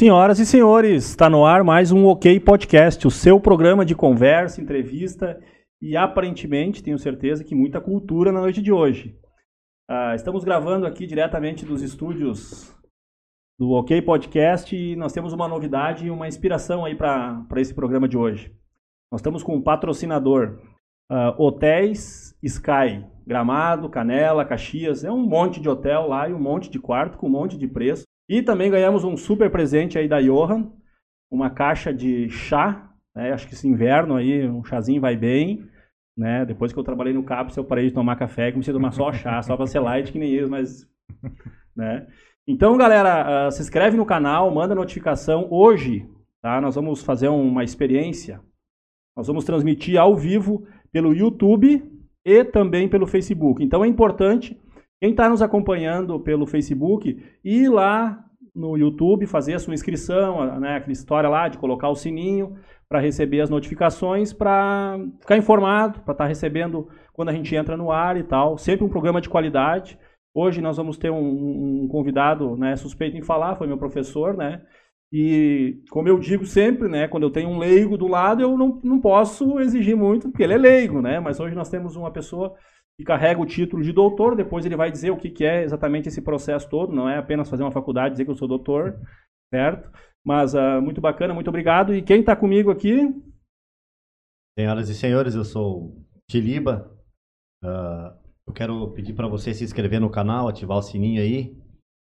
Senhoras e senhores, está no ar mais um OK Podcast, o seu programa de conversa, entrevista e aparentemente, tenho certeza, que muita cultura na noite de hoje. Uh, estamos gravando aqui diretamente dos estúdios do OK Podcast e nós temos uma novidade e uma inspiração aí para esse programa de hoje. Nós estamos com um patrocinador, uh, Hotéis Sky, Gramado, Canela, Caxias, é um monte de hotel lá e um monte de quarto com um monte de preço. E também ganhamos um super presente aí da Johan, uma caixa de chá, né? acho que esse inverno aí um chazinho vai bem. Né? Depois que eu trabalhei no CAPS, eu parei de tomar café, comecei a tomar só chá, só para ser light que nem eles, mas... Né? Então, galera, uh, se inscreve no canal, manda notificação. Hoje, tá? nós vamos fazer uma experiência. Nós vamos transmitir ao vivo pelo YouTube e também pelo Facebook. Então, é importante quem está nos acompanhando pelo Facebook, ir lá no YouTube, fazer a sua inscrição, né, aquela história lá de colocar o sininho para receber as notificações, para ficar informado, para estar tá recebendo quando a gente entra no ar e tal. Sempre um programa de qualidade. Hoje nós vamos ter um, um convidado né, suspeito em falar, foi meu professor, né? E como eu digo sempre, né, quando eu tenho um leigo do lado, eu não, não posso exigir muito, porque ele é leigo, né? Mas hoje nós temos uma pessoa que carrega o título de doutor, depois ele vai dizer o que, que é exatamente esse processo todo, não é apenas fazer uma faculdade e dizer que eu sou doutor, certo? Mas uh, muito bacana, muito obrigado. E quem está comigo aqui? Senhoras e senhores, eu sou Tiliba. Uh, eu quero pedir para você se inscrever no canal, ativar o sininho aí.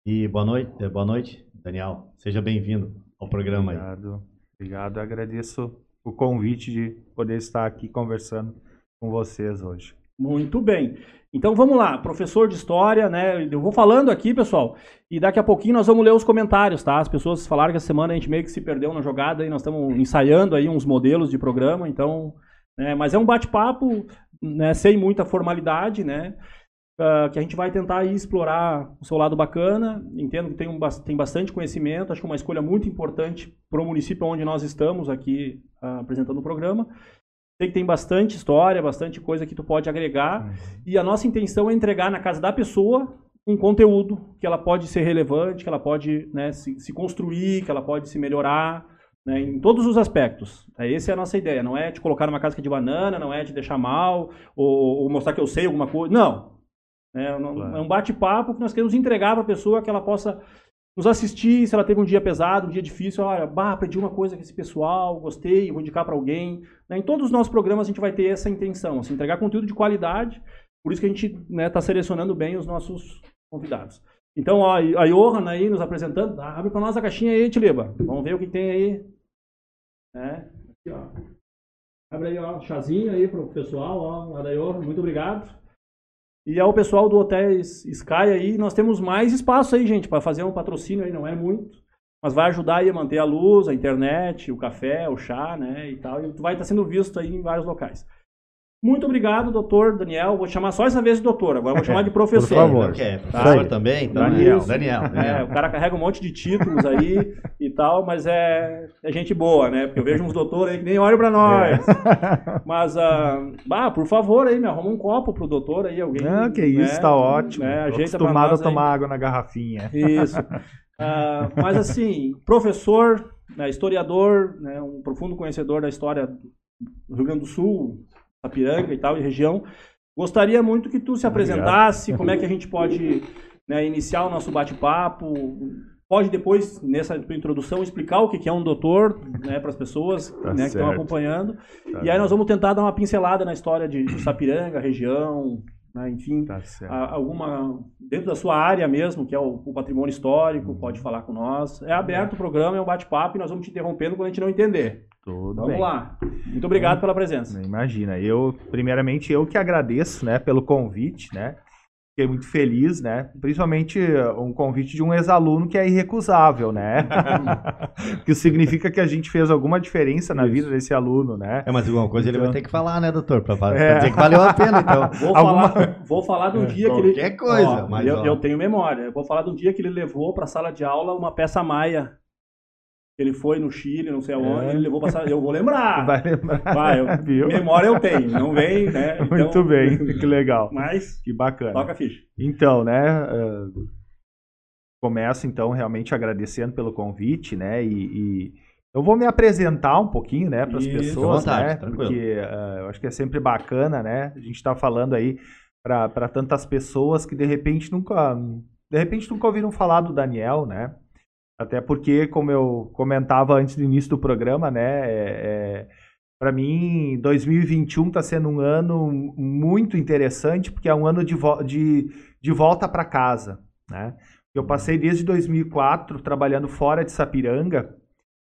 E boa noite, eh, boa noite, Daniel. Seja bem-vindo ao programa obrigado, aí. Obrigado, agradeço o convite de poder estar aqui conversando com vocês hoje. Muito bem. Então vamos lá, professor de história, né? Eu vou falando aqui, pessoal, e daqui a pouquinho nós vamos ler os comentários, tá? As pessoas falaram que essa semana a gente meio que se perdeu na jogada e nós estamos ensaiando aí uns modelos de programa, então, né? mas é um bate-papo, né? Sem muita formalidade, né? Uh, que a gente vai tentar explorar o seu lado bacana. Entendo que tem, um, tem bastante conhecimento, acho que é uma escolha muito importante para o município onde nós estamos aqui uh, apresentando o programa. Sei que tem bastante história, bastante coisa que tu pode agregar. Uhum. E a nossa intenção é entregar na casa da pessoa um conteúdo que ela pode ser relevante, que ela pode né, se, se, construir, que ela pode se melhorar, né, em todos os aspectos. É, essa é a nossa ideia. Não é te colocar numa casca de banana, não é te deixar mal, ou, ou mostrar que eu sei alguma coisa. Não. É, é um bate-papo que nós queremos entregar para a pessoa que ela possa nos assistir, se ela teve um dia pesado, um dia difícil, olha, bah, aprendi uma coisa com esse pessoal, gostei, vou indicar para alguém. Né? Em todos os nossos programas a gente vai ter essa intenção, assim, entregar conteúdo de qualidade, por isso que a gente está né, tá selecionando bem os nossos convidados. Então, ó, a Johan aí nos apresentando, ah, abre para nós a caixinha aí, Tiliba. Vamos ver o que tem aí. É, aqui, ó. Abre aí, ó, chazinho aí pro pessoal, ó, lá da Johan, muito obrigado. E ao pessoal do Hotéis Sky aí, nós temos mais espaço aí, gente, para fazer um patrocínio aí, não é muito, mas vai ajudar aí a manter a luz, a internet, o café, o chá, né, e tal, e vai estar sendo visto aí em vários locais. Muito obrigado, doutor Daniel. Vou chamar só essa vez de doutor, agora vou chamar de professor. Por favor. Okay. Professor também? Então, Daniel. Daniel, Daniel. É, o cara carrega um monte de títulos aí e tal, mas é, é gente boa, né? Porque eu vejo uns doutores aí que nem olham pra nós. É. Mas, uh, ah, por favor aí, me arruma um copo pro doutor aí, alguém. Ah, que isso, né? tá ótimo. É, acostumado a tomar água na garrafinha. Isso. Uh, mas assim, professor, né, historiador, né, um profundo conhecedor da história do Rio Grande do Sul, Sapiranga e tal, e região. Gostaria muito que tu se apresentasse, Obrigado. como é que a gente pode né, iniciar o nosso bate-papo. Pode depois, nessa tua introdução, explicar o que é um doutor né, para as pessoas tá né, que estão acompanhando. Tá e aí nós vamos tentar dar uma pincelada na história de, de Sapiranga, região, né, enfim, tá alguma dentro da sua área mesmo, que é o, o patrimônio histórico, uhum. pode falar com nós. É aberto o programa, é um bate-papo e nós vamos te interrompendo quando a gente não entender. Tudo Vamos bem. lá. Muito obrigado pela presença. Imagina. Eu, primeiramente, eu que agradeço, né, pelo convite, né? Fiquei muito feliz, né? Principalmente um convite de um ex-aluno que é irrecusável, né? que significa que a gente fez alguma diferença na Isso. vida desse aluno, né? É, mas alguma coisa então... ele vai então ter que falar, né, doutor? Pra, pra é. dizer que valeu a pena, então. Vou, alguma... falar, vou falar de um dia que ele... Qualquer coisa. Ó, mas, eu, eu, tenho memória. Eu vou falar de um dia que ele levou para a sala de aula uma peça maia ele foi no Chile, não sei aonde, é. ele levou passar. Eu vou lembrar. Vai lembrar. Vai, eu, Viu? memória eu tenho, não vem, né? Então, Muito bem, que legal. Mas. Que bacana. Toca a ficha. Então, né? Uh, começo então realmente agradecendo pelo convite, né? E, e eu vou me apresentar um pouquinho, né, para as pessoas, vontade, né? Tranquilo. Porque uh, eu acho que é sempre bacana, né? A gente está falando aí para tantas pessoas que de repente nunca, de repente nunca ouviram falar do Daniel, né? Até porque, como eu comentava antes do início do programa, né? É, é, para mim, 2021 está sendo um ano muito interessante, porque é um ano de, vo de, de volta para casa, né? Eu passei desde 2004 trabalhando fora de Sapiranga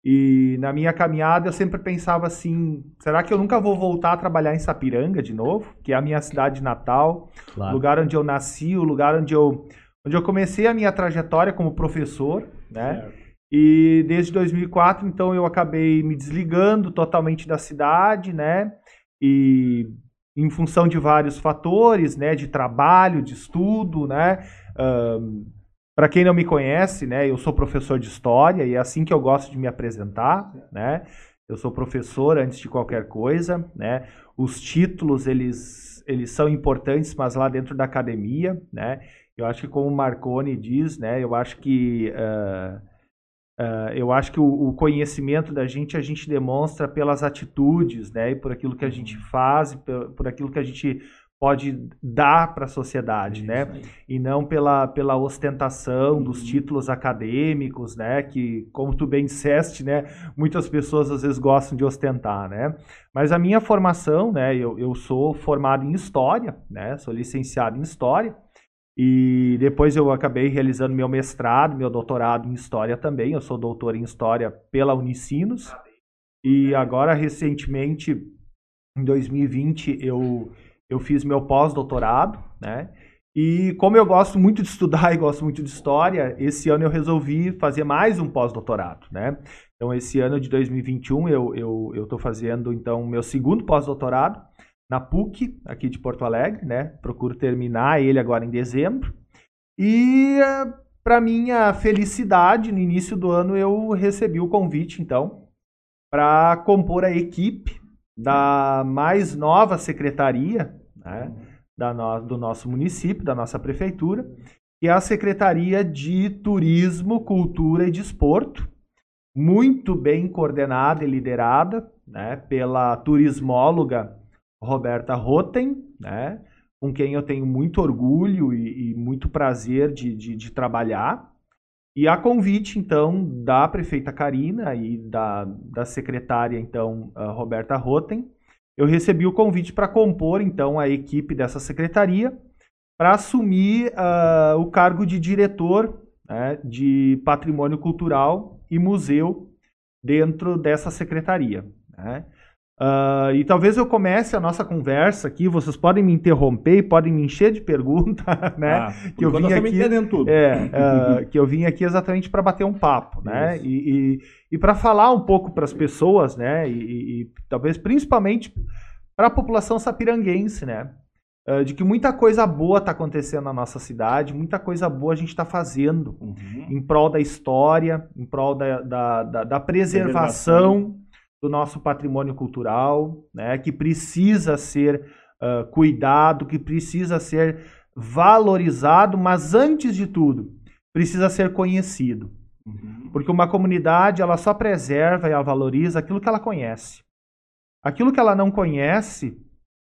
e na minha caminhada eu sempre pensava assim: será que eu nunca vou voltar a trabalhar em Sapiranga de novo? Que é a minha cidade natal, claro. lugar onde eu nasci, o lugar onde eu, onde eu comecei a minha trajetória como professor, né? E desde 2004, então, eu acabei me desligando totalmente da cidade, né? E em função de vários fatores, né? De trabalho, de estudo, né? Um, para quem não me conhece, né, eu sou professor de história e é assim que eu gosto de me apresentar, né? Eu sou professor antes de qualquer coisa, né? Os títulos eles eles são importantes, mas lá dentro da academia, né? Eu acho que como o Marconi diz, né? Eu acho que uh, uh, eu acho que o, o, conhecimento da gente a gente demonstra pelas atitudes, né? E por aquilo que a gente faz, por, por aquilo que a gente pode dar para a sociedade, né? E não pela, pela ostentação uhum. dos títulos acadêmicos, né? Que, como tu bem disseste, né? Muitas pessoas às vezes gostam de ostentar, né? Mas a minha formação, né? Eu, eu sou formado em História, né? Sou licenciado em História. E depois eu acabei realizando meu mestrado, meu doutorado em História também. Eu sou doutor em História pela Unicinos. E agora, recentemente, em 2020, eu eu fiz meu pós-doutorado, né? E como eu gosto muito de estudar e gosto muito de história, esse ano eu resolvi fazer mais um pós-doutorado, né? Então, esse ano de 2021, eu estou eu, fazendo, então, meu segundo pós-doutorado na PUC, aqui de Porto Alegre, né? Procuro terminar ele agora em dezembro. E, para minha felicidade, no início do ano, eu recebi o convite, então, para compor a equipe da mais nova secretaria né, da no, do nosso município, da nossa prefeitura, que é a Secretaria de Turismo, Cultura e Desporto, muito bem coordenada e liderada né, pela turismóloga Roberta Roten, né, com quem eu tenho muito orgulho e, e muito prazer de, de, de, trabalhar. E a convite, então, da prefeita Karina e da, da secretária, então, Roberta Roten, eu recebi o convite para compor, então, a equipe dessa secretaria para assumir uh, o cargo de diretor né, de patrimônio cultural e museu dentro dessa secretaria. Né? Uh, e talvez eu comece a nossa conversa aqui, vocês podem me interromper e podem me encher de perguntas, né? Ah, que eu vim aqui, tudo. É, uh, que eu vim aqui exatamente para bater um papo, né? E, e, e para falar um pouco para as pessoas, né? E, e talvez principalmente para a população sapiranguense, né? Uh, de que muita coisa boa está acontecendo na nossa cidade, muita coisa boa a gente está fazendo uhum. em prol da história, em prol da, da, da, da preservação do nosso patrimônio cultural, né, que precisa ser uh, cuidado, que precisa ser valorizado, mas antes de tudo, precisa ser conhecido. Uhum. Porque uma comunidade, ela só preserva e ela valoriza aquilo que ela conhece. Aquilo que ela não conhece,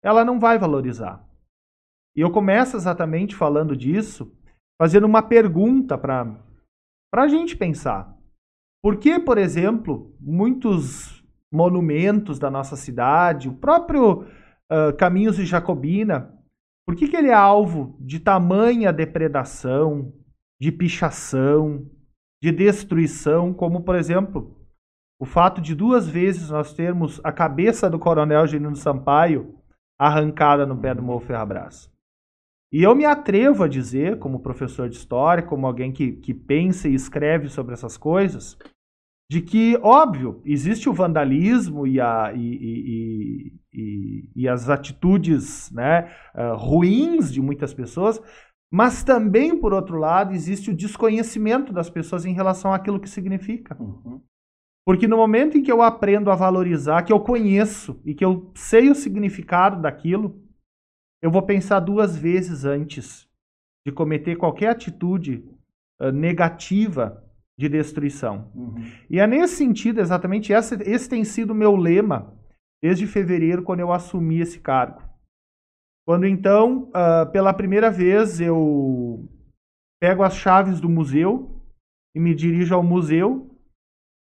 ela não vai valorizar. E eu começo exatamente falando disso, fazendo uma pergunta para a gente pensar. Por que, por exemplo, muitos monumentos da nossa cidade, o próprio uh, Caminhos de Jacobina, por que, que ele é alvo de tamanha depredação, de pichação, de destruição, como, por exemplo, o fato de duas vezes nós termos a cabeça do coronel Genino Sampaio arrancada no pé do Morro Ferrabras. E eu me atrevo a dizer, como professor de história, como alguém que, que pensa e escreve sobre essas coisas, de que, óbvio, existe o vandalismo e, a, e, e, e, as atitudes né, uh, ruins de muitas pessoas, mas também, por outro lado, existe o desconhecimento das pessoas em relação àquilo que significa. Uhum. Porque no momento em que eu aprendo a valorizar, que eu conheço e que eu sei o significado daquilo, eu vou pensar duas vezes antes de cometer qualquer atitude uh, negativa de destruição. Uhum. E é nesse sentido, exatamente, esse, esse tem sido o meu lema desde fevereiro, quando eu assumi esse cargo. Quando então, uh, pela primeira vez, eu pego as chaves do museu e me dirijo ao museu.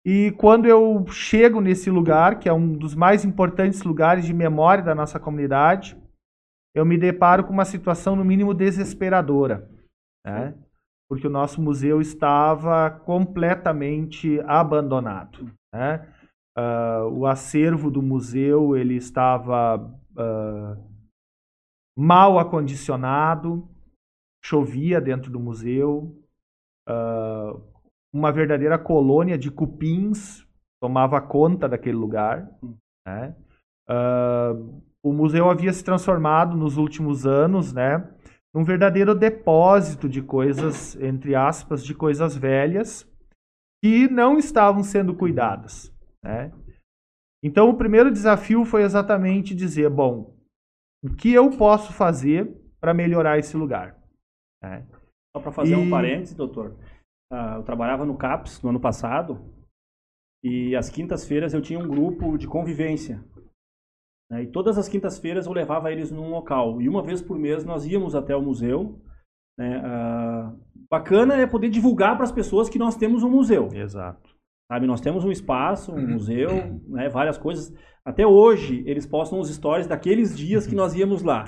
E quando eu chego nesse lugar, que é um dos mais importantes lugares de memória da nossa comunidade, eu me deparo com uma situação, no mínimo, desesperadora. Né? Porque o nosso museu estava completamente abandonado. Né? Uh, o acervo do museu ele estava uh, mal acondicionado, chovia dentro do museu, uh, uma verdadeira colônia de cupins tomava conta daquele lugar. Né? o museu havia se transformado nos últimos anos, né, num verdadeiro depósito de coisas, entre aspas, de coisas velhas que não estavam sendo cuidadas. Né? Então, o primeiro desafio foi exatamente dizer: bom, o que eu posso fazer para melhorar esse lugar? Né? Só para fazer e... um parênteses, doutor. Uh, eu trabalhava no CAPS no ano passado e às quintas-feiras eu tinha um grupo de convivência? E todas as quintas-feiras eu levava eles num local. E uma vez por mês nós íamos até o museu. Né? Ah, bacana é poder divulgar para as pessoas que nós temos um museu. Exato. Sabe, nós temos um espaço, um uhum. museu, né? várias coisas. Até hoje eles postam os stories daqueles dias que nós íamos lá.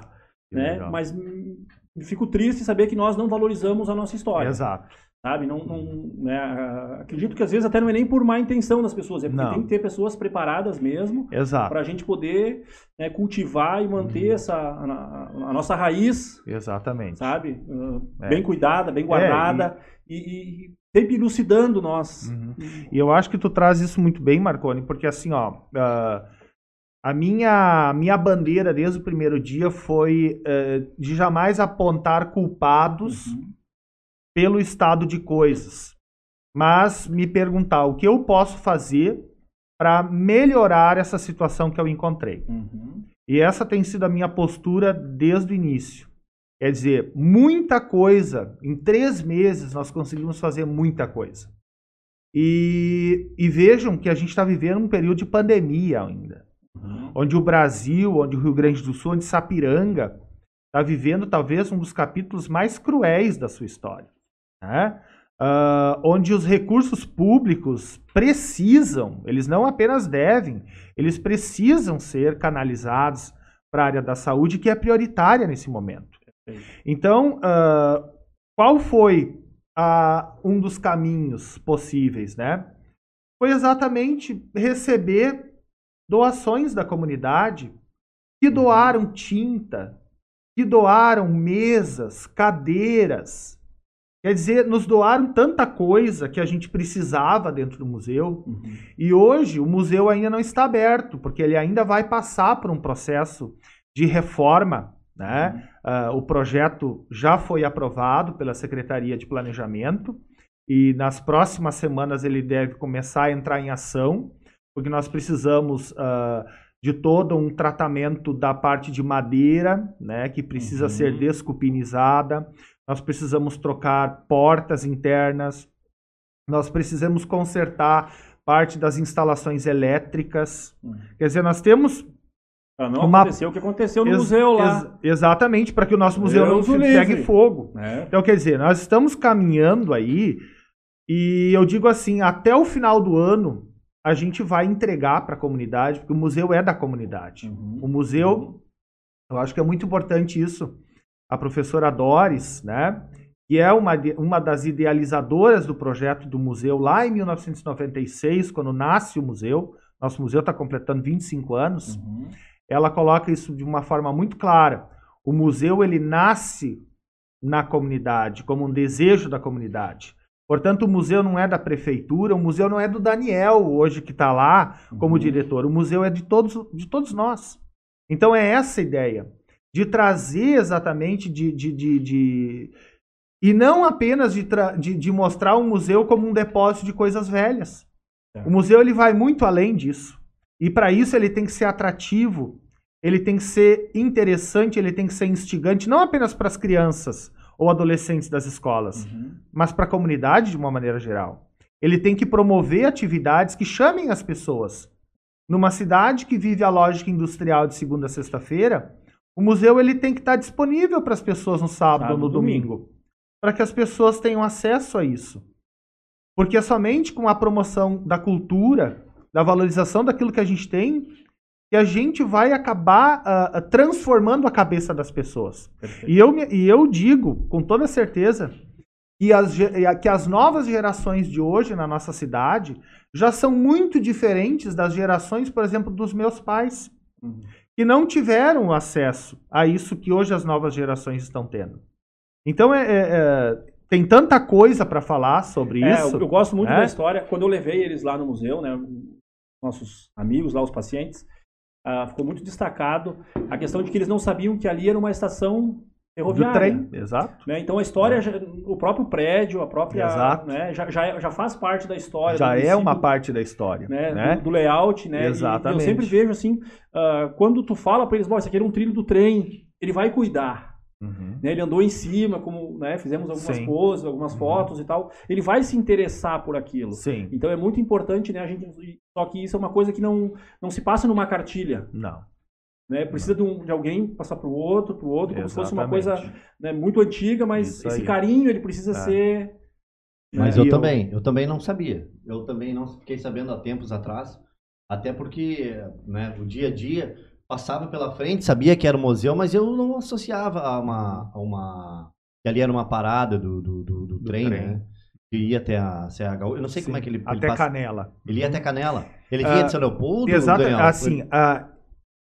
né? Mas fico triste saber que nós não valorizamos a nossa história. Exato sabe? Não, não né? acredito que às vezes até não é nem por má intenção das pessoas, é porque não. tem que ter pessoas preparadas mesmo para a gente poder né, cultivar e manter uhum. essa a, a, nossa raiz, exatamente, sabe? É. Bem cuidada, bem guardada é, e... E, e, sempre elucidando nós. Uhum. E eu acho que tu traz isso muito bem, Marconi, porque assim, ó. Uh, a minha, minha bandeira desde o primeiro dia foi uh, de jamais apontar culpados uhum pelo estado de coisas, mas me perguntar o que eu posso fazer para melhorar essa situação que eu encontrei. Uhum. E essa tem sido a minha postura desde o início. Quer dizer, muita coisa, em três meses nós conseguimos fazer muita coisa. E, e vejam que a gente está vivendo um período de pandemia ainda, uhum. onde o Brasil, onde o Rio Grande do Sul, onde Sapiranga está vivendo talvez um dos capítulos mais cruéis da sua história né? Uh, onde os recursos públicos precisam, eles não apenas devem, eles precisam ser canalizados para a área da saúde, que é prioritária nesse momento. Então, uh, qual foi uh, um dos caminhos possíveis, né? Foi exatamente receber doações da comunidade que uhum. doaram tinta, que doaram mesas, cadeiras, Quer dizer, nos doaram tanta coisa que a gente precisava dentro do museu. Uhum. E hoje o museu ainda não está aberto, porque ele ainda vai passar por um processo de reforma. Né? Uhum. Uh, o projeto já foi aprovado pela Secretaria de Planejamento e nas próximas semanas ele deve começar a entrar em ação, porque nós precisamos uh, de todo um tratamento da parte de madeira, né, que precisa uhum. ser descupinizada nós precisamos trocar portas internas, nós precisamos consertar parte das instalações elétricas. Hum. Quer dizer, nós temos. Para não uma... acontecer o que aconteceu no ex museu lá. Ex exatamente, para que o nosso museu Deus não pegue fogo. É. Então, quer dizer, nós estamos caminhando aí, e eu digo assim: até o final do ano, a gente vai entregar para a comunidade, porque o museu é da comunidade. Uhum. O museu, uhum. eu acho que é muito importante isso a professora Doris, né, que é uma, uma das idealizadoras do projeto do museu lá em 1996, quando nasce o museu. Nosso museu está completando 25 anos. Uhum. Ela coloca isso de uma forma muito clara. O museu ele nasce na comunidade, como um desejo da comunidade. Portanto, o museu não é da prefeitura, o museu não é do Daniel hoje que está lá como uhum. diretor. O museu é de todos, de todos nós. Então é essa a ideia de trazer exatamente de, de, de, de e não apenas de, de, de, mostrar o museu como um depósito de coisas velhas. É. O museu ele vai muito além disso. E para isso ele tem que ser atrativo, ele tem que ser interessante, ele tem que ser instigante, não apenas para as crianças ou adolescentes das escolas, Uhum. mas para a comunidade de uma maneira geral. Ele tem que promover atividades que chamem as pessoas. Numa cidade que vive a lógica industrial de segunda a sexta-feira, o museu ele tem que estar disponível para as pessoas no sábado, Sábado ou no domingo. domingo, para que as pessoas tenham acesso a isso. Porque é somente com a promoção da cultura, da valorização daquilo que a gente tem, que a gente vai acabar ah, transformando a cabeça das pessoas. Perfeito. E eu, e eu digo com toda certeza que as, que as novas gerações de hoje na nossa cidade já são muito diferentes das gerações, por exemplo, dos meus pais, Uhum. Que não tiveram acesso a isso que hoje as novas gerações estão tendo. Então, é, é- é, tem tanta coisa para falar sobre É, isso. eu, eu gosto muito né? da história. Quando eu levei eles lá no museu, né, nossos amigos lá, os pacientes, ah, ficou muito destacado a questão de que eles não sabiam que ali era uma estação do ferroviária. trem, exato. né? Então a história, já- o próprio prédio, a própria, Exato. né, já, já, é- já faz parte da história. Já do é uma parte da história. né, né? Do, do layout, né? E- E, Exatamente. eu sempre vejo assim, ah, quando tu fala para eles, "Bom, isso aqui era um trilho do trem, ele vai cuidar. Uhum. né? Ele andou em cima, como, né, fizemos algumas Sim. poses, algumas Uhum. fotos e tal. Ele vai se interessar por aquilo. Sim. Então é muito importante, né, a gente. Só que isso é uma coisa que não, não se passa numa cartilha. Não. Né? Precisa de, um- de alguém passar para o outro, para o outro, como se fosse uma coisa Exatamente. né, muito antiga, mas Isso esse aí. carinho ele precisa É. ser. Mas né, eu E eu- também, eu também não sabia. Eu também não fiquei sabendo há tempos atrás, até porque né, o dia a dia passava pela frente, sabia que era um museu, mas eu não associava a uma, a uma que ali era uma parada do, do, do, do trem, trem. né? Que ia até a CHU. Eu não sei Sim. como é que ele, ele Até passa- Canela. Ele ia até Canela. Ele vinha Ah, de São Leopoldo, Exato. Daniel? Assim, a-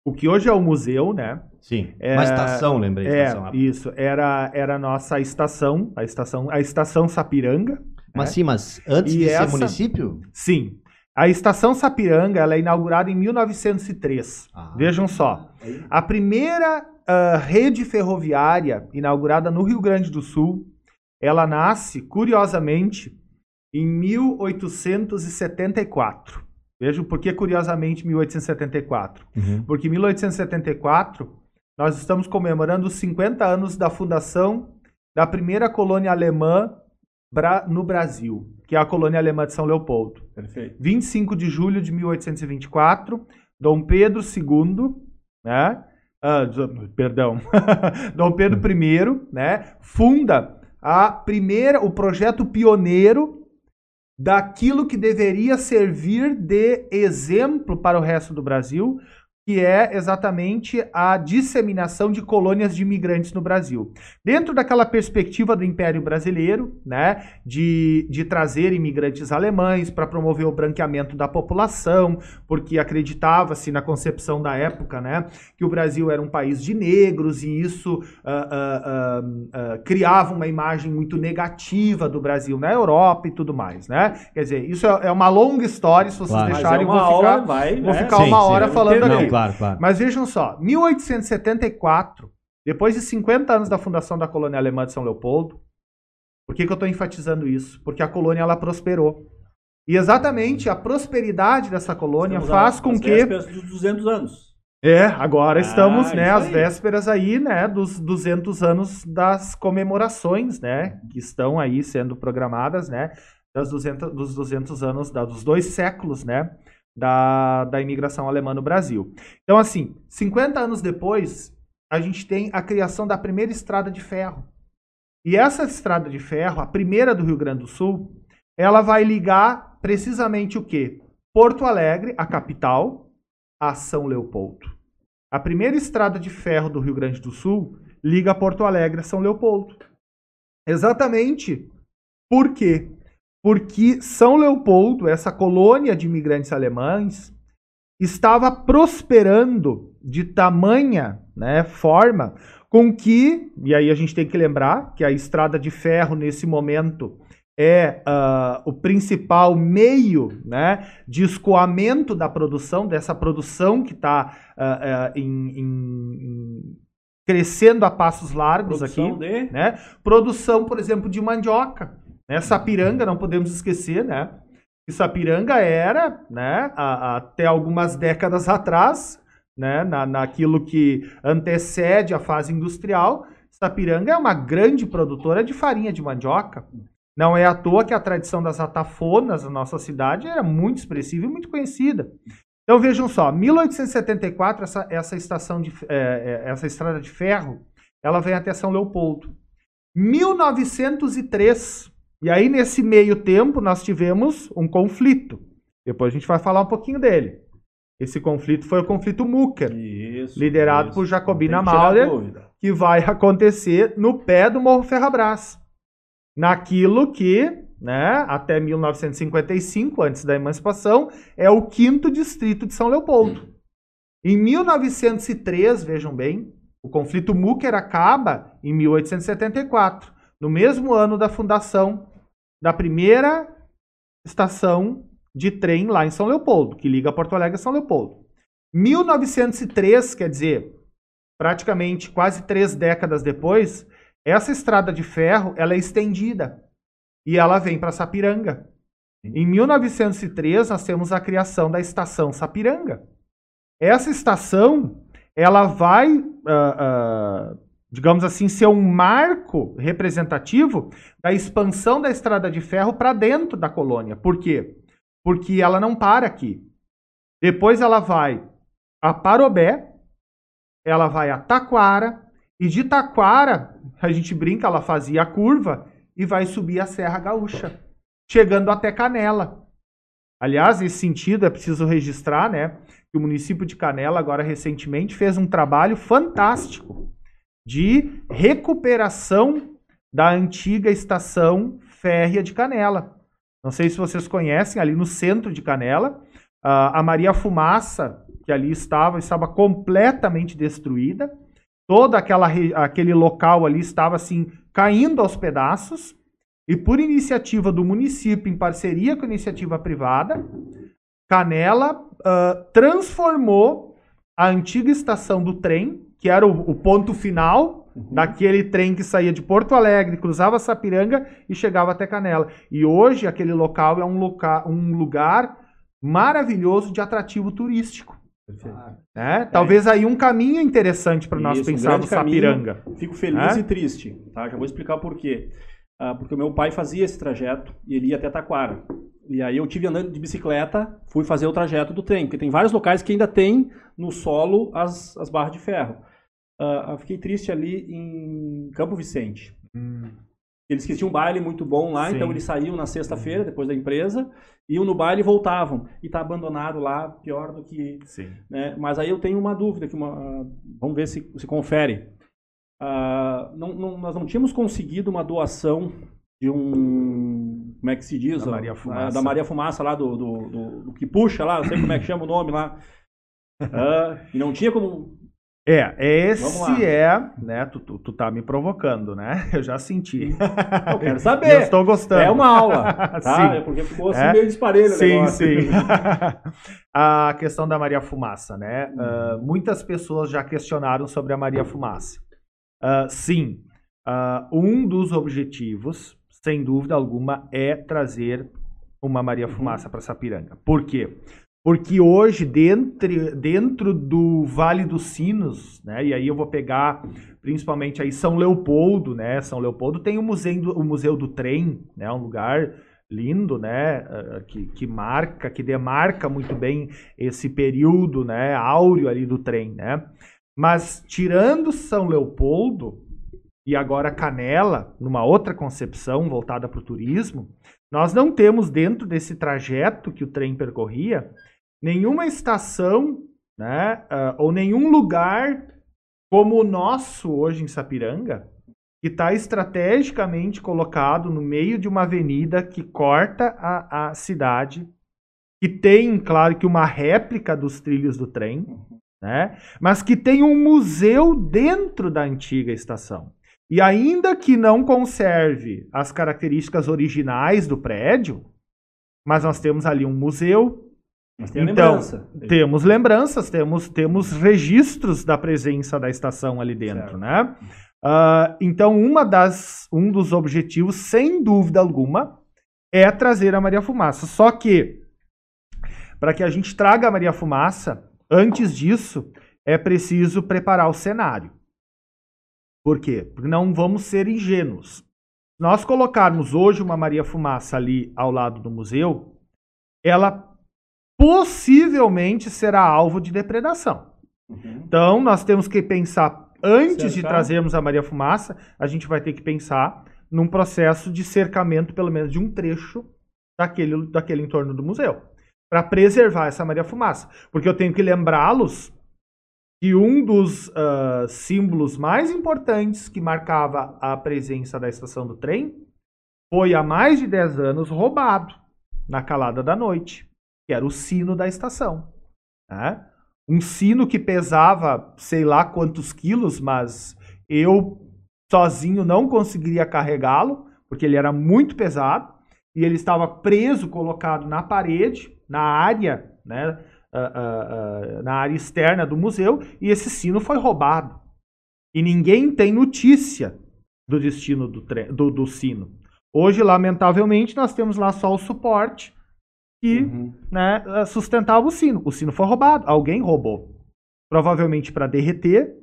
o que hoje é o museu, né? Sim. É- Uma estação, lembrei. É, estação. isso. Era, era a nossa estação, a estação, a estação Sapiranga. Mas né? sim, mas antes E de essa- ser município? Sim. A estação Sapiranga ela é inaugurada em 1903. Ah. Vejam só. A primeira ah, rede ferroviária inaugurada no Rio Grande do Sul, ela nasce, curiosamente, em 1874. Vejam por que, curiosamente, 1874. Uhum. Porque em 1874 nós estamos comemorando os 50 anos da fundação da primeira colônia alemã no Brasil, que é a colônia alemã de São Leopoldo. Perfeito. 25 de julho de 1824, Dom Pedro II, né? ah, perdão, Dom Pedro I, né? Funda a primeira, o projeto pioneiro daquilo que deveria servir de exemplo para o resto do Brasil, que é exatamente a disseminação de colônias de imigrantes no Brasil. Dentro daquela perspectiva do Império Brasileiro, né, de, de trazer imigrantes alemães para promover o branqueamento da população, porque acreditava-se na concepção da época, né, que o Brasil era um país de negros e isso ah, ah, ah, criava uma imagem muito negativa do Brasil na Europa e tudo mais, né? Quer dizer, isso é, é uma longa história, se vocês Claro. Deixarem, é vou ficar, aula, vai, vou né? ficar Sim, uma sim. hora falando Não, aqui. Claro, claro. Mas vejam só, 1874, depois de 50 anos da fundação da colônia alemã de São Leopoldo, por que, que eu estou enfatizando isso? Porque a colônia ela prosperou. E exatamente a prosperidade dessa colônia Estamos faz a- com às que. vésperas dos 200 anos. É, agora Ah, estamos, né, às vésperas aí, né, dos 200 anos das comemorações, né, que estão aí sendo programadas, né, das 200, dos 200 anos, da- dos dois séculos, né, da, da imigração alemã no Brasil. Então, assim, 50 anos depois, a gente tem a criação da primeira estrada de ferro. E essa estrada de ferro, a primeira do Rio Grande do Sul, ela vai ligar precisamente o quê? Porto Alegre, a capital, a São Leopoldo. A primeira estrada de ferro do Rio Grande do Sul liga Porto Alegre a São Leopoldo. Exatamente. Por quê? Porque São Leopoldo, essa colônia de imigrantes alemães, estava prosperando de tamanha né, forma com que, e aí a gente tem que lembrar que a estrada de ferro nesse momento é ah, o principal meio né, de escoamento da produção, dessa produção que está crescendo a passos largos Produção aqui. de... Né? Produção, por exemplo, de mandioca. Né? Sapiranga, não podemos esquecer, né? Que Sapiranga era, né, a- a- até algumas décadas atrás, né, na, naquilo que antecede a fase industrial, Sapiranga é uma grande produtora de farinha de mandioca. Não é à toa que a tradição das atafonas na nossa cidade era muito expressiva e muito conhecida. Então vejam só, 1874 essa, essa estação de é, essa estrada de ferro, ela vem até São Leopoldo. 1903 e aí nesse meio tempo nós tivemos um conflito. Depois a gente vai falar um pouquinho dele. Esse conflito foi o conflito Mucker, isso, liderado isso. por Jacobina Maurer, que vai acontecer no pé do Morro Ferrabras. Naquilo que, né, até 1955, antes da emancipação, é o quinto distrito de São Leopoldo. Em 1903, vejam bem, o conflito Mucker acaba em 1874, no mesmo ano da fundação da primeira estação de trem lá em São Leopoldo, que liga Porto Alegre a São Leopoldo. 1903, quer dizer, praticamente quase três décadas depois, essa estrada de ferro ela é estendida e ela vem para Sapiranga. Em 1903 nós temos a criação da estação Sapiranga. Essa estação ela vai, uh, uh, digamos assim, ser um marco representativo da expansão da estrada de ferro para dentro da colônia. Por quê? porque ela não para aqui. Depois ela vai a Parobé, ela vai a Taquara, e de Taquara, a gente brinca, ela fazia a curva e vai subir a Serra Gaúcha, chegando até Canela. Aliás, nesse sentido, é preciso registrar, né, que o município de Canela, agora recentemente, fez um trabalho fantástico de recuperação da antiga estação férrea de Canela. Não sei se vocês conhecem, ali no centro de Canela, a Maria Fumaça, que ali estava, estava completamente destruída. Todo aquela, aquele local ali estava assim caindo aos pedaços. E por iniciativa do município, em parceria com a iniciativa privada, Canela uh, transformou a antiga estação do trem, que era o, o ponto final uhum. daquele trem que saía de Porto Alegre, cruzava Sapiranga e chegava até Canela. E hoje aquele local é um, loca um lugar maravilhoso de atrativo turístico. É, talvez aí um caminho interessante para nós pensarmos um Sapiranga. Caminho, fico feliz é? e triste, tá? Já vou explicar por quê. Ah, porque o meu pai fazia esse trajeto e ele ia até Taquara. E aí eu tive andando de bicicleta, fui fazer o trajeto do trem, porque tem vários locais que ainda tem no solo as, as barras de ferro. Uh, eu fiquei triste ali em Campo Vicente. Hum. Eles que tinham um baile muito bom lá, Sim. então eles saíam na sexta-feira, depois da empresa, iam no baile e voltavam. E tá abandonado lá, pior do que. Sim. Né? Mas aí eu tenho uma dúvida, que uma, vamos ver se se confere. Uh, não, não, nós não tínhamos conseguido uma doação de um. Como é que se diz? Da Maria Fumaça. Da Maria Fumaça lá, do, do, do, do que puxa lá, não sei como é que chama o nome lá. Uh, e não tinha como é, esse é, né? Tu, tu, tu, tá me provocando, né? Eu já senti. Eu quero saber. Eu estou gostando. É uma aula, tá? Sim. É porque ficou assim é? meio disparelho Sim, negócio. sim. a questão da Maria Fumaça, né? Uh, muitas pessoas já questionaram sobre a Maria Fumaça. Uh, sim, uh, um dos objetivos, sem dúvida alguma, é trazer uma Maria Fumaça para Sapiranga. Por quê? Porque hoje, dentro, dentro do Vale dos Sinos, né, e aí eu vou pegar principalmente aí São Leopoldo, né? São Leopoldo tem o Museu do, o Museu do Trem, né? Um lugar lindo, né? Eh, que, que marca, que demarca muito bem esse período, né? Áureo ali do trem, né? Mas tirando São Leopoldo e agora Canela, numa outra concepção voltada para o turismo, nós não temos dentro desse trajeto que o trem percorria nenhuma estação né, uh, ou nenhum lugar como o nosso hoje em Sapiranga, que está estrategicamente colocado no meio de uma avenida que corta a, a cidade, que tem, claro, que uma réplica dos trilhos do trem, né, mas que tem um museu dentro da antiga estação. E ainda que não conserve as características originais do prédio, mas nós temos ali um museu, mas tem então, lembrança. Temos lembranças, temos, temos registros da presença da estação ali dentro, certo. né? Uh, então, uma das, um dos objetivos, sem dúvida alguma, é trazer a Maria Fumaça. Só que, para que a gente traga a Maria Fumaça, antes disso, é preciso preparar o cenário. Por quê? Porque não vamos ser ingênuos. Se nós colocarmos hoje uma Maria Fumaça ali ao lado do museu, ela possivelmente será alvo de depredação. Uhum. Então, nós temos que pensar, antes de trazermos a Maria Fumaça, a gente vai ter que pensar num processo de cercamento, pelo menos de um trecho daquele, daquele entorno do museu, para preservar essa Maria Fumaça. Porque eu tenho que lembrá-los que um dos ah, símbolos mais importantes que marcava a presença da estação do trem foi há mais de 10 anos roubado na calada da noite, que era o sino da estação. né? Um sino que pesava sei lá quantos quilos, mas eu sozinho não conseguiria carregá-lo, porque ele era muito pesado, e ele estava preso, colocado na parede, na área, né, ah, ah, ah, na área externa do museu, e esse sino foi roubado. E ninguém tem notícia do destino do, do, do sino. Hoje, lamentavelmente, nós temos lá só o suporte que Uhum. né, sustentava o sino. O sino foi roubado, alguém roubou. Provavelmente para derreter,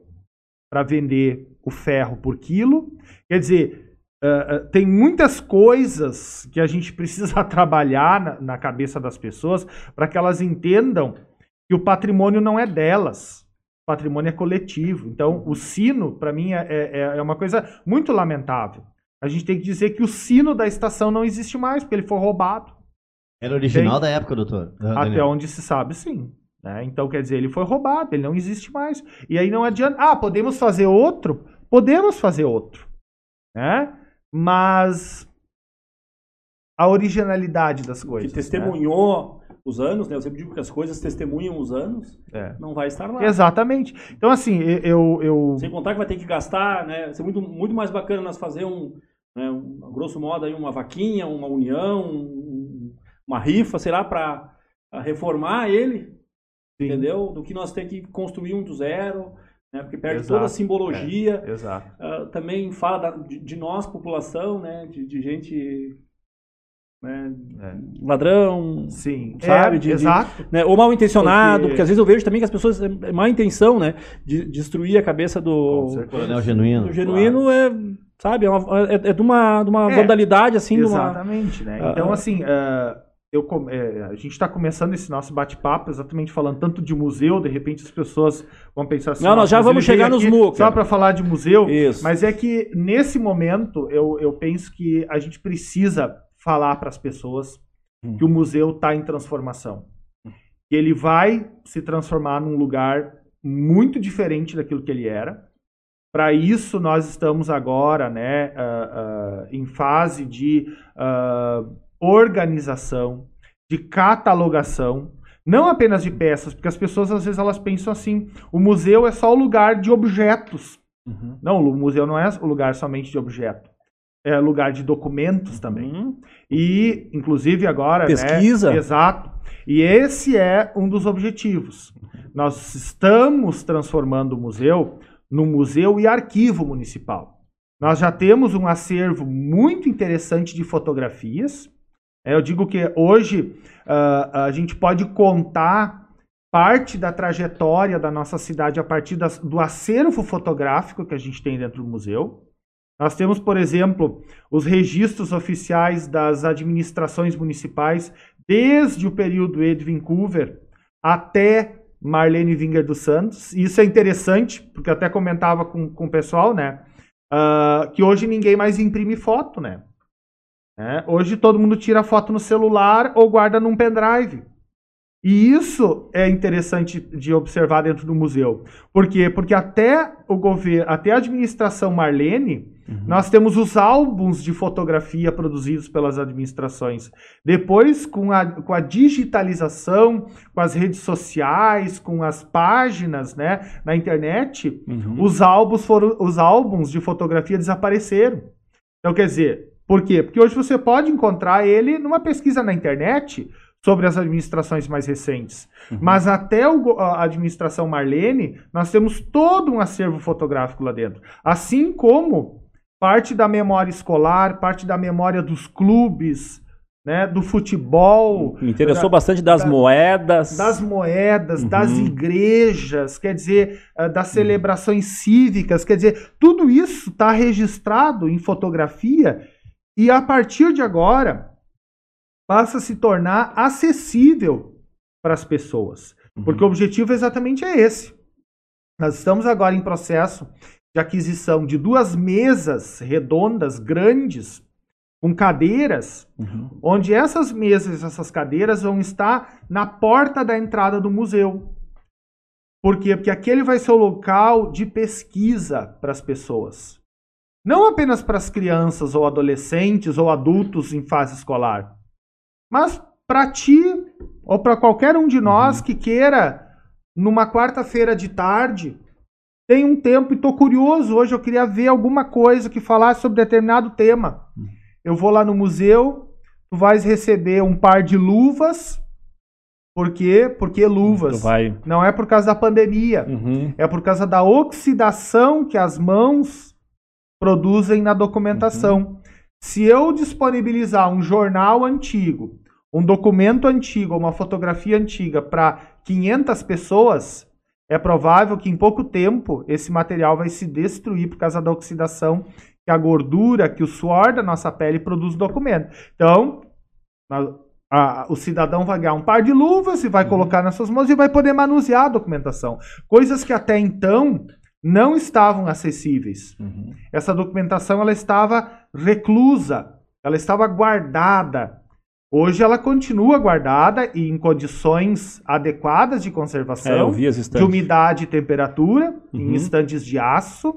para vender o ferro por quilo. Quer dizer, eh, eh, tem muitas coisas que a gente precisa trabalhar na, na cabeça das pessoas para que elas entendam que o patrimônio não é delas. O patrimônio é coletivo. Então, o sino, para mim, é, é, é uma coisa muito lamentável. A gente tem que dizer que o sino da estação não existe mais, porque ele foi roubado. Era original Tem- da época, doutor? Ah, Até Daniel. onde se sabe, sim. né? Então, quer dizer, ele foi roubado, ele não existe mais. E aí não adianta. Ah, podemos fazer outro? Podemos fazer outro. Né? Mas a originalidade das Que coisas. né? testemunhou os anos, né? Eu sempre digo que as coisas testemunham os anos, É. não vai estar lá. Exatamente. Então, assim, eu. eu Sem contar que vai ter que gastar, né? Vai ser muito, muito mais bacana nós fazer um, né, um, grosso modo, aí uma vaquinha, uma união, um- uma rifa, sei lá, para reformar ele, sim, entendeu? Do que nós ter que construir um do zero, né? Porque perde Exato, toda a simbologia. Exato. Ah, também fala da- de, de nós, população, né? De, de gente, né? É. Ladrão, Sim. Sabe, É, de- de- exato. né, ou mal intencionado, Porque- porque... às vezes eu vejo também que as pessoas é má intenção, né, de destruir a cabeça do. Coronel Genuíno. do genuíno é, sabe, é, uma- é- é de uma, de uma É, vandalidade assim, de uma, Exatamente, né? Ah, Então, assim, ah, eu, é, a gente está começando esse nosso bate-papo exatamente falando tanto de museu, de repente as pessoas vão pensar assim... Não, nós já vamos chegar nos MOOC, Só para falar de museu, Isso. mas é que nesse momento eu, eu penso que a gente precisa falar para as pessoas Hum. que o museu está em transformação. Que ele vai se transformar num lugar muito diferente daquilo que ele era. Para isso, nós estamos agora né, ah, ah, em fase de ah, organização, de catalogação, não apenas de peças, porque as pessoas às vezes elas pensam assim: o museu é só o lugar de objetos. Uhum. Não, o museu não é o lugar somente de objeto. É lugar de documentos também. Uhum. E, inclusive, agora. Pesquisa. Né, exato. E esse é um dos objetivos. Nós estamos transformando o museu num museu e arquivo municipal. Nós já temos um acervo muito interessante de fotografias. É, eu digo que hoje ah, a gente pode contar parte da trajetória da nossa cidade a partir das- do acervo fotográfico que a gente tem dentro do museu. Nós temos, por exemplo, os registros oficiais das administrações municipais desde o período Edwin Coover até Marlene Winger dos Santos. Isso é interessante, porque eu até comentava com, com o pessoal, né? ah, que hoje ninguém mais imprime foto, né? É, hoje todo mundo tira foto no celular ou guarda num pendrive. E isso é interessante de observar dentro do museu. Por quê? Porque até o governo, até a administração Marlene, Uhum. nós temos os álbuns de fotografia produzidos pelas administrações. Depois, com a, com a digitalização, com as redes sociais, com as páginas né, na internet, Uhum. os álbuns foram os álbuns de fotografia desapareceram. Então, quer dizer, por quê? Porque hoje você pode encontrar ele numa pesquisa na internet sobre as administrações mais recentes. Uhum. Mas até o a administração Marlene, nós temos todo um acervo fotográfico lá dentro. Assim como parte da memória escolar, parte da memória dos clubes, né, do futebol. Me interessou da, bastante das da, moedas. Das moedas, Uhum. das igrejas, quer dizer, ah, das celebrações cívicas, quer dizer, tudo isso está registrado em fotografia e a partir de agora passa a se tornar acessível para as pessoas. Uhum. Porque o objetivo exatamente é esse. Nós estamos agora em processo de aquisição de duas mesas redondas grandes com cadeiras, Uhum. onde essas mesas, essas cadeiras vão estar na porta da entrada do museu. Por quê? Porque aquele vai ser o local de pesquisa para as pessoas. Não apenas para as crianças ou adolescentes ou adultos em fase escolar, mas para ti ou para qualquer um de nós que queira, numa quarta-feira de tarde, tem um tempo e estou curioso. Hoje eu queria ver alguma coisa que falasse sobre determinado tema. Eu vou lá no museu, tu vais receber um par de luvas. Por quê? Porque luvas. Vai. Não é por causa da pandemia. Uhum. É por causa da oxidação que as mãos produzem na documentação. Se eu disponibilizar um jornal antigo, um documento antigo, uma fotografia antiga para 500 pessoas, é provável que em pouco tempo esse material vai se destruir por causa da oxidação, que a gordura, que o suor da nossa pele produz no documento. Então, a- a- o cidadão vai ganhar um par de luvas e vai colocar nas suas mãos e vai poder manusear a documentação. Coisas que até então não estavam acessíveis. Uhum. Essa documentação ela estava reclusa, ela estava guardada. Hoje ela continua guardada e em condições adequadas de É, conservação, as de umidade e temperatura, em Uhum. estantes de aço.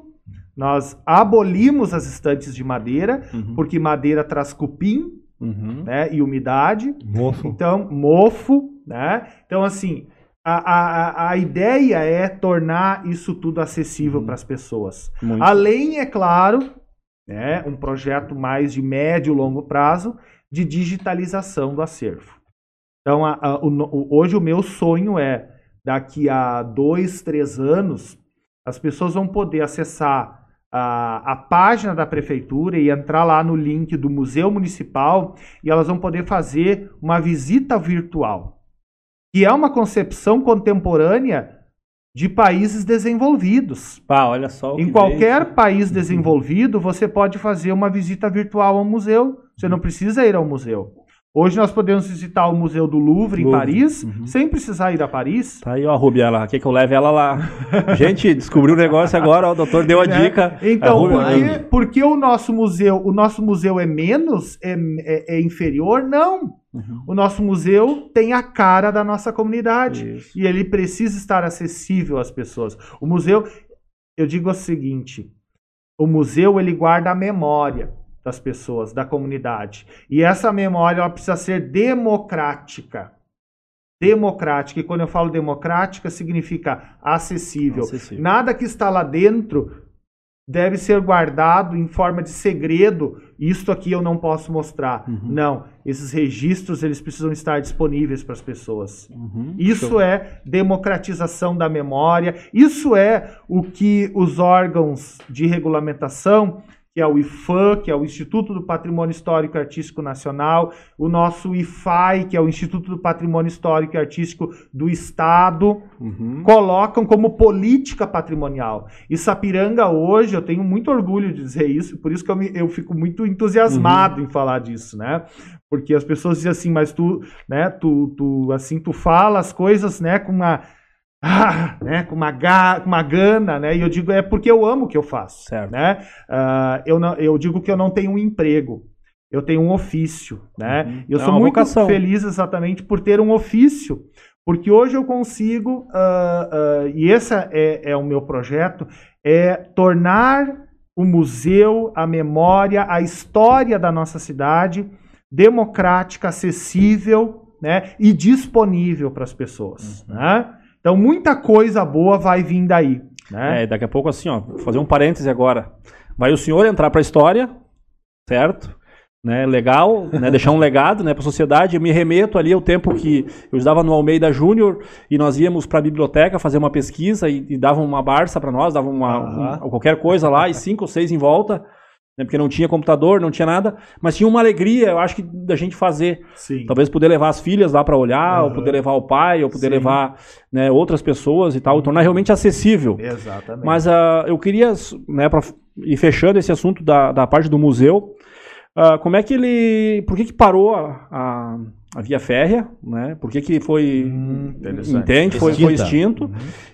Nós abolimos as estantes de madeira, Uhum. porque madeira traz cupim Uhum. né, e umidade. Mofo. Então, mofo, né? Então, assim, a, a, a- ideia é tornar isso tudo acessível Uhum. para as pessoas. Muito. Além, é claro, né, um projeto mais de médio e longo prazo de digitalização do acervo. Então, a- a- o- hoje o meu sonho é, daqui a dois, três anos, as pessoas vão poder acessar a, a página da prefeitura e entrar lá no link do Museu Municipal e elas vão poder fazer uma visita virtual, que é uma concepção contemporânea de países desenvolvidos. Pá, olha só. Em que qualquer veio. país desenvolvido, você pode fazer uma visita virtual ao museu. Você não precisa ir ao museu. Hoje nós podemos visitar o Museu do Louvre, em Louvre, Paris, uhum. sem precisar ir a Paris. Tá aí, ó, a Rubi, ela quer que eu leve ela lá. Gente, descobriu o negócio agora, ó, o doutor deu a né? dica. Então, A Rubi- por que, por que o nosso museu, o nosso museu é menos, é, é- é inferior? Não. Uhum. O nosso museu tem a cara da nossa comunidade. Isso. E ele precisa estar acessível às pessoas. O museu, eu digo o seguinte: o museu ele guarda a memória das pessoas, da comunidade. E essa memória ela precisa ser democrática. Democrática. E quando eu falo democrática, significa acessível. Acessível. Nada que está lá dentro deve ser guardado em forma de segredo. Isto aqui eu não posso mostrar. Uhum. Não, esses registros eles precisam estar disponíveis para as pessoas. Uhum. Isso Show. é democratização da memória. Isso é o que os órgãos de regulamentação, que é o IFAM, que é o Instituto do Patrimônio Histórico e Artístico Nacional, o nosso IFAI, que é o Instituto do Patrimônio Histórico e Artístico do Estado, Uhum. colocam como política patrimonial. E Sapiranga hoje, eu tenho muito orgulho de dizer isso, por isso que eu, me- eu fico muito entusiasmado em falar disso, né? Porque as pessoas dizem assim, mas tu, né, tu, tu, assim, tu fala as coisas, né, com uma, ah, né, com uma, ga, uma gana, né? E eu digo, é porque eu amo o que eu faço, Certo. né? Ah, eu, não, eu digo que eu não tenho um emprego, eu tenho um ofício, né? Uhum. Eu É sou muito vocação. feliz exatamente por ter um ofício, porque hoje eu consigo, ah, ah, e esse é, é o meu projeto, é tornar o museu, a memória, a história da nossa cidade democrática, acessível né, e disponível para as pessoas. Uhum. Né? Então, muita coisa boa vai vir daí. Né? É, daqui a pouco assim, ó, vou fazer um parêntese agora. Vai o senhor entrar para a história, certo? Né, legal, né, deixar um legado né, para a sociedade. Eu me remeto ali ao tempo que eu estava no Almeida Júnior e nós íamos para a biblioteca fazer uma pesquisa e, e davam uma barça para nós, davam uma, Aham. um- qualquer coisa lá e cinco ou seis em volta. Né, porque não tinha computador, não tinha nada, mas tinha uma alegria, eu acho que da gente fazer. Sim. Talvez poder levar as filhas lá para olhar, ou Aham. poder levar o pai, ou poder Sim. levar né, outras pessoas e tal, tornar realmente acessível. Exatamente. Mas ah, eu queria, né, para ir fechando esse assunto da, da parte do museu, ah, como é que ele. Por que, que parou a, a, a via férrea? Né? Por que, que foi. Hum, entende? Foi, foi extinto.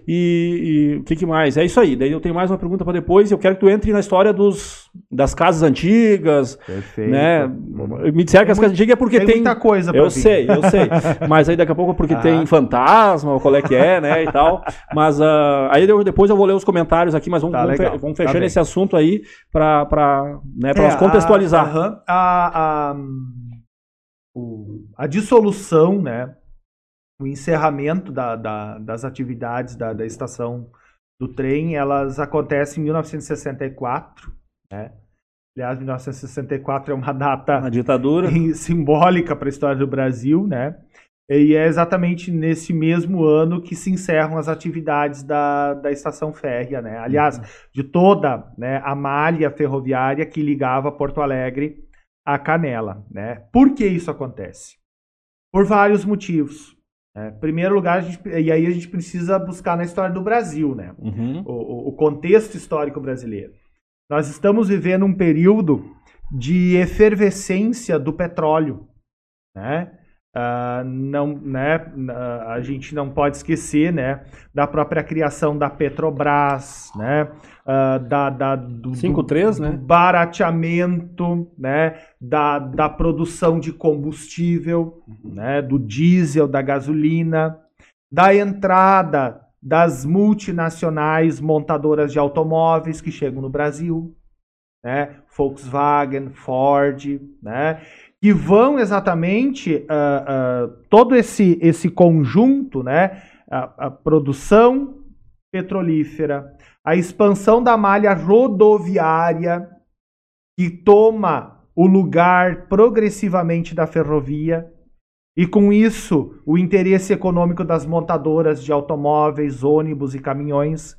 E, e o que, que mais? É isso aí. Daí eu tenho mais uma pergunta para depois. Eu quero que tu entre na história dos, das casas antigas. Perfeito. Né? Uhum. Me disseram que as casas antigas é porque Tem, tem. muita coisa pra Eu vir. sei, eu sei. Mas aí daqui a pouco porque Ah. tem fantasma, qual é que é, né, e tal. Mas ah, aí eu- depois eu vou ler os comentários aqui, mas vamos, Tá, vamos, fe- vamos Tá fechando bem. esse assunto aí para para né, pra É, nós contextualizar. A, a, a, o- a dissolução, né? O encerramento da- da- das atividades da, da estação do trem, elas acontecem em 1964, né? Aliás, 1964 é uma data Na ditadura. simbólica para a história do Brasil, né? E é exatamente nesse mesmo ano que se encerram as atividades da, da estação férrea, né? Aliás, de toda né, a malha ferroviária que ligava Porto Alegre a Canela, né? Por que isso acontece? Por vários motivos. Em primeiro lugar, a gente, e aí a gente precisa buscar na história do Brasil, né? Uhum. o, o- contexto histórico brasileiro. Nós estamos vivendo um período de efervescência do petróleo, né? Ah, não, né? ah, a gente não pode esquecer, né, da própria criação da Petrobras, né, ah, da, da do, 5.3, do né? barateamento, né, da, da produção de combustível, né, do diesel, da gasolina, da entrada das multinacionais montadoras de automóveis que chegam no Brasil, né? Volkswagen, Ford, né? Que vão exatamente ah, ah, todo esse, esse conjunto, né? A, a produção petrolífera, a expansão da malha rodoviária que toma o lugar progressivamente da ferrovia, e com isso, o interesse econômico das montadoras de automóveis, ônibus e caminhões.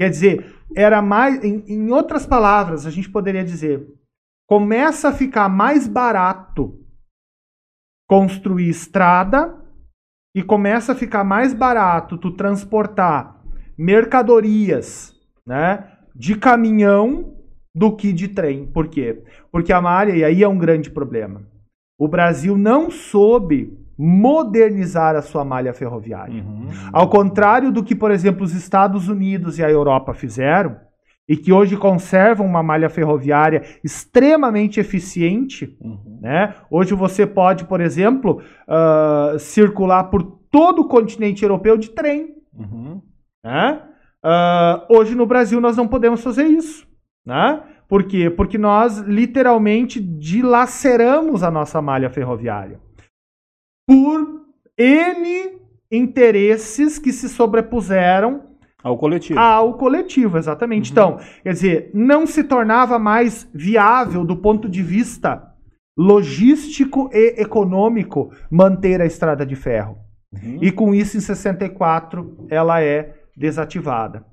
Quer dizer, era mais. Em, em outras palavras, a gente poderia dizer: começa a ficar mais barato construir estrada e começa a ficar mais barato tu transportar mercadorias né, de caminhão do que de trem. Por quê? Porque a malha, e aí é um grande problema, o Brasil não soube modernizar a sua malha ferroviária. Uhum. Ao contrário do que, por exemplo, os Estados Unidos e a Europa fizeram, e que hoje conservam uma malha ferroviária extremamente eficiente, Uhum. né? Hoje você pode, por exemplo, ah, circular por todo o continente europeu de trem. Uhum. Né? Ah, hoje no Brasil nós não podemos fazer isso. Né? Por quê? Porque nós literalmente dilaceramos a nossa malha ferroviária por N interesses que se sobrepuseram Ao coletivo. ao coletivo, exatamente. Uhum. Então, quer dizer, não se tornava mais viável do ponto de vista logístico e econômico manter a estrada de ferro. Uhum. E com isso, em 64, ela é desativada.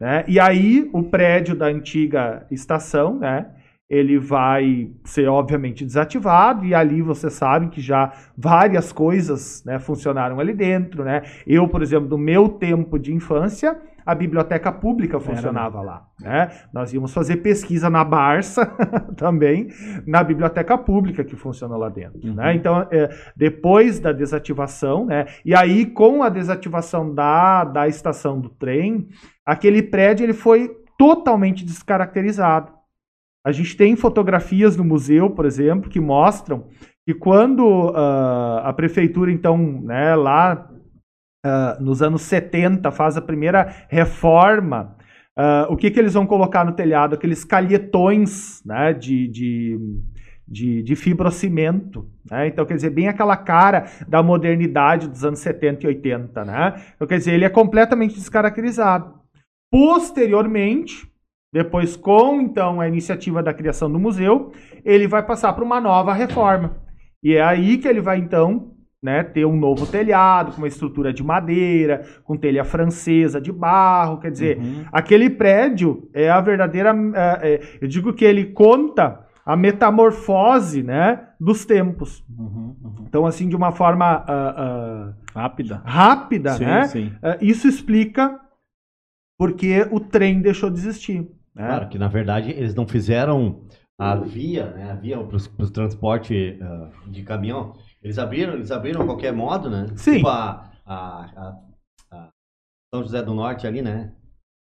Né? E aí, o prédio da antiga estação, né? Ele vai ser, obviamente, desativado, e ali você sabe que já várias coisas né, funcionaram ali dentro. Né? Eu, por exemplo, no meu tempo de infância, a biblioteca pública funcionava lá. Né? Nós íamos fazer pesquisa na Barça também, na biblioteca pública que funciona lá dentro. Uhum. Né? Então, é, depois da desativação, né? E aí, com a desativação da, da estação do trem, aquele prédio ele foi totalmente descaracterizado. A gente tem fotografias no museu, por exemplo, que mostram que quando ah, a prefeitura, então, né, lá ah, nos anos 70, faz a primeira reforma, ah, o que, que eles vão colocar no telhado? Aqueles calhetões né, de, de, de, de fibrocimento. Né? Então, quer dizer, bem aquela cara da modernidade dos anos 70 e 80. Né? Então, quer dizer, ele é completamente descaracterizado. Posteriormente, depois com então a iniciativa da criação do museu, ele vai passar para uma nova reforma. E é aí que ele vai então né, ter um novo telhado, com uma estrutura de madeira, com telha francesa de barro, quer dizer, Uhum. aquele prédio é a verdadeira, é, é, eu digo que ele conta a metamorfose, né, dos tempos. Uhum, uhum. Então, assim, de uma forma ah, Rápida. ah, rápida, sim, né, sim. ah, isso explica porque o trem deixou de existir. Né? Claro que na verdade eles não fizeram a via, né? A via para o transporte de caminhão. Eles abriram, eles abriram a qualquer modo, né? Sim. Tipo a, a, a- São José do Norte ali, né?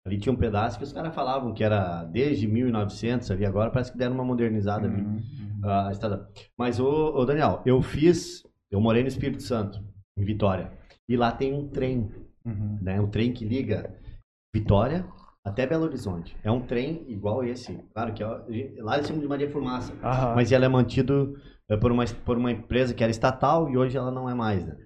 Ali tinha um pedaço que os caras falavam que era desde 1900 ali, agora parece que deram uma modernizada ali. Uhum. a estrada. Mas, ô, ô, Daniel, eu fiz, eu morei no Espírito Santo, em Vitória, e lá tem um trem, Uhum. né? Um trem que liga Vitória até Belo Horizonte. É um trem igual esse, claro que é, lá eles chamam de Maria Fumaça, Aham. mas ele é mantido por uma, por uma empresa que era estatal e hoje ela não é mais, né?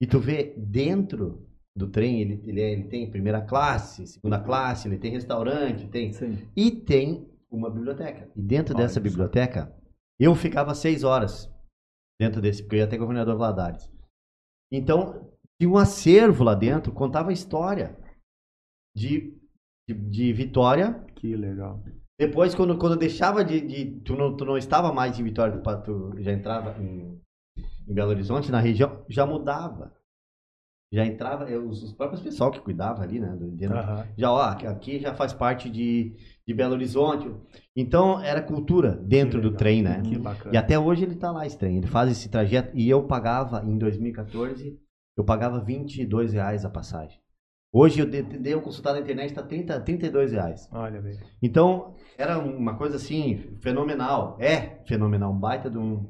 E tu vê dentro do trem, ele, ele, é- ele tem primeira classe, segunda classe, ele tem restaurante, tem Sim. e tem uma biblioteca. E dentro Olha dessa só. biblioteca, eu ficava seis horas dentro desse, porque eu ia até governador Vladares. Então, tinha um acervo lá dentro, contava a história de, de, de Vitória. Que legal. Depois, quando, quando eu deixava de. de- tu, não, tu não estava mais em Vitória, tu, tu já entrava em, em Belo Horizonte, na região, já mudava. Já entrava, eu- os, os próprios pessoal que cuidava ali, né? do- dentro Aham. já ó, aqui já faz parte de, de Belo Horizonte. Então era cultura dentro do trem, né? Que bacana. E até hoje ele tá lá esse trem, ele faz esse trajeto e eu pagava em 2014, eu pagava 22 reais a passagem. Hoje eu dei, eu consultar na internet tá 30, 32 reais. Olha, velho. Então era uma coisa assim fenomenal, é fenomenal, um baita de um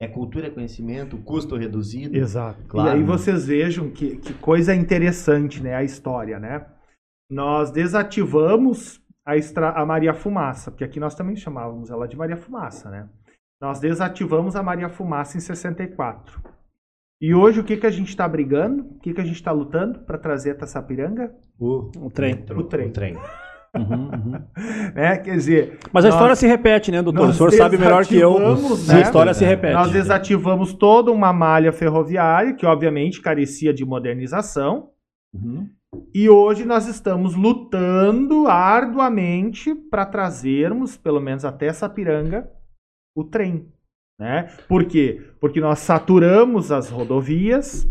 é cultura, é conhecimento, custo reduzido. Exato. Claro, e aí né? vocês vejam que, que coisa interessante, né? A história, né? Nós desativamos a, extra, a Maria Fumaça, porque aqui nós também chamávamos ela de Maria Fumaça, né? Nós desativamos a Maria Fumaça em 64. E hoje o que, que a gente está brigando? O que, que a gente está lutando para trazer a Taçapiranga? O, O trem. O trem. O trem. Uhum, uhum. Né? Quer dizer, Mas a Nós- história se repete, né, doutor? O senhor sabe melhor que eu. desativamos, A né? história se repete. nós desativamos toda uma malha ferroviária, que obviamente carecia de modernização, Uhum. E hoje nós estamos lutando arduamente para trazermos, pelo menos até Sapiranga, o trem. Né? Por quê? Porque nós saturamos as rodovias,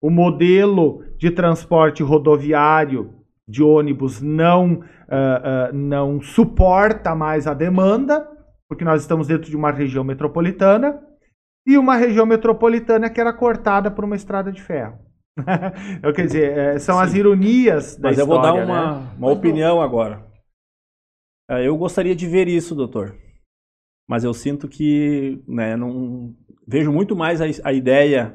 o modelo de transporte rodoviário de ônibus não, ah, ah, não suporta mais a demanda, porque nós estamos dentro de uma região metropolitana, e uma região metropolitana que era cortada por uma estrada de ferro. Eu, quer dizer, eh, são as Sim. ironias da Mas eu história. vou dar uma, né? uma opinião agora. É, Eu gostaria de ver isso, doutor. Mas eu sinto que né, não vejo muito mais a, a ideia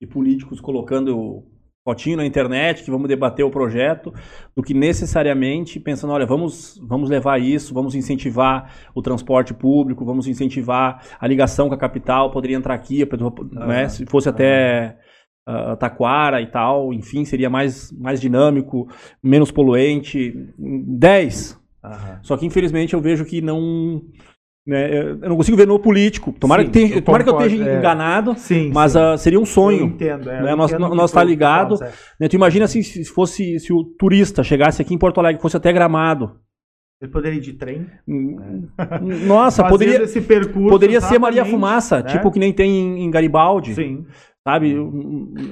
de políticos colocando fotinho na internet, que vamos debater o projeto, do que necessariamente pensando, olha, vamos, vamos levar isso, vamos incentivar o transporte público, vamos incentivar a ligação com a capital, poderia entrar aqui, né, Ah, se fosse até ah, Taquara e tal, enfim, seria mais, mais dinâmico, menos poluente. 10. Aham. Só que infelizmente eu vejo que não. Né, eu não consigo ver no político. Tomara, Sim, que, tenha- eu tomara que eu concordo, esteja é. enganado, Sim, mas sim. ah, seria um Eu sonho. entendo, é, né? eu Nós- entendo nós tá ligado. é. né? Tu imagina assim, se fosse se o turista chegasse aqui em Porto Alegre, fosse até Gramado. Ele poderia ir de trem. Hum, Nossa, poderia, esse percurso. poderia ser Maria Fumaça, né? tipo que nem tem em, Garibaldi, Sim. sabe?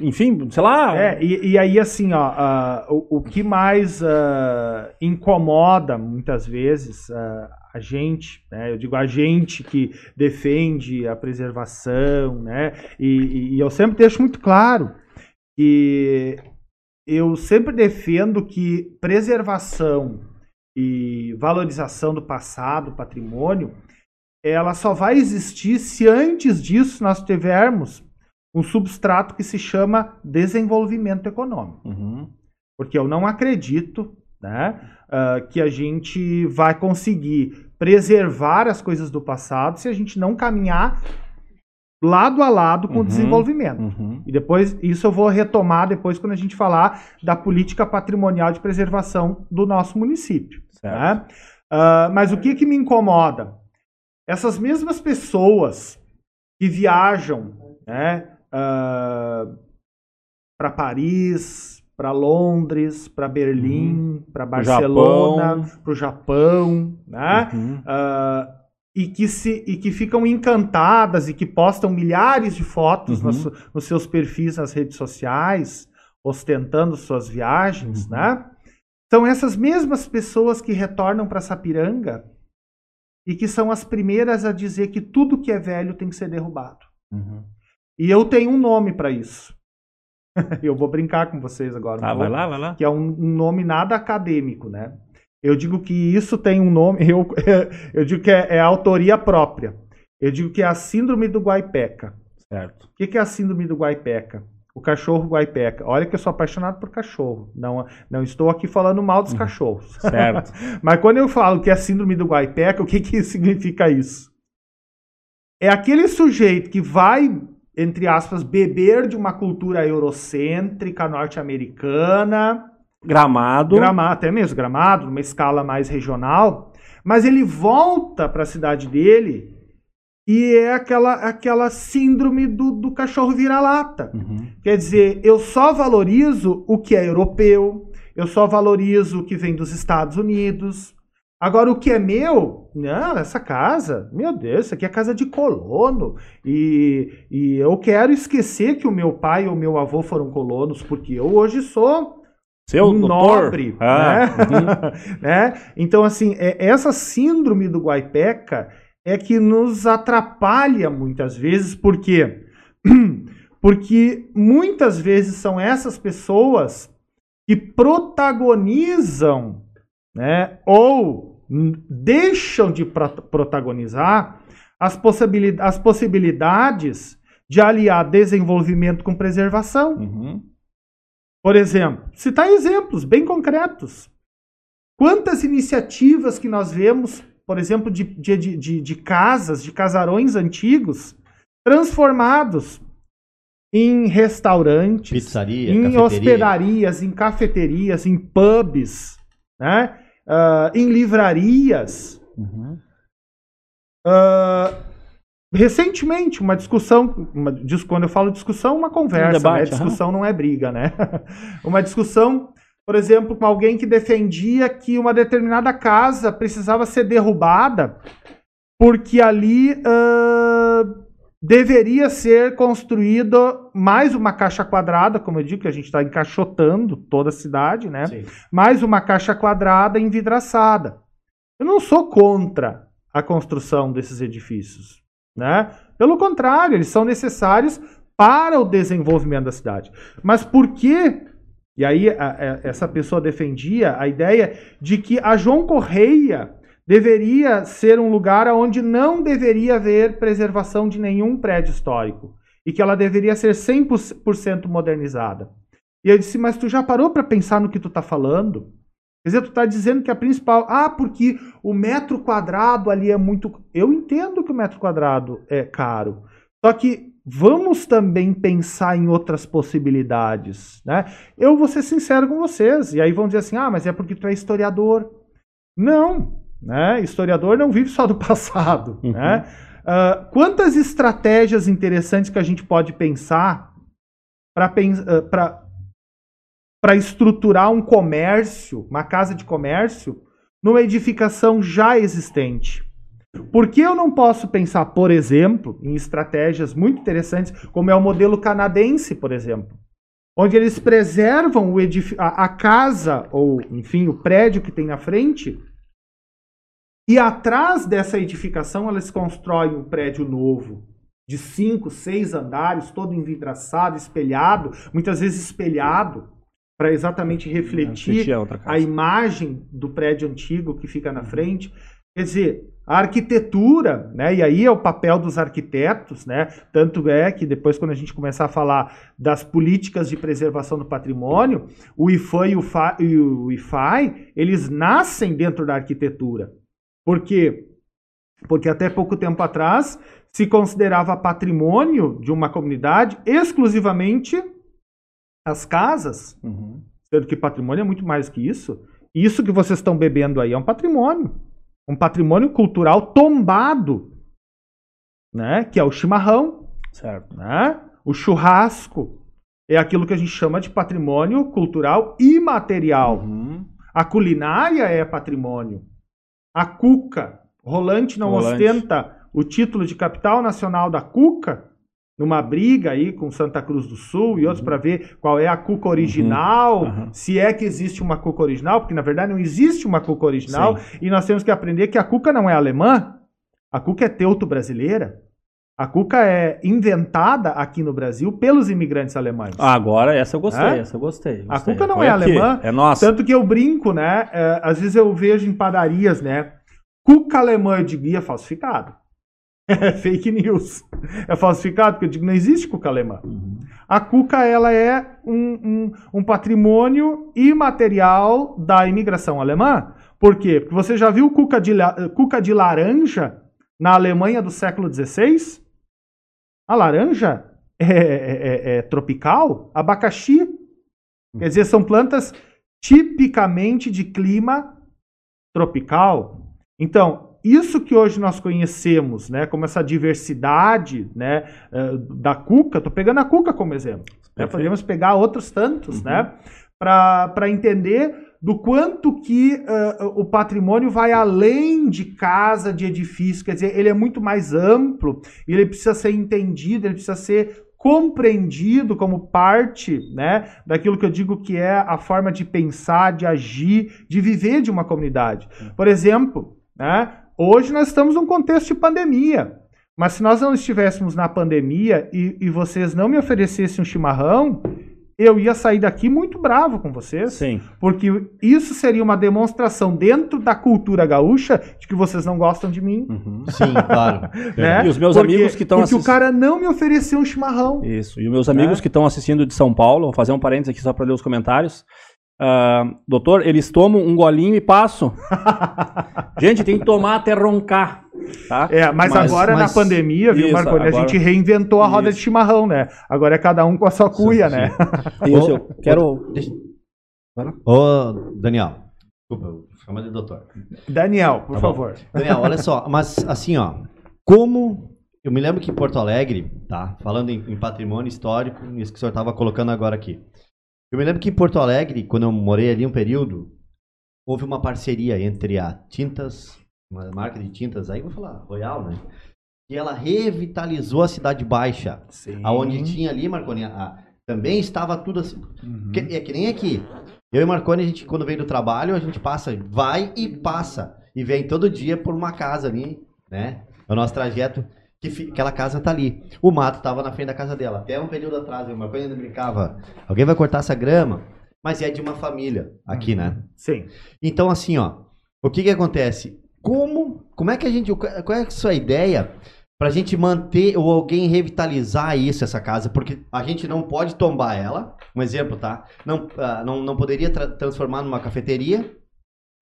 Enfim, sei lá. É, e, e aí, assim, ó, ah, o, o que mais ah, incomoda muitas vezes a gente, né, eu digo a gente que defende a preservação, né, e, e- eu sempre deixo muito claro que eu sempre defendo que preservação e valorização do passado, patrimônio, ela só vai existir se antes disso nós tivermos um substrato que se chama desenvolvimento econômico. Uhum. Porque eu não acredito né, ah, que a gente vai conseguir preservar as coisas do passado se a gente não caminhar lado a lado com Uhum. o desenvolvimento. Uhum. E depois, isso eu vou retomar depois quando a gente falar da política patrimonial de preservação do nosso município. Né? Ah, mas o que, que me incomoda? Essas mesmas pessoas que viajam né, uh, para Paris, para Londres, para Berlim, para Barcelona, para o Japão, né? Uhum. Uh, e que, se, e que ficam encantadas e que postam milhares de fotos Uhum. nos, nos seus perfis nas redes sociais, ostentando suas viagens, Uhum. né? São essas mesmas pessoas que retornam para Sapiranga e que são as primeiras a dizer que tudo que é velho tem que ser derrubado. Uhum. E eu tenho um nome para isso. eu vou brincar com vocês agora. pouco vai lá, vai lá. que é um, um nome nada acadêmico, né? Eu digo que isso tem um nome, eu, eu digo que é, é autoria própria. Eu digo que é a síndrome do Guaipeca. Certo. O que, que é a síndrome do Guaipeca? O cachorro Guaipeca. Olha que eu sou apaixonado por cachorro. Não, não estou aqui falando mal dos Uhum. cachorros. Certo. Mas quando eu falo que é a síndrome do Guaipeca, o que, que significa isso? É aquele sujeito que vai, entre aspas, beber de uma cultura eurocêntrica, norte-americana, Gramado. Gramado, até mesmo Gramado, numa escala mais regional, mas ele volta para a cidade dele e é aquela, aquela síndrome do, do cachorro vira-lata. Uhum. Quer dizer, eu só valorizo o que é europeu, eu só valorizo o que vem dos Estados Unidos. Agora, o que é meu, não, essa casa, meu Deus, isso aqui é casa de colono. E, e eu quero esquecer que o meu pai e o meu avô foram colonos, porque eu hoje sou Seu um doutor. nobre, Ah, né? Né? Então, assim, é- essa síndrome do Guaipeca é que nos atrapalha muitas vezes, por quê? Porque muitas vezes são essas pessoas que protagonizam, né, ou deixam de pro- protagonizar as, possibili- as possibilidades de aliar desenvolvimento com preservação. Uhum. Por exemplo, citar exemplos bem concretos. Quantas iniciativas que nós vemos, por exemplo, de, de, de- de, de casas, de casarões antigos, transformados em restaurantes, Pizzaria, em cafeteria. hospedarias, em cafeterias, em pubs, né? Ah, em livrarias. Uhum. Ah, recentemente, uma discussão, uma, quando eu falo discussão, uma conversa, Um debate, né? Discussão não é briga, né? uma discussão, por exemplo, com alguém que defendia que uma determinada casa precisava ser derrubada porque ali ah, deveria ser construída mais uma caixa quadrada, como eu digo, que a gente está encaixotando toda a cidade, né? Sim. mais uma caixa quadrada envidraçada. Eu não sou contra a construção desses edifícios, né? Pelo contrário, eles são necessários para o desenvolvimento da cidade. Mas por que? E aí a- a- essa pessoa defendia a ideia de que a João Correia deveria ser um lugar onde não deveria haver preservação de nenhum prédio histórico e que ela deveria ser 100% modernizada. E eu disse, mas tu já parou para pensar no que tu tá falando? Quer dizer, tu tá dizendo que a principal. Ah, porque o metro quadrado ali é muito. Eu entendo que o metro quadrado é caro. Só que vamos também pensar em outras possibilidades, né? Eu vou ser sincero com vocês. E aí vão dizer assim: ah, mas é porque tu é historiador. Não, né? Historiador não vive só do passado, Uhum. né? Ah, quantas estratégias interessantes que a gente pode pensar para para estruturar um comércio, uma casa de comércio, numa edificação já existente. Por que eu não posso pensar, por exemplo, em estratégias muito interessantes, como é o modelo canadense, por exemplo, onde eles preservam a, a casa, ou enfim, o prédio que tem na frente, e atrás dessa edificação eles constroem um prédio novo, de cinco, seis andares, todo envidraçado, espelhado, muitas vezes espelhado, para exatamente refletir a a imagem do prédio antigo que fica na frente. Quer dizer, a arquitetura, né? E aí é o papel dos arquitetos, né? Tanto é que depois, quando a gente começar a falar das políticas de preservação do patrimônio, o IFAM e o, FA, e o IFAI, eles nascem dentro da arquitetura. Por quê? Porque até pouco tempo atrás se considerava patrimônio de uma comunidade exclusivamente as casas. Uhum. Sendo que patrimônio é muito mais que isso. Isso que vocês estão bebendo aí é um patrimônio. Um patrimônio cultural tombado, né? Que é o chimarrão, Certo. né? O churrasco é aquilo que a gente chama de patrimônio cultural imaterial. Uhum. A culinária é patrimônio. A cuca, Rolante não Rolante. ostenta o título de capital nacional da cuca, numa briga aí com Santa Cruz do Sul e outros para ver qual é a cuca original, Uhum. se é que existe uma cuca original, porque na verdade não existe uma cuca original e nós temos que aprender que a cuca não é alemã, a cuca é teuto-brasileira. A cuca é inventada aqui no Brasil pelos imigrantes alemães. Ah, agora essa eu gostei, Hã? essa eu gostei. A gostei. cuca não Foi é aqui, alemã, É nossa. Tanto que eu brinco, né? é, às vezes eu vejo em padarias, né? Cuca alemã, eu digo, "Ih, é falsificado. É fake news. É falsificado, porque eu digo, não existe cuca alemã. Uhum. A cuca, ela é um, um- um patrimônio imaterial da imigração alemã. Por quê? Porque você já viu cuca de, cuca de laranja na Alemanha do século XVI? A laranja é, é- é- é tropical, abacaxi. Quer dizer, são plantas tipicamente de clima tropical. Então, isso que hoje nós conhecemos, né, como essa diversidade, né, eh, da cuca, tô pegando a cuca como exemplo. Né, podemos pegar outros tantos, Uhum. né, para entender do quanto que eh, o patrimônio vai além de casa, de edifício, quer dizer, ele é muito mais amplo, ele precisa ser entendido, ele precisa ser compreendido como parte, né, daquilo que eu digo que é a forma de pensar, de agir, de viver de uma comunidade. Por exemplo, né, hoje nós estamos num contexto de pandemia. Mas se nós não estivéssemos na pandemia e, e vocês não me oferecessem um chimarrão, eu ia sair daqui muito bravo com vocês. Sim. Porque isso seria uma demonstração dentro da cultura gaúcha de que vocês não gostam de mim. Uhum. Sim, claro. Né? E os meus Porque- amigos que estão Porque o assistindo. cara não me ofereceu um chimarrão. Isso. E os meus amigos Né? que estão assistindo de São Paulo, vou fazer um parênteses aqui só para ler os comentários. Ah, doutor, eles tomam um golinho e passam. Gente, tem que tomar até roncar. Tá? É, mas, Mas- agora mas- na pandemia, viu, Isso, Marconi? A agora- gente reinventou a roda Isso. de chimarrão, né? Agora é cada um com a sua cuia, sim. né? Isso, eu quero. Deixa... Ô, Daniel. Desculpa, chama de doutor. Daniel, por Tá favor. Daniel, olha só, mas assim, ó, como eu me lembro que em Porto Alegre, tá? Falando em, em patrimônio histórico, isso que o senhor estava colocando agora aqui. Eu me lembro que em Porto Alegre, quando eu morei ali um período, houve uma parceria entre a Tintas, uma marca de tintas aí, vou falar, Royal, né? E ela revitalizou a Cidade Baixa, Sim. aonde tinha ali, Marconi, a- também estava tudo assim, Uhum. que- é que nem aqui. Eu e Marconi, a gente, quando vem do trabalho, a gente passa, vai e passa. E vem todo dia por uma casa ali, né? É o nosso trajeto, que fi- aquela casa tá ali. O mato tava na frente da casa dela. Até um período atrás, eu o Marconi ainda brincava. Alguém vai cortar essa grama? Mas é de uma família aqui, né? Sim. Então, assim, ó, o que que acontece? Como, como é que a gente, qual é a sua ideia pra gente manter ou alguém revitalizar isso, essa casa? Porque a gente não pode tombar ela, um exemplo, tá? Não, ah, não, não poderia tra- transformar numa cafeteria,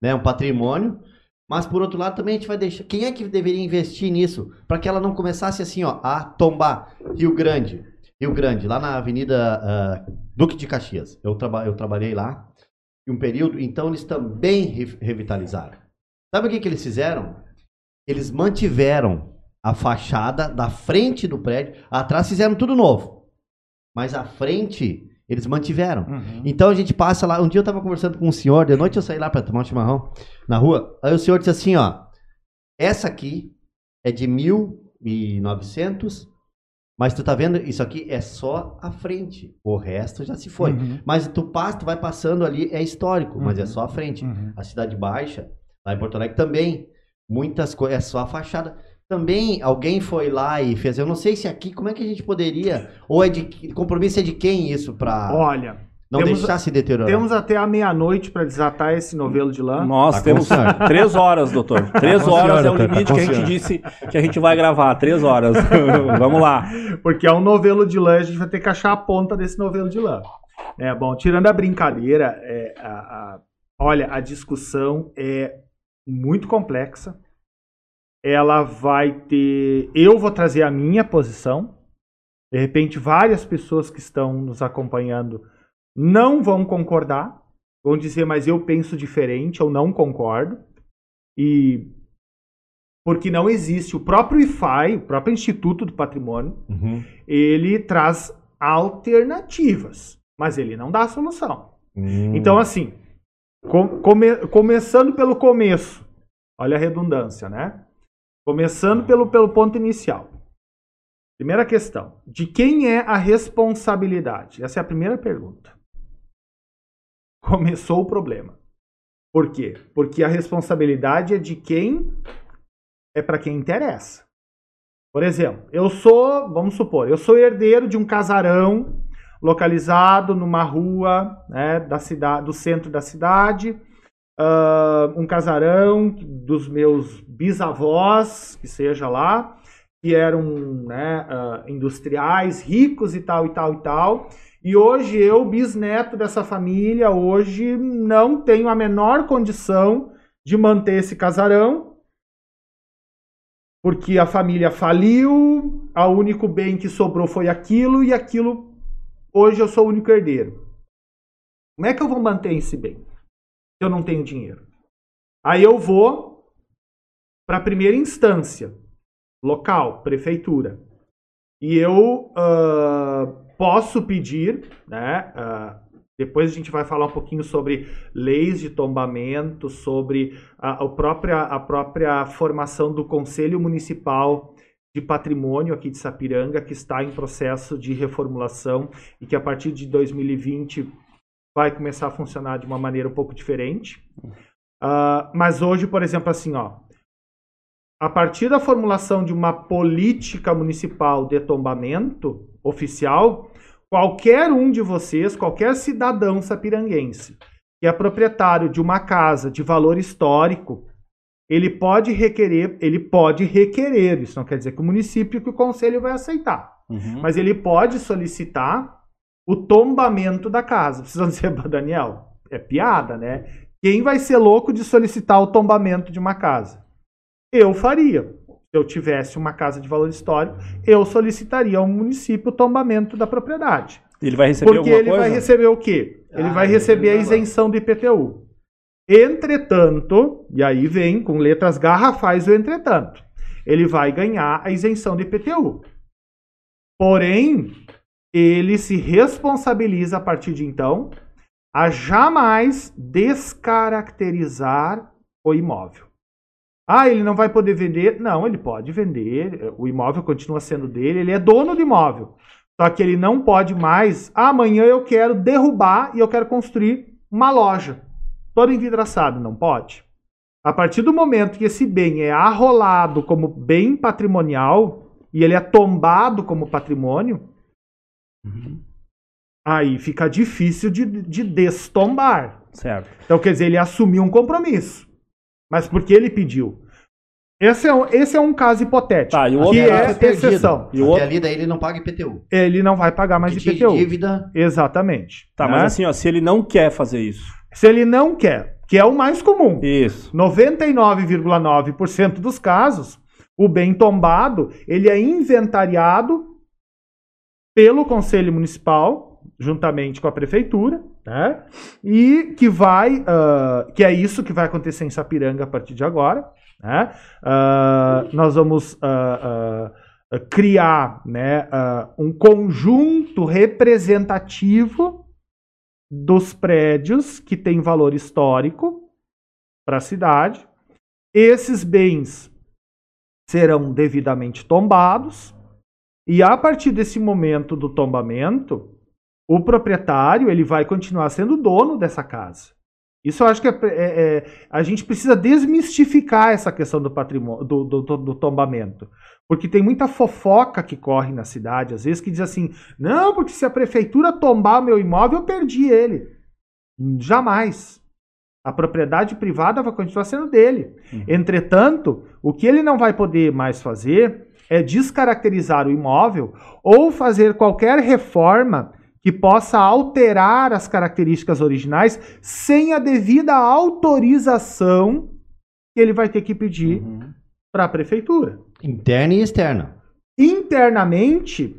né, um patrimônio, mas por outro lado também a gente vai deixar, quem é que deveria investir nisso? Pra que ela não começasse assim, ó, a tombar Rio Grande, Rio Grande, lá na Avenida ah, Duque de Caxias. Eu, traba, eu trabalhei lá em um período, então eles também re- revitalizaram. Sabe o que, que eles fizeram? Eles mantiveram a fachada da frente do prédio, atrás fizeram tudo novo. Mas a frente eles mantiveram. Uhum. Então a gente passa lá. Um dia eu tava conversando com um senhor, de noite eu saí lá para tomar um chimarrão na rua. Aí o senhor disse assim: ó, essa aqui é de 1900, mas tu tá vendo? Isso aqui é só a frente. O resto já se foi. Uhum. Mas tu passa, tu vai passando ali, é histórico, mas é Uhum. só a frente. Uhum. A Cidade Baixa, lá em Porto Alegre também, muitas coisas, é só a fachada. Também alguém foi lá e fez, eu não sei se aqui, como é que a gente poderia, ou é de, compromisso é de quem isso pra Olha, não temos- deixar se deteriorar? temos até a meia-noite para desatar esse novelo de lã. Nós Tá temos três horas, doutor. Três com o horas senhor, é o limite tá que a gente disse que a gente vai gravar. Três horas. Vamos lá. Porque é um novelo de lã, a gente vai ter que achar a ponta desse novelo de lã. É, bom, tirando a brincadeira, é, a- a- olha, a discussão é muito complexa. Ela vai ter. Eu vou trazer a minha posição. De repente, várias pessoas que estão nos acompanhando não vão concordar. Vão dizer, mas eu penso diferente, eu não concordo. E Porque não existe. O próprio IFAI, o próprio Instituto do Patrimônio, Uhum. ele traz alternativas, mas ele não dá a solução. Hum. Então, assim, come- começando pelo começo, olha a redundância, né? Começando pelo, pelo ponto inicial. Primeira questão: de quem é a responsabilidade? Essa é a primeira pergunta. Começou o problema. Por quê? Porque a responsabilidade é de quem é para quem interessa. Por exemplo, eu sou, vamos supor, eu sou herdeiro de um casarão localizado numa rua né, da cidade, do centro da cidade, ah, um casarão dos meus bisavós, que seja lá, que eram né, ah, industriais, ricos e tal, e tal, e tal. E hoje eu, bisneto dessa família, hoje não tenho a menor condição de manter esse casarão, porque a família faliu, o único bem que sobrou foi aquilo, e aquilo hoje eu sou o único herdeiro. Como é que eu vou manter esse bem? Se eu não tenho dinheiro. Aí eu vou para a primeira instância, local, prefeitura. E eu ah, posso pedir, né? ah, depois a gente vai falar um pouquinho sobre leis de tombamento, sobre a, a própria, a própria formação do Conselho Municipal de Patrimônio aqui de Sapiranga, que está em processo de reformulação e que a partir de 2020 vai começar a funcionar de uma maneira um pouco diferente. Ah, mas hoje, por exemplo, assim, ó, a partir da formulação de uma política municipal de tombamento oficial, qualquer um de vocês, qualquer cidadão sapiranguense que é proprietário de uma casa de valor histórico, ele pode requerer, ele pode requerer, isso não quer dizer que o município que o conselho vai aceitar, Uhum. mas ele pode solicitar o tombamento da casa. Vão dizer, "Bah, Daniel, é piada, né? Quem vai ser louco de solicitar o tombamento de uma casa? Eu faria. Se eu tivesse uma casa de valor histórico, eu solicitaria ao município o tombamento da propriedade. Ele vai receber Porque ele coisa? vai receber o quê? Ele Ah, vai receber a isenção do IPTU. Entretanto, e aí vem com letras garrafais o entretanto, ele vai ganhar a isenção do IPTU. Porém, ele se responsabiliza a partir de então a jamais descaracterizar o imóvel. Ah, ele não vai poder vender? Não, ele pode vender, o imóvel continua sendo dele, ele é dono do imóvel. Só que ele não pode mais. "Ah, amanhã eu quero derrubar e eu quero construir uma loja toda envidraçada. Não pode. A partir do momento que esse bem é arrolado como bem patrimonial e ele é tombado como patrimônio, Uhum. aí fica difícil de, de destombar. Certo. Então, quer dizer, ele assumiu um compromisso. Mas porque ele pediu. Esse é um, esse é um caso hipotético. Tá, e o que outro é caso perdido. exceção. E o outro- ali daí ele não paga IPTU. Ele não vai pagar mais Porque IPTU. dívida. Exatamente. Tá, né? mas assim, ó, se ele não quer fazer isso. Se ele não quer, que é o mais comum, Isso. 99,9% dos casos, o bem tombado, ele é inventariado pelo Conselho Municipal, juntamente com a Prefeitura, né? E que vai, ah, que é isso que vai acontecer em Sapiranga a partir de agora, né? Ah, nós vamos ah, criar né, um conjunto representativo dos prédios que têm valor histórico para a cidade. Esses bens serão devidamente tombados e a partir desse momento do tombamento, o proprietário ele vai continuar sendo dono dessa casa. Isso eu acho que é, é- é- a gente precisa desmistificar essa questão do patrimônio, do, do- do- tombamento. Porque tem muita fofoca que corre na cidade, às vezes, que diz assim: não, porque se a prefeitura tombar meu imóvel, eu perdi ele. Jamais. A propriedade privada vai continuar sendo dele. Uhum. Entretanto, o que ele não vai poder mais fazer é descaracterizar o imóvel ou fazer qualquer reforma que possa alterar as características originais sem a devida autorização que ele vai ter que pedir Uhum. para a prefeitura. Interna e externa. Internamente,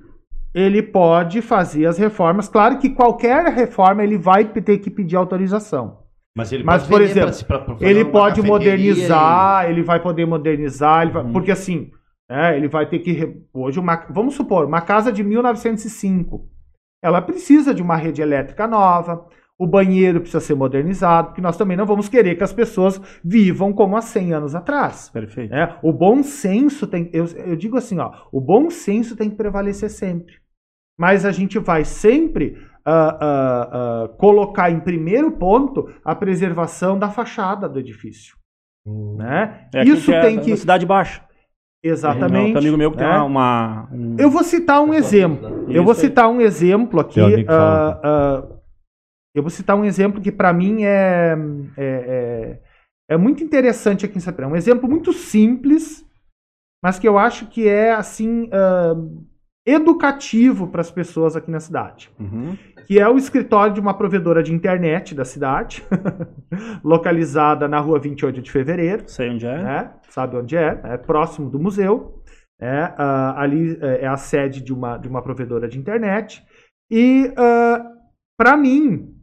ele pode fazer as reformas. Claro que qualquer reforma ele vai ter que pedir autorização. Mas, ele Mas por exemplo, pra, pra ele pode modernizar, e... ele vai poder modernizar, vai, uhum. porque assim, é, ele vai ter que. Hoje, uma, vamos supor, uma casa de 1905, ela precisa de uma rede elétrica nova, o banheiro precisa ser modernizado, porque nós também não vamos querer que as pessoas vivam como há 100 anos atrás. Perfeito. É, o bom senso tem. Eu, eu digo assim, ó, o bom senso tem que prevalecer sempre. Mas a gente vai sempre uh, uh, uh, colocar em primeiro ponto a preservação da fachada do edifício. Hum. Né? É Isso que tem é que. cidade baixa. Exatamente. Tem um amigo meu que tem uma. Um... Eu vou citar um exemplo. Eu vou citar um exemplo aqui. eu vou citar um exemplo que para mim é, é, é, é, muito interessante aqui em Sapiranga. Um exemplo muito simples, mas que eu acho que é assim. Uh, educativo para as pessoas aqui na cidade, uhum. que é o escritório de uma provedora de internet da cidade, localizada na rua 28 de fevereiro. Sei onde é. Né? Sabe onde é? É próximo do museu. É, uh, ali é, é a sede de uma, de uma provedora de internet. E, uh, ah, para mim,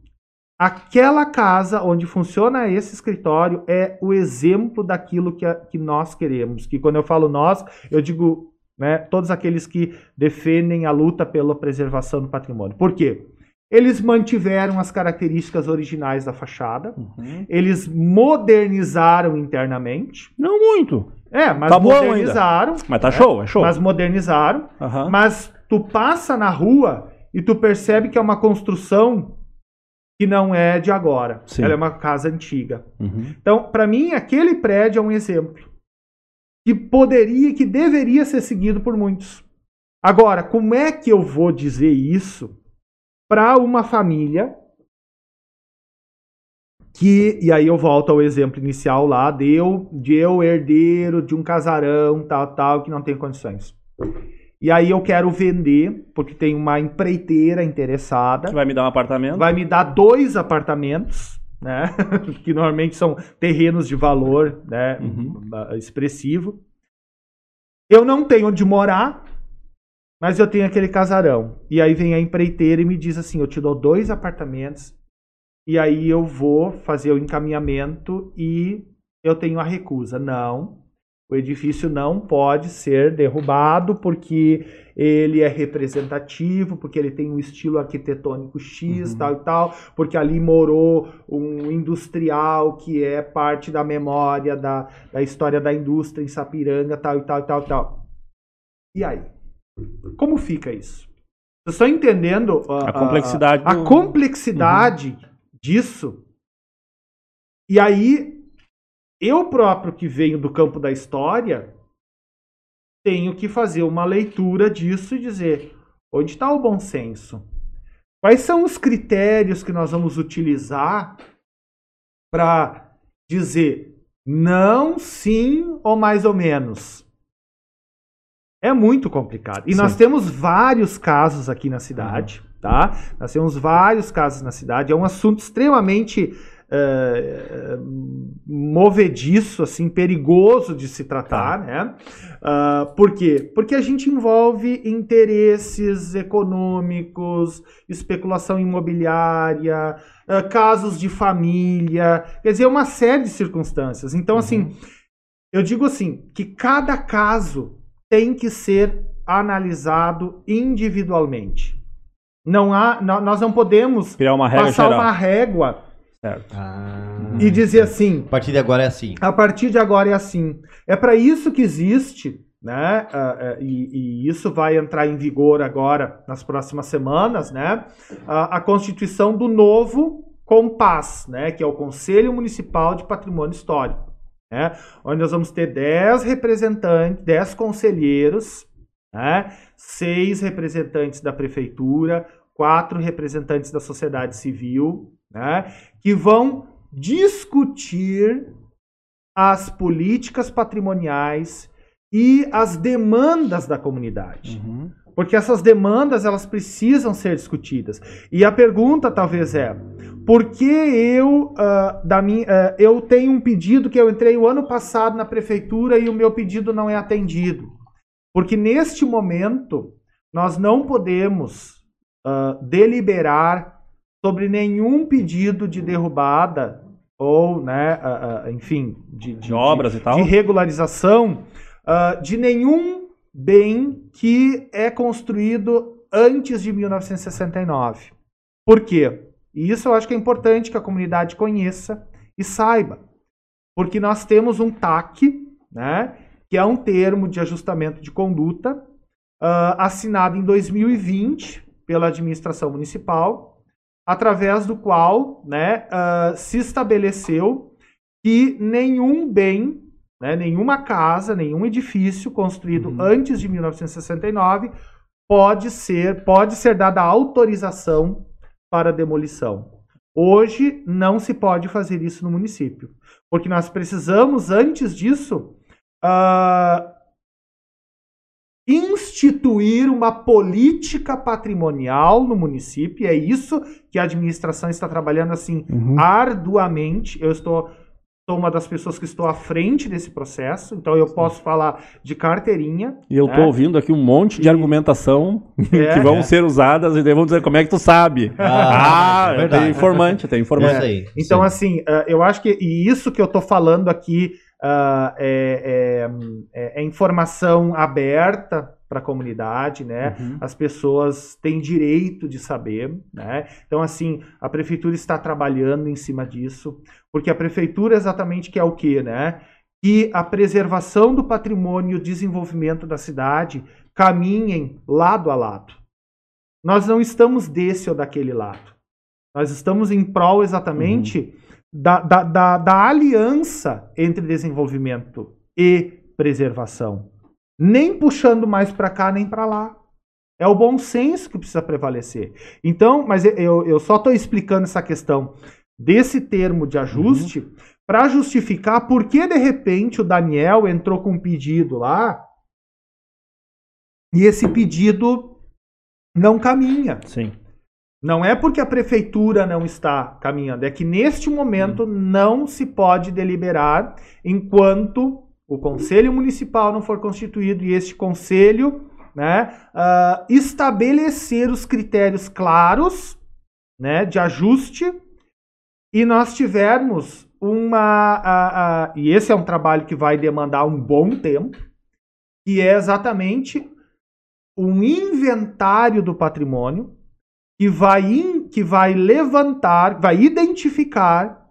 aquela casa onde funciona esse escritório é o exemplo daquilo que, a, que nós queremos. Que quando eu falo nós, eu digo né? Todos aqueles que defendem a luta pela preservação do patrimônio. Por quê? Eles mantiveram as características originais da fachada, uhum. eles modernizaram internamente. Não muito. É, mas tá modernizaram. Mas tá show, é show. Mas modernizaram. Uhum. Mas tu passa na rua e tu percebe que é uma construção que não é de agora. Sim. Ela é uma casa antiga. Uhum. Então, para mim, aquele prédio é um exemplo que poderia, que deveria ser seguido por muitos. Agora, como é que eu vou dizer isso para uma família que, e aí eu volto ao exemplo inicial lá, de eu, de eu herdeiro de um casarão, tal, tal, que não tem condições. E aí eu quero vender, porque tem uma empreiteira interessada. Que vai me dar um apartamento? Vai me dar dois apartamentos né? que normalmente são terrenos de valor né? Uhum. expressivo. Eu não tenho onde morar, mas eu tenho aquele casarão. E aí vem a empreiteira e me diz assim: eu te dou dois apartamentos, e aí eu vou fazer o encaminhamento e eu tenho a recusa. Não, o edifício não pode ser derrubado porque ele é representativo, porque ele tem um estilo arquitetônico X, uhum. tal e tal, porque ali morou um industrial que é parte da memória da, da história da indústria em Sapiranga, tal e tal e tal e tal. E aí? Como fica isso? Vocês estão entendendo a, a complexidade, a, a, a complexidade uhum. disso? E aí eu próprio que venho do campo da história, tenho que fazer uma leitura disso e dizer onde está o bom senso? Quais são os critérios que nós vamos utilizar para dizer não, sim ou mais ou menos? É muito complicado. E sim. nós temos vários casos aqui na cidade, uhum. tá? Nós temos vários casos na cidade. É um assunto extremamente uh, movediço, assim, perigoso de se tratar, tá. né? Uh, por quê? Porque a gente envolve interesses econômicos, especulação imobiliária, uh, casos de família, quer dizer, uma série de circunstâncias. Então, assim, uhum. assim, eu digo assim, que cada caso tem que ser analisado individualmente. Não há, nós não podemos Criar uma passar geral. uma régua Certo. Ah, e dizer assim. A partir de agora é assim. A partir de agora é assim. É para isso que existe, né? Uh, uh, e, e, isso vai entrar em vigor agora nas próximas semanas, né? Uh, a constituição do novo COMPAS, né? Que é o Conselho Municipal de Patrimônio Histórico, né? Onde nós vamos ter 10 representantes, 10 conselheiros, né? Seis representantes da prefeitura, quatro representantes da sociedade civil, né, que vão discutir as políticas patrimoniais e as demandas da comunidade. Uhum. Porque essas demandas elas precisam ser discutidas. E a pergunta talvez é: por que eu, uh, da minha, uh, eu tenho um pedido que eu entrei o ano passado na prefeitura e o meu pedido não é atendido? Porque neste momento nós não podemos uh, deliberar sobre nenhum pedido de derrubada ou, né, uh, enfim, de, de, de obras de, e tal, de regularização de nenhum bem que é construído antes de 1969. Por quê? E isso eu acho que é importante que a comunidade conheça e saiba. Porque nós temos um TAC, né, que é um termo de ajustamento de conduta, uh, assinado em 2020 pela administração municipal, através do qual né, uh, se estabeleceu que nenhum bem, né, nenhuma casa, nenhum edifício construído uhum. antes de 1969 pode ser, pode ser dada autorização para demolição. Hoje não se pode fazer isso no município, porque nós precisamos, antes disso, uh, instituir uma política patrimonial no município. É isso que a administração está trabalhando assim uhum. arduamente. Eu estou sou uma das pessoas que estou à frente desse processo, então eu posso falar de carteirinha. E eu estou né? ouvindo aqui um monte de e... argumentação é, que vão é. ser usadas e daí vão dizer como é que tu sabe. Ah, ah é tem informante, tem informante. É. Então, Sim. assim, uh, eu acho que e isso que eu estou falando aqui uh, é, é, é informação aberta para a comunidade, né? Uhum. As pessoas têm direito de saber, né? Então, assim, a prefeitura está trabalhando em cima disso, porque a prefeitura exatamente quer o quê, né? Que a preservação do patrimônio e o desenvolvimento da cidade caminhem lado a lado. Nós não estamos desse ou daquele lado. Nós estamos em prol exatamente uhum. da, da, da, da aliança entre desenvolvimento e preservação nem puxando mais para cá nem para lá. É o bom senso que precisa prevalecer. Então, mas eu, eu só estou explicando essa questão desse termo de ajuste uhum. para justificar por que de repente o Daniel entrou com um pedido lá e esse pedido não caminha. Sim. Não é porque a prefeitura não está caminhando, é que neste momento uhum. não se pode deliberar enquanto o conselho municipal não for constituído e este conselho né, uh, estabelecer os critérios claros né, de ajuste e nós tivermos uma. Uh, uh, e esse é um trabalho que vai demandar um bom tempo, que é exatamente um inventário do patrimônio que vai, in, que vai levantar, vai identificar,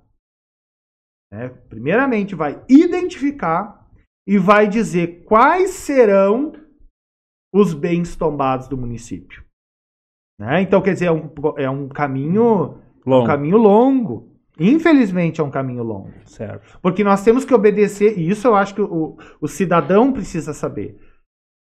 né, primeiramente vai identificar e vai dizer quais serão os bens tombados do município. Né? Então, quer dizer, é um, é um caminho longo. Um caminho longo. Infelizmente é um caminho longo. Certo. Porque nós temos que obedecer, e isso eu acho que o, o cidadão precisa saber.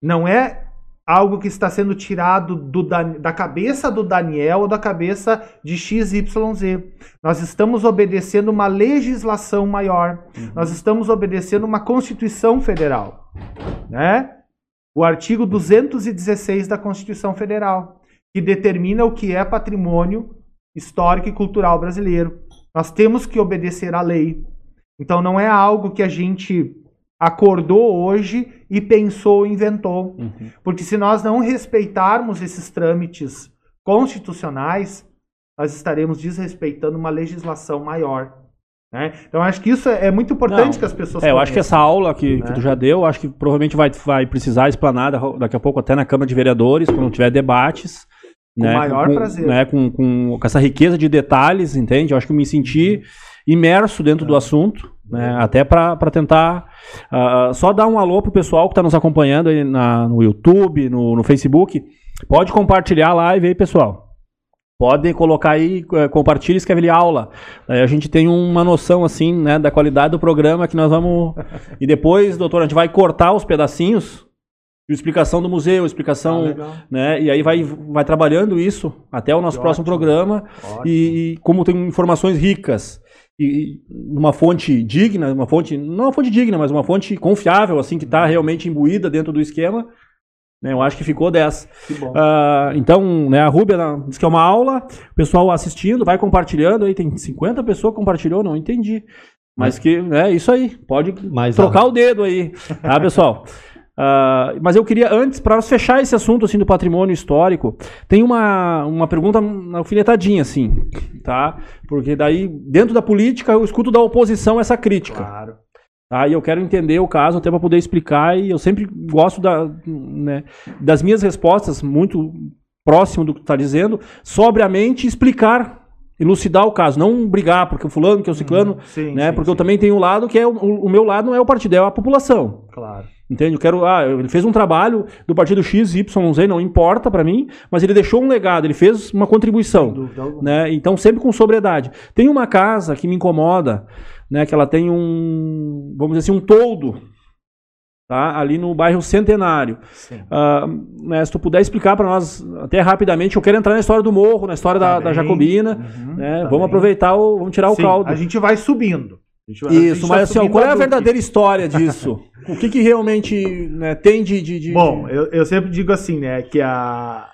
Não é algo que está sendo tirado do, da cabeça do Daniel ou da cabeça de XYZ. Nós estamos obedecendo uma legislação maior. Uhum. Nós estamos obedecendo uma Constituição Federal. Né? O artigo 216 da Constituição Federal, que determina o que é patrimônio histórico e cultural brasileiro. Nós temos que obedecer à lei. Então não é algo que a gente acordou hoje e pensou, inventou. Uhum. Porque se nós não respeitarmos esses trâmites constitucionais, nós estaremos desrespeitando uma legislação maior. Né? Então, acho que isso é muito importante não, que as pessoas. É, eu acho que essa aula que, né? que tu já deu, acho que provavelmente vai, vai precisar explanada daqui a pouco até na Câmara de Vereadores, quando tiver debates. Com né? maior com, prazer. Né? Com, com, com, essa riqueza de detalhes, entende? Eu acho que eu me senti imerso dentro é. do assunto. Né, até para tentar uh, só dar um alô pro pessoal que está nos acompanhando aí na, no YouTube, no, no, Facebook. Pode compartilhar a live aí, pessoal. Podem colocar aí, uh, compartilha e escreve ali aula. Aí a gente tem uma noção, assim, né, da qualidade do programa que nós vamos. e depois, doutor, a gente vai cortar os pedacinhos explicação do museu, explicação, ah, né? E aí vai, vai trabalhando isso até o nosso que próximo ótimo. programa. E, e, como tem informações ricas e uma fonte digna, uma fonte, não uma fonte digna, mas uma fonte confiável, assim, que está realmente imbuída dentro do esquema. Né, eu acho que ficou dessa. Uh, então, né, a Rúbia disse que é uma aula, o pessoal assistindo, vai compartilhando, aí tem 50 pessoas que compartilhou, não entendi. Mas que, né, isso aí, pode Mais trocar o dedo aí, tá, pessoal? Uh, mas eu queria, antes, para fechar esse assunto assim, do patrimônio histórico, tem uma, uma pergunta alfinetadinha, assim. tá? Porque daí, dentro da política, eu escuto da oposição essa crítica. Claro. Tá? E eu quero entender o caso até para poder explicar, e eu sempre gosto da, né, das minhas respostas, muito próximo do que tu está dizendo, sobriamente explicar, elucidar o caso, não brigar porque o fulano, que é o ciclano, Uhum. Sim, né? sim, porque eu sim. também tenho um lado que é o, o meu lado não é o partido, é a população. Claro. Entende? Eu quero. Ah, ele fez um trabalho do partido X, Y, Z, não importa pra mim, mas ele deixou um legado, ele fez uma contribuição. Né? Então, sempre com sobriedade. Tem uma casa que me incomoda, né? Que ela tem um, vamos dizer assim, um toldo, tá? Ali no bairro Centenário. Ah, né, se tu puder explicar para nós, até rapidamente, eu quero entrar na história do morro, na história da, Tá da bem. Jacobina, Uhum, né? tá vamos bem. aproveitar, o, vamos tirar o Sim, caldo. A gente vai subindo. Isso, mas assim, qual é a verdadeira história disso? o que, que realmente né, tem de, de, de- Bom, eu, eu sempre digo assim, né, que a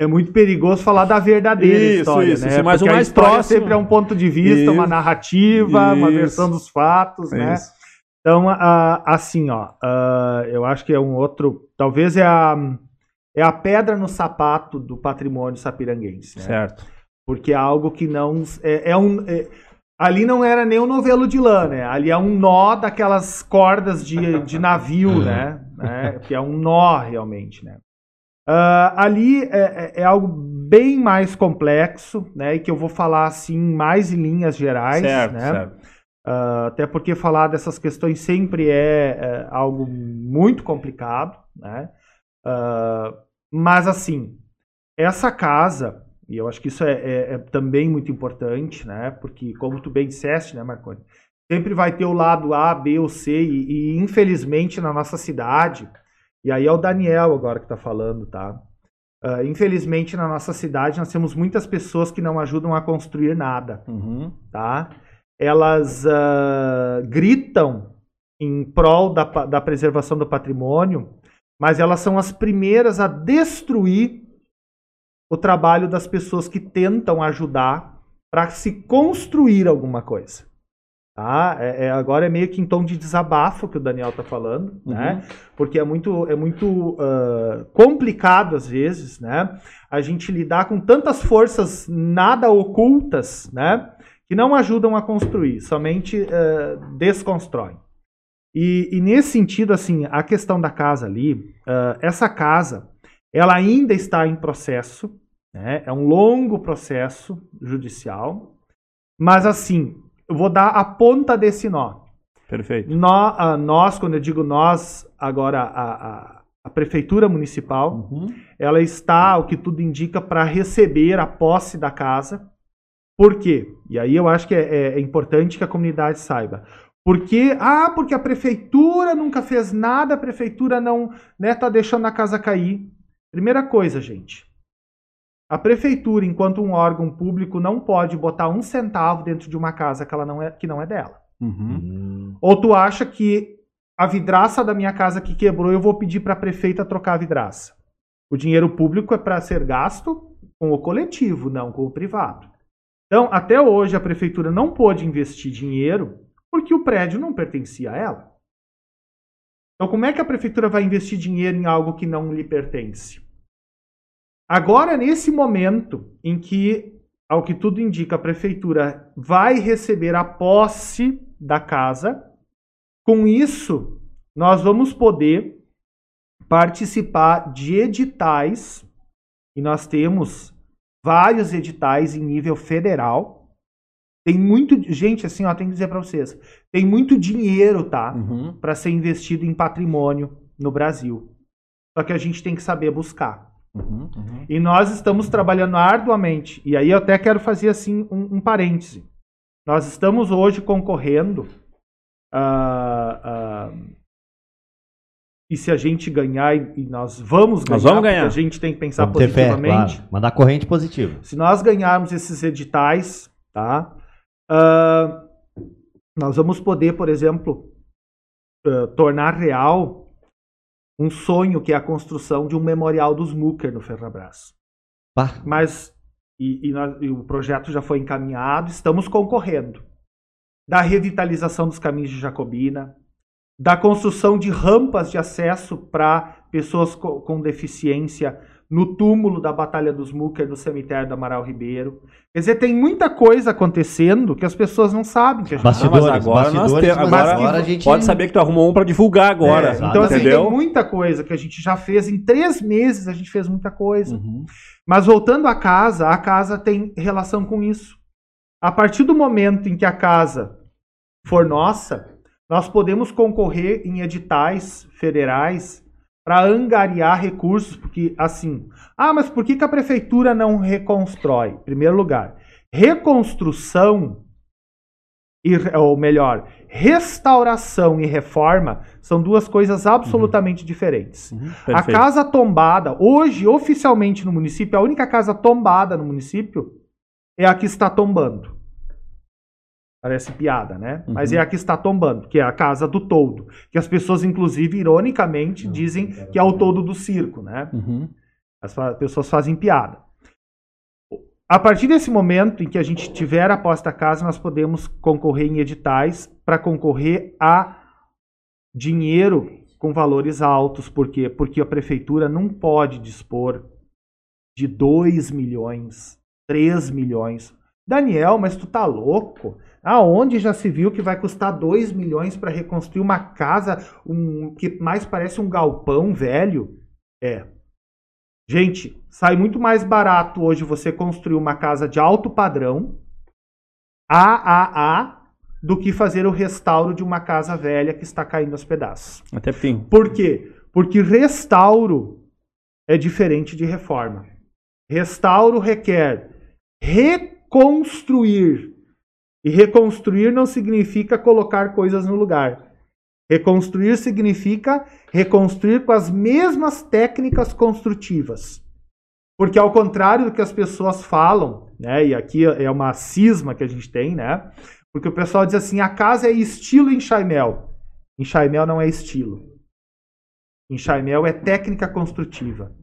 é muito perigoso falar da verdadeira Isso, história, isso, né? isso, mas o Porque a mais história próximo- sempre é um ponto de vista, uma Isso. narrativa, uma versão dos fatos, né? Então, a- assim, ó, a- eu acho que é um outro, talvez é a é a pedra no sapato do patrimônio sapiranguense, né? Certo. porque é algo que não é, é um é- ali não era nem um novelo de lã, né? Ali é um nó daquelas cordas de, de navio, né? né? Que é um nó realmente, né? Ah, ali é, é- é algo bem mais complexo, né? E que eu vou falar assim mais em linhas gerais, certo, né? certo. Ah, até porque falar dessas questões sempre é, é, algo muito complicado, né? Ah, mas assim, essa casa, e eu acho que isso é, é- é também muito importante, né? Porque como tu bem disseste, né, Marconi? Sempre vai ter o lado A, B ou C, e, e, infelizmente na nossa cidade, e aí é o Daniel agora que está falando, tá? Ah, infelizmente na nossa cidade nós temos muitas pessoas que não ajudam a construir nada Uhum. tá? Elas ah, gritam em prol da, da preservação do patrimônio, mas elas são as primeiras a destruir o trabalho das pessoas que tentam ajudar para se construir alguma coisa. Tá? É, é- agora é meio que em tom de desabafo que o Daniel está falando, né? Porque é muito, é muito ah, complicado às vezes, né? A gente lidar com tantas forças nada ocultas, né? Que não ajudam a construir, somente desconstroem. E, e nesse sentido, assim, a questão da casa ali, ah, essa casa, ela ainda está em processo, né? É um longo processo judicial, mas assim, eu vou dar a ponta desse nó. Perfeito. Nó- ah, nós, quando eu digo nós, agora a, a- a prefeitura municipal, Uhum. ela está, o que tudo indica, para receber a posse da casa. Por quê? E aí eu acho que é, é- é importante que a comunidade saiba. Porque, ah, porque a prefeitura nunca fez nada, a prefeitura não né, tá deixando a casa cair. Primeira coisa, gente. A prefeitura, enquanto um órgão público, não pode botar um centavo dentro de uma casa que, ela não, é, que não é dela. Uhum. Hum, Ou tu acha que a vidraça da minha casa que quebrou, eu vou pedir para a prefeita trocar a vidraça? O dinheiro público é para ser gasto com o coletivo, não com o privado. Então, até hoje, a prefeitura não pôde investir dinheiro porque o prédio não pertencia a ela. Então, como é que a prefeitura vai investir dinheiro em algo que não lhe pertence? Agora, nesse momento em que, ao que tudo indica, a prefeitura vai receber a posse da casa, com isso, nós vamos poder participar de editais, e nós temos vários editais em nível federal. Tem muito, gente, assim, ó, tem que dizer para vocês, tem muito dinheiro, tá? Uhum. para ser investido em patrimônio no Brasil. Só que a gente tem que saber buscar. Uhum. Uhum. E nós estamos trabalhando arduamente. E aí eu até quero fazer assim um, um parêntese. Nós estamos hoje concorrendo. ah, ah, e se a gente ganhar, e nós vamos ganhar, Nós vamos ganhar. a gente tem que pensar Vamos ter fé, positivamente. claro. Mandar corrente positiva. Se nós ganharmos esses editais, tá? ah, nós vamos poder, por exemplo, tornar real um sonho que é a construção de um memorial dos Mucker no Ferrabras. Pá, Mas e, e nós- e o projeto já foi encaminhado, estamos concorrendo. Da revitalização dos caminhos de Jacobina, da construção de rampas de acesso para pessoas co- com deficiência no túmulo da Batalha dos Mucker, no cemitério do Amaral Ribeiro. Quer dizer, tem muita coisa acontecendo que as pessoas não sabem. Que a gente Bastidores, Não, mas agora nós bastidores, temos- mas agora a gente... Pode saber que tu arrumou um pra divulgar agora. É, então, assim, entendeu? tem muita coisa que a gente já fez. Em três meses a gente fez muita coisa. Uhum. Mas voltando à casa, a casa tem relação com isso. A partir do momento em que a casa for nossa, nós podemos concorrer em editais federais para angariar recursos, porque assim, ah, mas por que, que a prefeitura não reconstrói? Em primeiro lugar, reconstrução, e, ou melhor, restauração e reforma são duas coisas absolutamente diferentes. Uhum. A casa tombada, hoje, oficialmente no município, a única casa tombada no município é a que está tombando. Parece piada, né? Uhum. Mas é a que está tombando, que é a casa do toldo. Que as pessoas, inclusive, ironicamente, dizem que é o toldo do circo, né? Uhum. As pessoas fazem piada. A partir desse momento em que a gente tiver a posta casa, nós podemos concorrer em editais para concorrer a dinheiro com valores altos. Por quê? Porque a prefeitura não pode dispor de 2 milhões, 3 milhões. Daniel, mas tu tá louco? Aonde já se viu que vai custar 2 milhões para reconstruir uma casa um, que mais parece um galpão velho? É. Gente, sai muito mais barato hoje você construir uma casa de alto padrão, AAA, do que fazer o restauro de uma casa velha que está caindo aos pedaços. Até porque tem. Por quê? Porque restauro é diferente de reforma. Restauro requer reconstruir. E reconstruir não significa colocar coisas no lugar. Reconstruir significa reconstruir com as mesmas técnicas construtivas. Porque ao contrário do que as pessoas falam, né, e aqui é uma cisma que a gente tem, né? Porque o pessoal diz assim: a casa é estilo enxaimel. Enxaimel não é estilo. Enxaimel é técnica construtiva.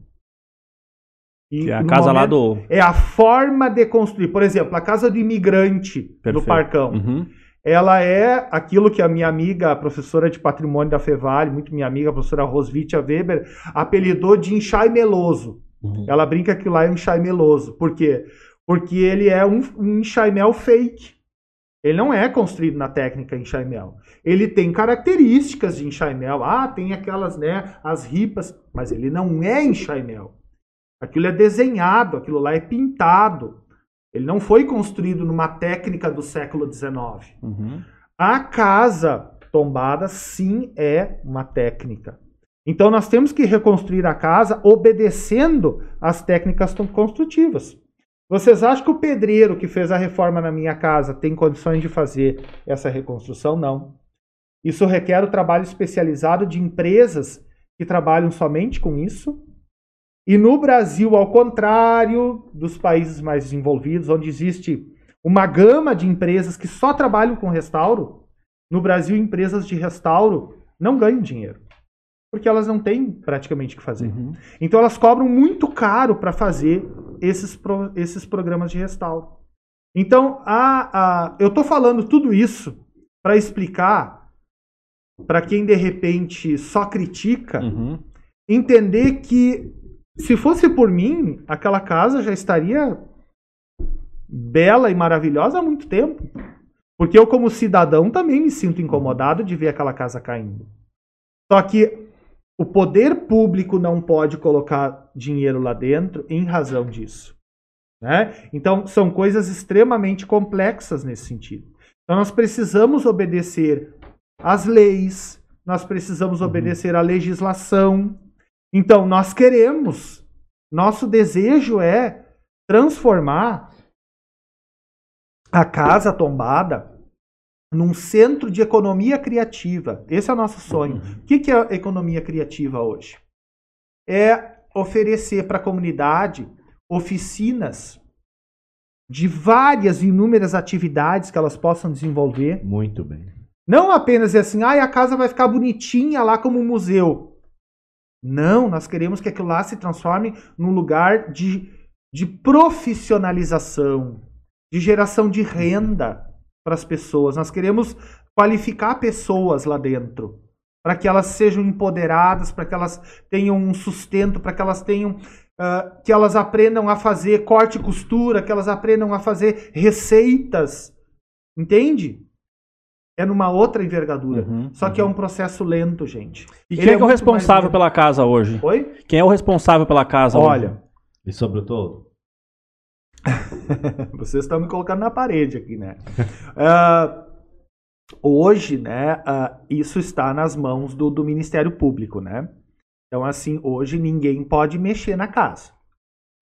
E Que é a no casa lá momento- do. É a forma de construir. Por exemplo, a casa do imigrante Perfeito. Parcão. Uhum. Ela é aquilo que a minha amiga, a professora de patrimônio da Fevale, muito minha amiga, a professora Rosvitia Weber, apelidou de enxaimeloso. Uhum. Ela brinca que lá é um enxaimeloso. Por quê? Porque ele é um, um enxaimel fake. Ele não é construído na técnica enxaimel. Ele tem características de enxaimel. Ah, tem aquelas, né, as ripas, mas ele não é enxaimel. Aquilo é desenhado, aquilo lá é pintado. Ele não foi construído numa técnica do século XIX. Uhum. A casa tombada, sim, é uma técnica. Então, nós temos que reconstruir a casa obedecendo às técnicas construtivas. Vocês acham que o pedreiro que fez a reforma na minha casa tem condições de fazer essa reconstrução? Não. Isso requer o trabalho especializado de empresas que trabalham somente com isso. E no Brasil, ao contrário dos países mais desenvolvidos, onde existe uma gama de empresas que só trabalham com restauro, no Brasil, empresas de restauro não ganham dinheiro. Porque elas não têm praticamente o que fazer. Uhum. Então elas cobram muito caro para fazer esses, pro- esses programas de restauro. Então, a, a, eu estou falando tudo isso para explicar para quem de repente só critica, Uhum. entender que se fosse por mim, aquela casa já estaria bela e maravilhosa há muito tempo. Porque eu, como cidadão, também me sinto incomodado de ver aquela casa caindo. Só que o poder público não pode colocar dinheiro lá dentro em razão disso. Né? Então, são coisas extremamente complexas nesse sentido. Então, nós precisamos obedecer às leis, nós precisamos obedecer à legislação. Então, nós queremos, nosso desejo é transformar a casa tombada num centro de economia criativa. Esse é o nosso sonho. O que é economia criativa hoje? É oferecer para a comunidade oficinas de várias inúmeras atividades que elas possam desenvolver. Muito bem. Não apenas dizer assim, ah, a casa vai ficar bonitinha lá como um museu. Não, nós queremos que aquilo lá se transforme num lugar de, de profissionalização, de geração de renda para as pessoas. Nós queremos qualificar pessoas lá dentro, para que elas sejam empoderadas, para que elas tenham um sustento, para que elas tenham uh, que elas aprendam a fazer corte e costura, que elas aprendam a fazer receitas. Entende? É numa outra envergadura. Uhum, Só que é um processo lento, gente. E Ele quem é, é que é o responsável pela casa hoje? Oi? Quem é o responsável pela casa hoje? Olha, E sobre o todo? vocês estão me colocando na parede aqui, né? Ah, hoje, né, ah, isso está nas mãos do, do Ministério Público, né? Então, assim, hoje ninguém pode mexer na casa.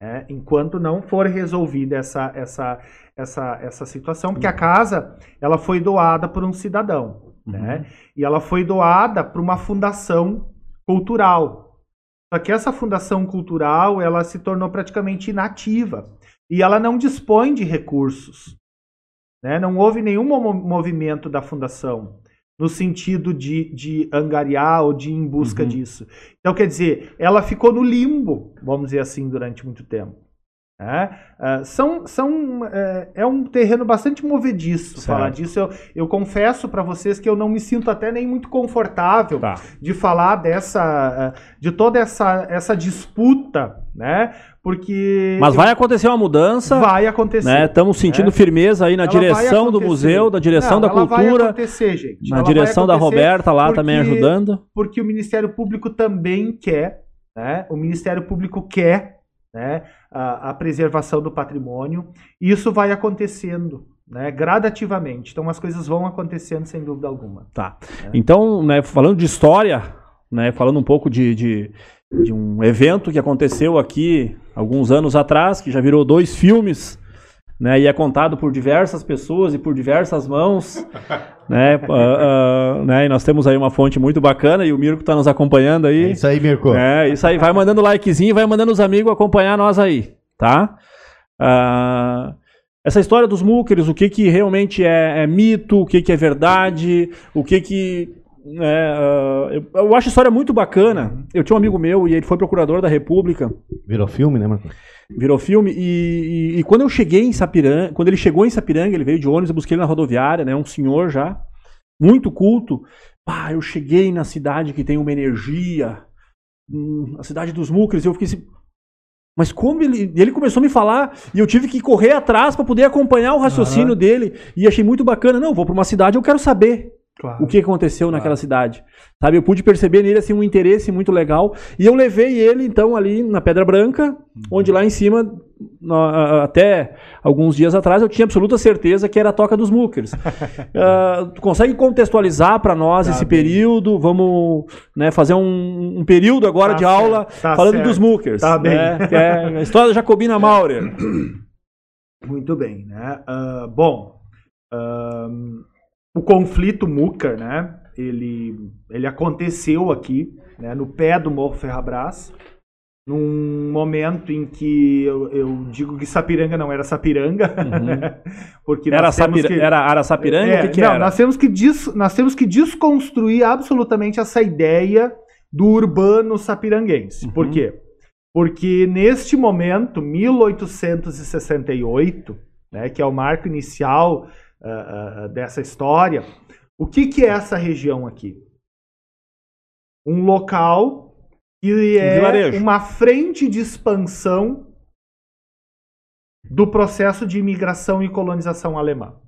né? Enquanto não for resolvida essa, essa, essa, essa situação, porque a casa ela foi doada por um cidadão, né? E ela foi doada para uma fundação cultural. Só que essa fundação cultural ela se tornou praticamente inativa e ela não dispõe de recursos. Né? Não houve nenhum mo- movimento da fundação no sentido de, de angariar ou de ir em busca Uhum. disso. Então, quer dizer, ela ficou no limbo, vamos dizer assim, durante muito tempo. Né? Ah, são, são, é, é um terreno bastante movediço Certo. falar disso. Eu, eu confesso para vocês que eu não me sinto até nem muito confortável Tá. de falar dessa, eh, de toda essa, essa disputa, né? Porque Mas eu- vai acontecer uma mudança, vai acontecer. né? Estamos sentindo né? firmeza aí na Ela direção do museu, da direção Não, da ela vai cultura, acontecer, gente. na Ela direção da Roberta lá porque- também ajudando. Porque o Ministério Público também quer, né? O Ministério Público quer, né? A, preservação do patrimônio. E isso vai acontecendo, né? Gradativamente. Então as coisas vão acontecendo sem dúvida alguma. Tá. Então, né, falando de história, né, falando um pouco de, de, de um evento que aconteceu aqui alguns anos atrás, que já virou dois filmes, né, e é contado por diversas pessoas e por diversas mãos, né, ah, ah, né, e nós temos aí uma fonte muito bacana e o Mirko está nos acompanhando É aí. isso aí, Mirko. É, isso aí. Vai mandando likezinho, vai mandando os amigos acompanhar nós aí, tá? Ah, essa história dos muckers, o que que realmente é, é mito, o que que é verdade, o que que... é, eu, eu acho a história muito bacana. Eu tinha um amigo meu e ele foi procurador da República, Virou filme, né, Marco? Virou filme, e, e- e quando eu cheguei em Sapiranga, quando ele chegou em Sapiranga, ele veio de ônibus, eu busquei ele na rodoviária, né, um senhor já, muito culto, pá, eu cheguei na cidade que tem uma energia, hum, a cidade dos Mucres, e eu fiquei assim, mas como ele, ele começou a me falar, e eu tive que correr atrás para poder acompanhar o raciocínio dele, e achei muito bacana, não, vou para uma cidade, eu quero saber, Claro. o que aconteceu naquela cidade. Sabe, eu pude perceber nele assim um interesse muito legal e eu levei ele então ali na Pedra Branca, onde lá em cima até alguns dias atrás eu tinha absoluta certeza que era a Toca dos Muckers. Ah, tu consegue contextualizar para nós Tá esse bem. período? Vamos né, fazer um, um período agora Tá de certo, aula tá falando certo. dos Muckers. Tá bem. né, é a história da Jacobina Maurer. Muito bem, né? Ah, bom, ahn, o conflito Mucker, né? Ele, ele aconteceu aqui, né? No pé do Morro Ferrabras, num momento em que eu, eu digo que Sapiranga não era Sapiranga, né? porque Era, Sapira, que- era Araçapiranga? é, o que, que não, era? Nós temos que, des- nós temos que desconstruir absolutamente essa ideia do urbano sapiranguense. Uhum. Por quê? Porque neste momento, 1868, né, que é o marco inicial ah, dessa história, o que, que é essa região aqui? Um local que é vilarejo. uma frente de expansão do processo de imigração e colonização alemã.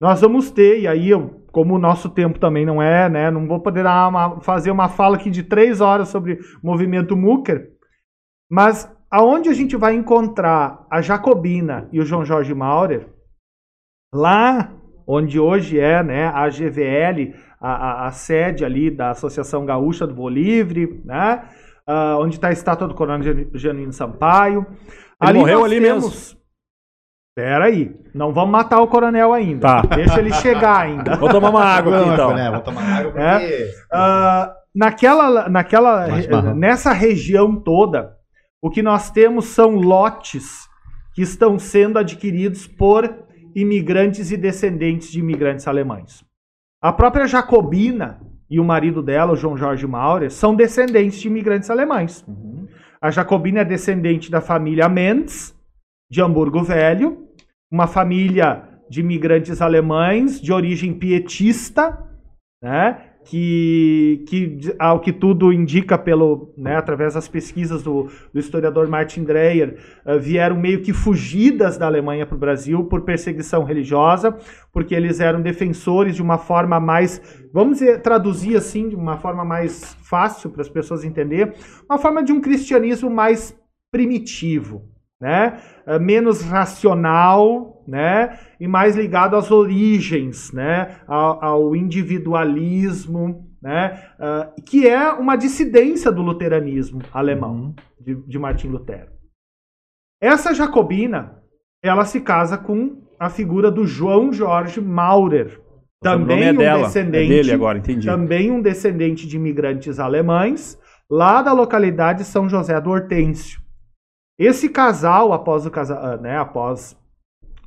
Nós vamos ter, e aí, eu, como o nosso tempo também não é, né, não vou poder uma- fazer uma fala aqui de três horas sobre o movimento Mucker, mas aonde a gente vai encontrar a Jacobina e o João Jorge Maurer, lá onde hoje é né, a GVL, a, a- a sede ali da Associação Gaúcha do Voo Livre, né, ah, onde está a estátua do Coronel Gen- Genuíno Sampaio. Ele morreu nós ali temos... Pera aí, não vamos matar o coronel ainda. Tá. Deixa ele chegar ainda. Vou tomar uma água aqui então. né, Vou tomar água porque... É. Ah, naquela, naquela, nessa região toda, o que nós temos são lotes que estão sendo adquiridos por imigrantes e descendentes de imigrantes alemães. A própria Jacobina e o marido dela, o João Jorge Maurer, são descendentes de imigrantes alemães. A Jacobina é descendente da família Mendes, de Hamburgo Velho, uma família de imigrantes alemães de origem pietista, né? Que, que, ao que tudo indica pelo, né, através das pesquisas do, do historiador Martin Dreyer, uh, vieram meio que fugidas da Alemanha para o Brasil por perseguição religiosa, porque eles eram defensores de uma forma mais, vamos dizer, traduzir assim, de uma forma mais fácil para as pessoas entenderem, uma forma de um cristianismo mais primitivo, né? Uh, menos racional, né? E mais ligado às origens, né? Ao, ao individualismo, né? Uh, que é uma dissidência do luteranismo alemão, uhum. de, de Martin Lutero. Essa jacobina, ela se casa com a figura do João Jorge Maurer, também é um dela, descendente, é dele agora, entendi. também um descendente de imigrantes alemães, lá da localidade São José do Hortêncio. Esse casal, após o casa, ah, né, após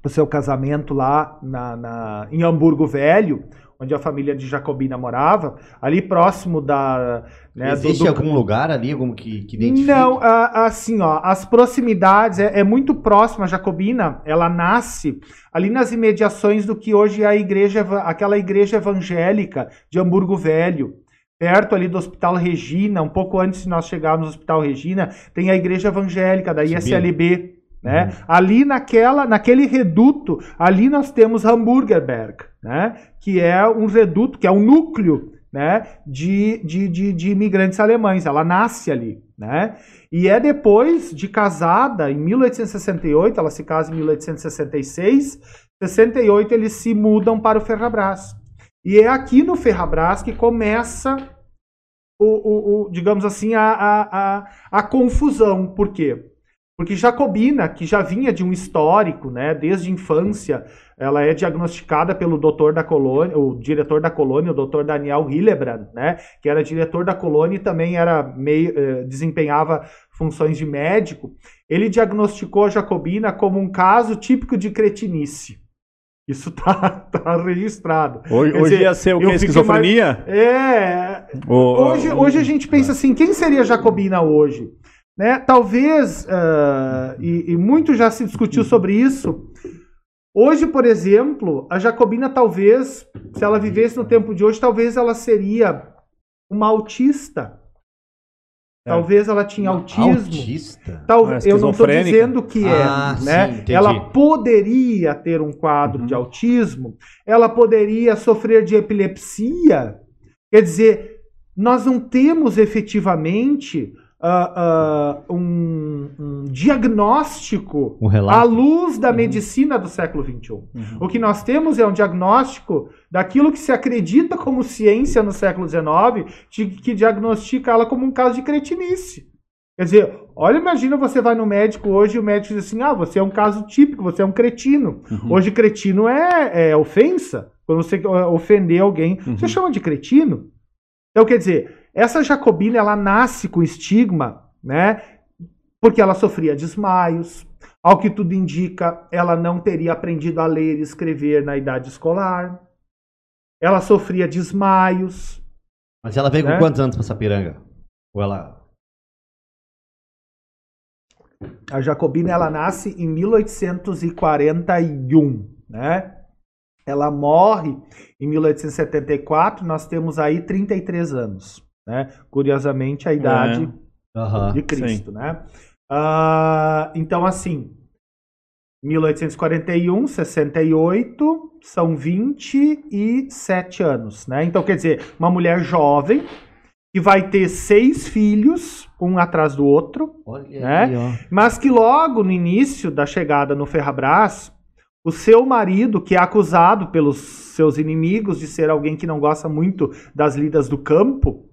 o seu casamento lá na, na, em Hamburgo Velho, onde a família de Jacobina morava, ali próximo da. Né, Existe do, do... algum lugar ali algum que, que identifica? Não, assim, ó, as proximidades é, é, muito próxima. A Jacobina, ela nasce ali nas imediações do que hoje é a igreja, aquela igreja evangélica de Hamburgo Velho perto ali do Hospital Regina, um pouco antes de nós chegarmos no Hospital Regina, tem a igreja evangélica da ISLB. Né? Uhum. Ali naquela, naquele reduto, ali nós temos Hamburgerberg, né? que é um reduto, que é um núcleo né? de, de, de, de imigrantes alemães. Ela nasce ali. Né? E é depois de casada, em 1868, ela se casa em 1866, 68 eles se mudam para o Ferrabras. E é aqui no Ferrabras que começa o, o, o digamos assim, a, a, a, a, confusão. Por quê? Porque Jacobina, que já vinha de um histórico, né, desde infância, ela é diagnosticada pelo doutor da colônia, o diretor da colônia, o doutor Daniel Hillebrand, né, que era diretor da colônia e também era meio, eh, desempenhava funções de médico. Ele diagnosticou a Jacobina como um caso típico de cretinice. Isso tá, tá registrado. Hoje, dizer, ia ser o que? Esquizofrenia? Mais... É. O, hoje, o, hoje a gente pensa assim: quem seria Jacobina hoje? Né? Talvez, uh, e, e muito já se discutiu sobre isso. Hoje, por exemplo, a Jacobina talvez, se ela vivesse no tempo de hoje, talvez ela seria uma autista. É. Talvez ela tinha autismo. Autista? Tal, é eu não estou dizendo que é. Ah, né? Sim, ela poderia ter um quadro uhum. de autismo, ela poderia sofrer de epilepsia. Quer dizer, nós não temos efetivamente uh, uh, um, um, diagnóstico um à luz da uhum. medicina do século XXI. Uhum. O que nós temos é um diagnóstico daquilo que se acredita como ciência no século XIX, que diagnostica ela como um caso de cretinice. Quer dizer, olha, imagina você vai no médico hoje e o médico diz assim: ah, você é um caso típico, você é um cretino. Uhum. Hoje, cretino é, é, ofensa. Quando você ofender alguém, uhum. você chama de cretino. Então, quer dizer, essa Jacobina, ela nasce com estigma, né? Porque ela sofria desmaios. Ao que tudo indica, ela não teria aprendido a ler e escrever na idade escolar. Ela sofria desmaios. Mas ela veio né? com quantos anos para Sapiranga? Ou ela a Jacobina ela nasce em 1841, né? Ela morre em 1874, nós temos aí 33 anos né? Curiosamente, a idade é. de Cristo, Sim. né? Uh, então, assim, 1841, 68, são 27 anos, né? Então, quer dizer, uma mulher jovem que vai ter seis filhos, um atrás do outro, Olha né? Aí, mas que logo no início da chegada no Ferrabras, o seu marido, que é acusado pelos seus inimigos de ser alguém que não gosta muito das lidas do campo,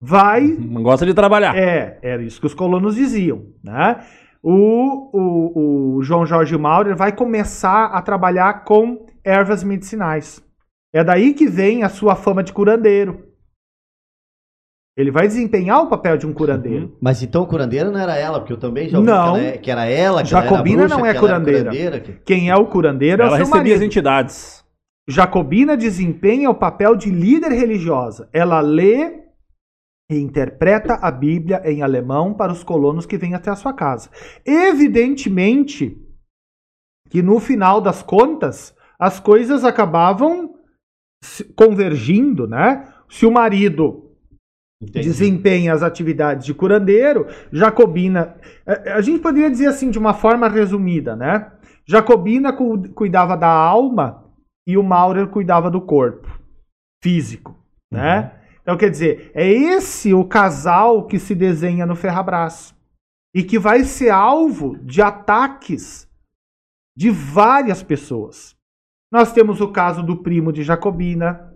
vai. Não gosta de trabalhar. É, era isso que os colonos diziam, né? O, o, o João Jorge Maurer vai começar a trabalhar com ervas medicinais. É daí que vem a sua fama de curandeiro. Ele vai desempenhar o papel de um curandeiro. Uhum. Mas então o curandeiro não era ela, porque eu também já ouvi não. que, ela, é, que era ela, que Jacobina ela não é curandeira. curandeira que... Quem é o curandeiro ela é o seu recebia marido. as entidades. Jacobina desempenha o papel de líder religiosa. Ela lê e interpreta a Bíblia em alemão para os colonos que vêm até a sua casa. Evidentemente que no final das contas as coisas acabavam convergindo, né? Se o marido Entendi. desempenha as atividades de curandeiro, Jacobina. é, A gente poderia dizer assim, de uma forma resumida, né? Jacobina cu- cuidava da alma e o Maurer cuidava do corpo físico, né? Então, quer dizer, é esse o casal que se desenha no Ferrabras e que vai ser alvo de ataques de várias pessoas. Nós temos o caso do primo de Jacobina,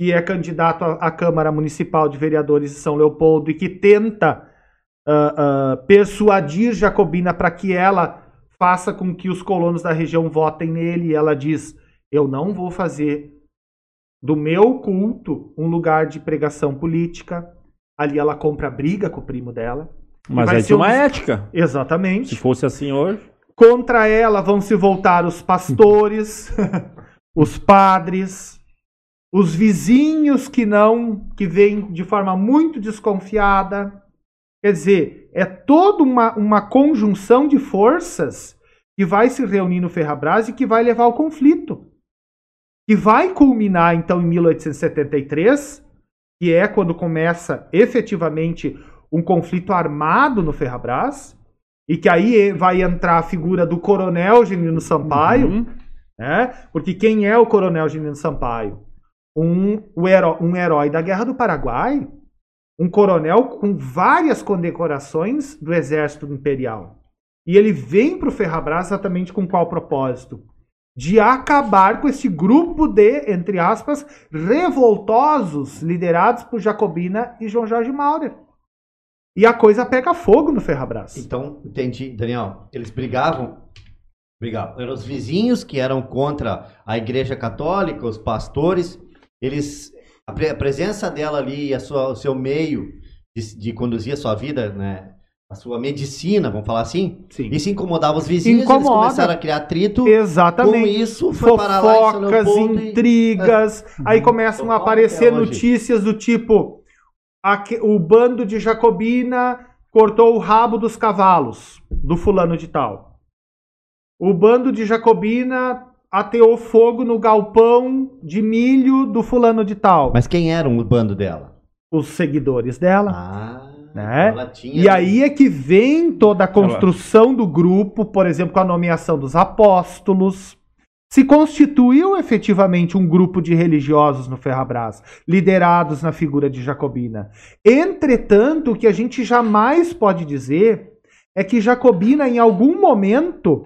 que é candidato à, Câmara Municipal de Vereadores de São Leopoldo e que tenta ah, ah, persuadir Jacobina para que ela faça com que os colonos da região votem nele. E ela diz: Eu não vou fazer do meu culto um lugar de pregação política. Ali ela compra briga com o primo dela. Mas é de uma um ética. Exatamente. Se fosse assim hoje. Contra ela vão se voltar os pastores, os padres, os vizinhos que não, que vêm de forma muito desconfiada. Quer dizer, é toda uma, uma conjunção de forças que vai se reunir no Ferrabras e que vai levar ao conflito. Que vai culminar, então, em 1873, que é quando começa efetivamente um conflito armado no Ferrabras, e que aí vai entrar a figura do coronel Genino Sampaio, Uhum. né? Porque quem é o coronel Genino Sampaio? Um, o heró- um herói da Guerra do Paraguai, um coronel com várias condecorações do Exército Imperial. E ele vem para o Ferrabras exatamente com qual propósito? De acabar com esse grupo de, entre aspas, revoltosos liderados por Jacobina e João Jorge Maurer. E a coisa pega fogo no Ferrabras. Então, entendi, Daniel. Eles brigavam. Brigavam. Eram os vizinhos que eram contra a Igreja Católica, os pastores. Eles. A, pre- a presença dela ali, a sua, o seu meio de, de conduzir a sua vida, né? A sua medicina, vamos falar assim. Sim. Isso incomodava os vizinhos. Eles Incomoda. começaram a criar atrito. Com Exatamente. isso, foi Fofocas, Leopoldo e- intrigas. Aí começam a aparecer notícias do tipo: o bando de Jacobina cortou o rabo dos cavalos do fulano de tal. O bando de Jacobina ateou fogo no galpão de milho do fulano de tal. Mas quem era o bando dela? Os seguidores dela. Ah, Né? ela tinha. E aí é que vem toda a construção do grupo, por exemplo, com a nomeação dos apóstolos. Se constituiu efetivamente um grupo de religiosos no Ferrabras, liderados na figura de Jacobina. Entretanto, o que a gente jamais pode dizer é que Jacobina, em algum momento,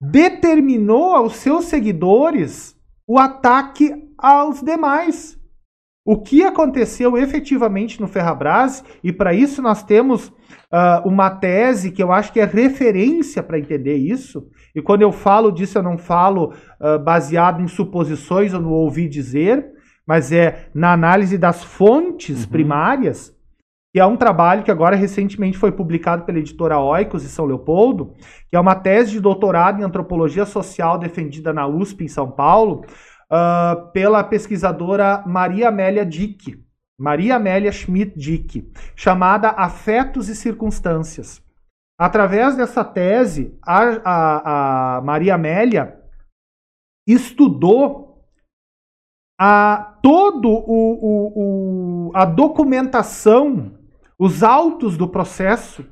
determinou aos seus seguidores o ataque aos demais. O que aconteceu efetivamente no Ferrabras, e para isso nós temos ah, uma tese que eu acho que é referência para entender isso, e quando eu falo disso eu não falo ah, baseado em suposições ou no ouvi dizer, mas é na análise das fontes Uhum. primárias, que é um trabalho que agora recentemente foi publicado pela editora Oikos de São Leopoldo, que é uma tese de doutorado em antropologia social defendida na USP em São Paulo, ah, pela pesquisadora Maria Amélia Dick, Maria Amélia Schmidt Dick, chamada Afetos e Circunstâncias. Através dessa tese, a, a- a Maria Amélia estudou a todo o, o- o- a documentação, os autos do processo,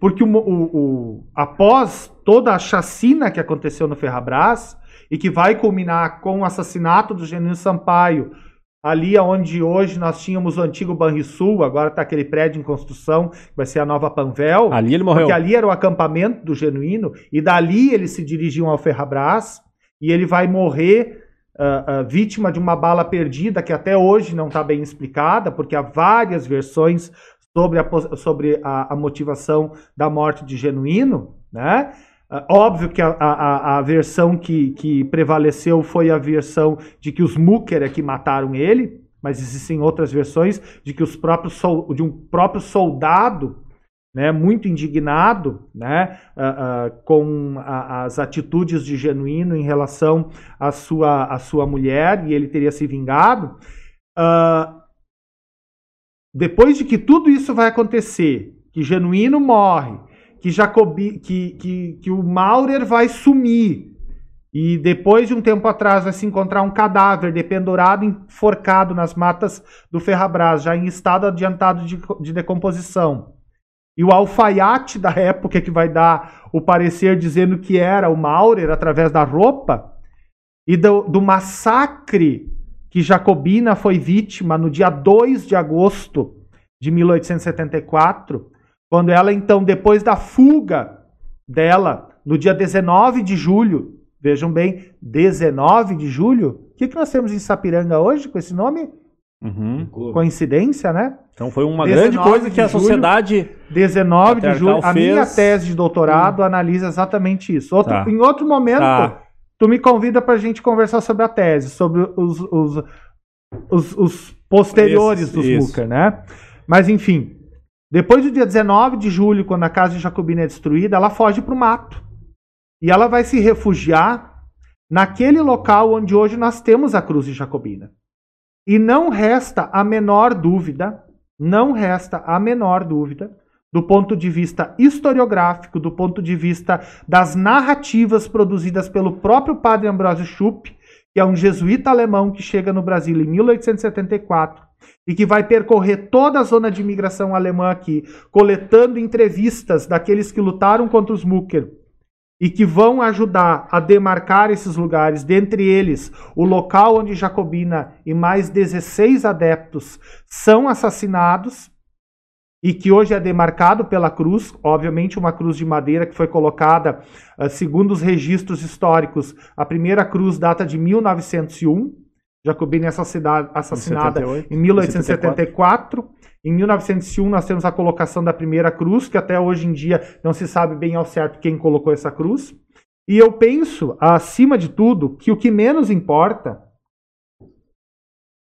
porque o- após toda a chacina que aconteceu no Ferrabras e que vai culminar com o assassinato do Genino Sampaio, ali onde hoje nós tínhamos o antigo Banrisul, agora está aquele prédio em construção, que vai ser a nova Panvel. Ali ele morreu. Porque ali era o acampamento do Genuíno, e dali eles se dirigiam ao Ferrabras, e ele vai morrer ah, ah, vítima de uma bala perdida, que até hoje não está bem explicada, porque há várias versões sobre a, sobre a, a motivação da morte de Genuíno, né? Ah, óbvio que a, a- a- versão que, que prevaleceu foi a versão de que os Mucker é que mataram ele, mas existem outras versões de que os próprios de um próprio soldado né, muito indignado né, ah, ah, com a- as atitudes de Genuíno em relação à sua, à sua mulher, e ele teria se vingado. Ah, depois de que tudo isso vai acontecer, que Genuíno morre, que, Jacobi, que, que, que o Maurer vai sumir, E depois de um tempo atrás vai se encontrar um cadáver dependurado, enforcado nas matas do Ferrabras, já em estado adiantado de, de decomposição. E o alfaiate da época que vai dar o parecer dizendo que era o Maurer através da roupa, e do, do massacre que Jacobina foi vítima no dia 2 de agosto de 1874, quando ela então, depois da fuga dela, no dia 19 de julho, vejam bem, 19 de julho, o que, que nós temos em Sapiranga hoje com esse nome? Uhum. Coincidência, né? Então foi uma 19 grande coisa que a julho. sociedade. 19 de julho. A fez- minha tese de doutorado analisa exatamente isso. Outro- Tá. Em outro momento, Tá. tu me convida para a gente conversar sobre a tese, sobre os, os, os, os posteriores Esses, dos isso. Né? Mas enfim, depois do dia 19 de julho, quando a casa Jacobina é destruída, ela foge para o mato. E ela vai se refugiar naquele local onde hoje nós temos a cruz de Jacobina. E não resta a menor dúvida, não resta a menor dúvida, do ponto de vista historiográfico, do ponto de vista das narrativas produzidas pelo próprio padre Ambrósio Schupp, que é um jesuíta alemão que chega no Brasil em 1874 e que vai percorrer toda a zona de imigração alemã aqui, coletando entrevistas daqueles que lutaram contra os Mucker e que vão ajudar a demarcar esses lugares, dentre eles o local onde Jacobina e mais 16 adeptos são assassinados e que hoje é demarcado pela cruz, obviamente uma cruz de madeira que foi colocada, ah, segundo os registros históricos, a primeira cruz data de 1901, Jacobina é assassina- assassinada 78, em 1874. Em 1901 nós temos a colocação da primeira cruz, que até hoje em dia não se sabe bem ao certo quem colocou essa cruz. E eu penso, acima de tudo, que o que menos importa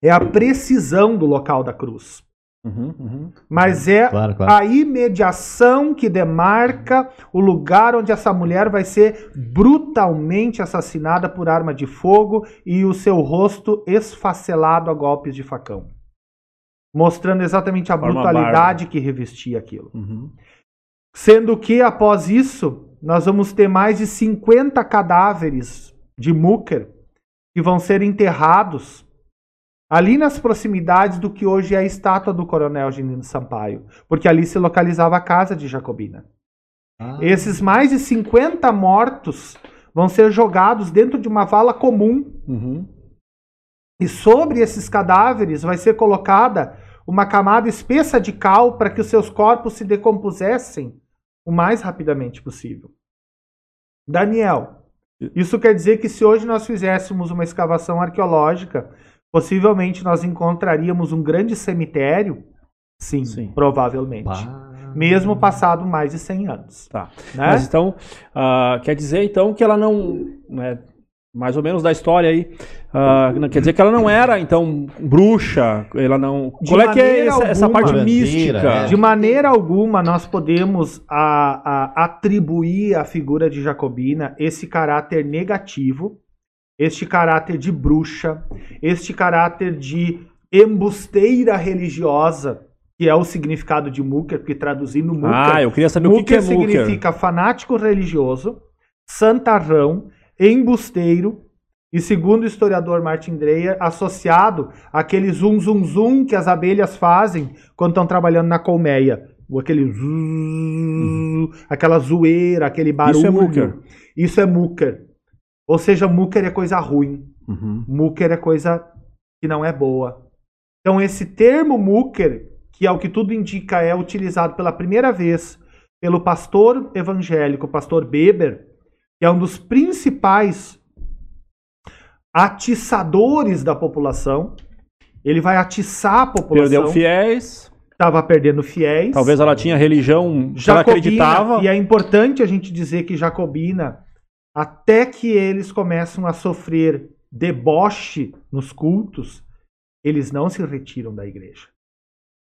é a precisão do local da cruz. Uhum, uhum. Mas é Claro, claro. a imediação que demarca o lugar onde essa mulher vai ser brutalmente assassinada por arma de fogo e o seu rosto esfacelado a golpes de facão. Mostrando exatamente a Forma brutalidade que revestia aquilo. Uhum. Sendo que, após isso, nós vamos ter mais de 50 cadáveres de Mucker que vão ser enterrados ali nas proximidades do que hoje é a estátua do coronel Genino Sampaio, porque ali se localizava a casa de Jacobina. Ah, Esses mais de 50 mortos vão ser jogados dentro de uma vala comum Uhum. e sobre esses cadáveres vai ser colocada uma camada espessa de cal para que os seus corpos se decompusessem o mais rapidamente possível. Daniel, isso quer dizer que se hoje nós fizéssemos uma escavação arqueológica, possivelmente nós encontraríamos um grande cemitério? Sim, Sim. provavelmente. pá. Mesmo passado mais de 100 anos. Tá. Né? Mas então, ah, quer dizer então que ela não. né, mais ou menos da história aí. ah, não- quer dizer que ela não era, então, bruxa. Ela não. De Qual é que é maneira essa, essa alguma. parte Curandeira, mística? é. De maneira alguma nós podemos a- a- atribuir à figura de Jacobina esse caráter negativo, este caráter de bruxa, este caráter de embusteira religiosa, que é o significado de Mucker, porque traduzindo Mucker, Ah, eu queria saber o que, que é Mucker Mucker. significa fanático religioso, santarrão, embusteiro, e segundo o historiador Martin Dreyer, associado àquele zum zum zum que as abelhas fazem quando estão trabalhando na colmeia. Ou aquele zzzz, aquela zoeira, aquele barulho. Isso é Mucker. Isso é Mucker. Ou seja, Mucker é coisa ruim. Uhum. Mucker é coisa que não é boa. Então, esse termo Mucker, que é o que tudo indica, é utilizado pela primeira vez pelo pastor evangélico, pastor Beber, que é um dos principais atiçadores da população. Ele vai atiçar a população. Perdeu fiéis. Estava perdendo fiéis. Talvez ela tinha religião que ela Jacobina, acreditava. e é importante a gente dizer que Jacobina, até que eles começam a sofrer deboche nos cultos, eles não se retiram da igreja.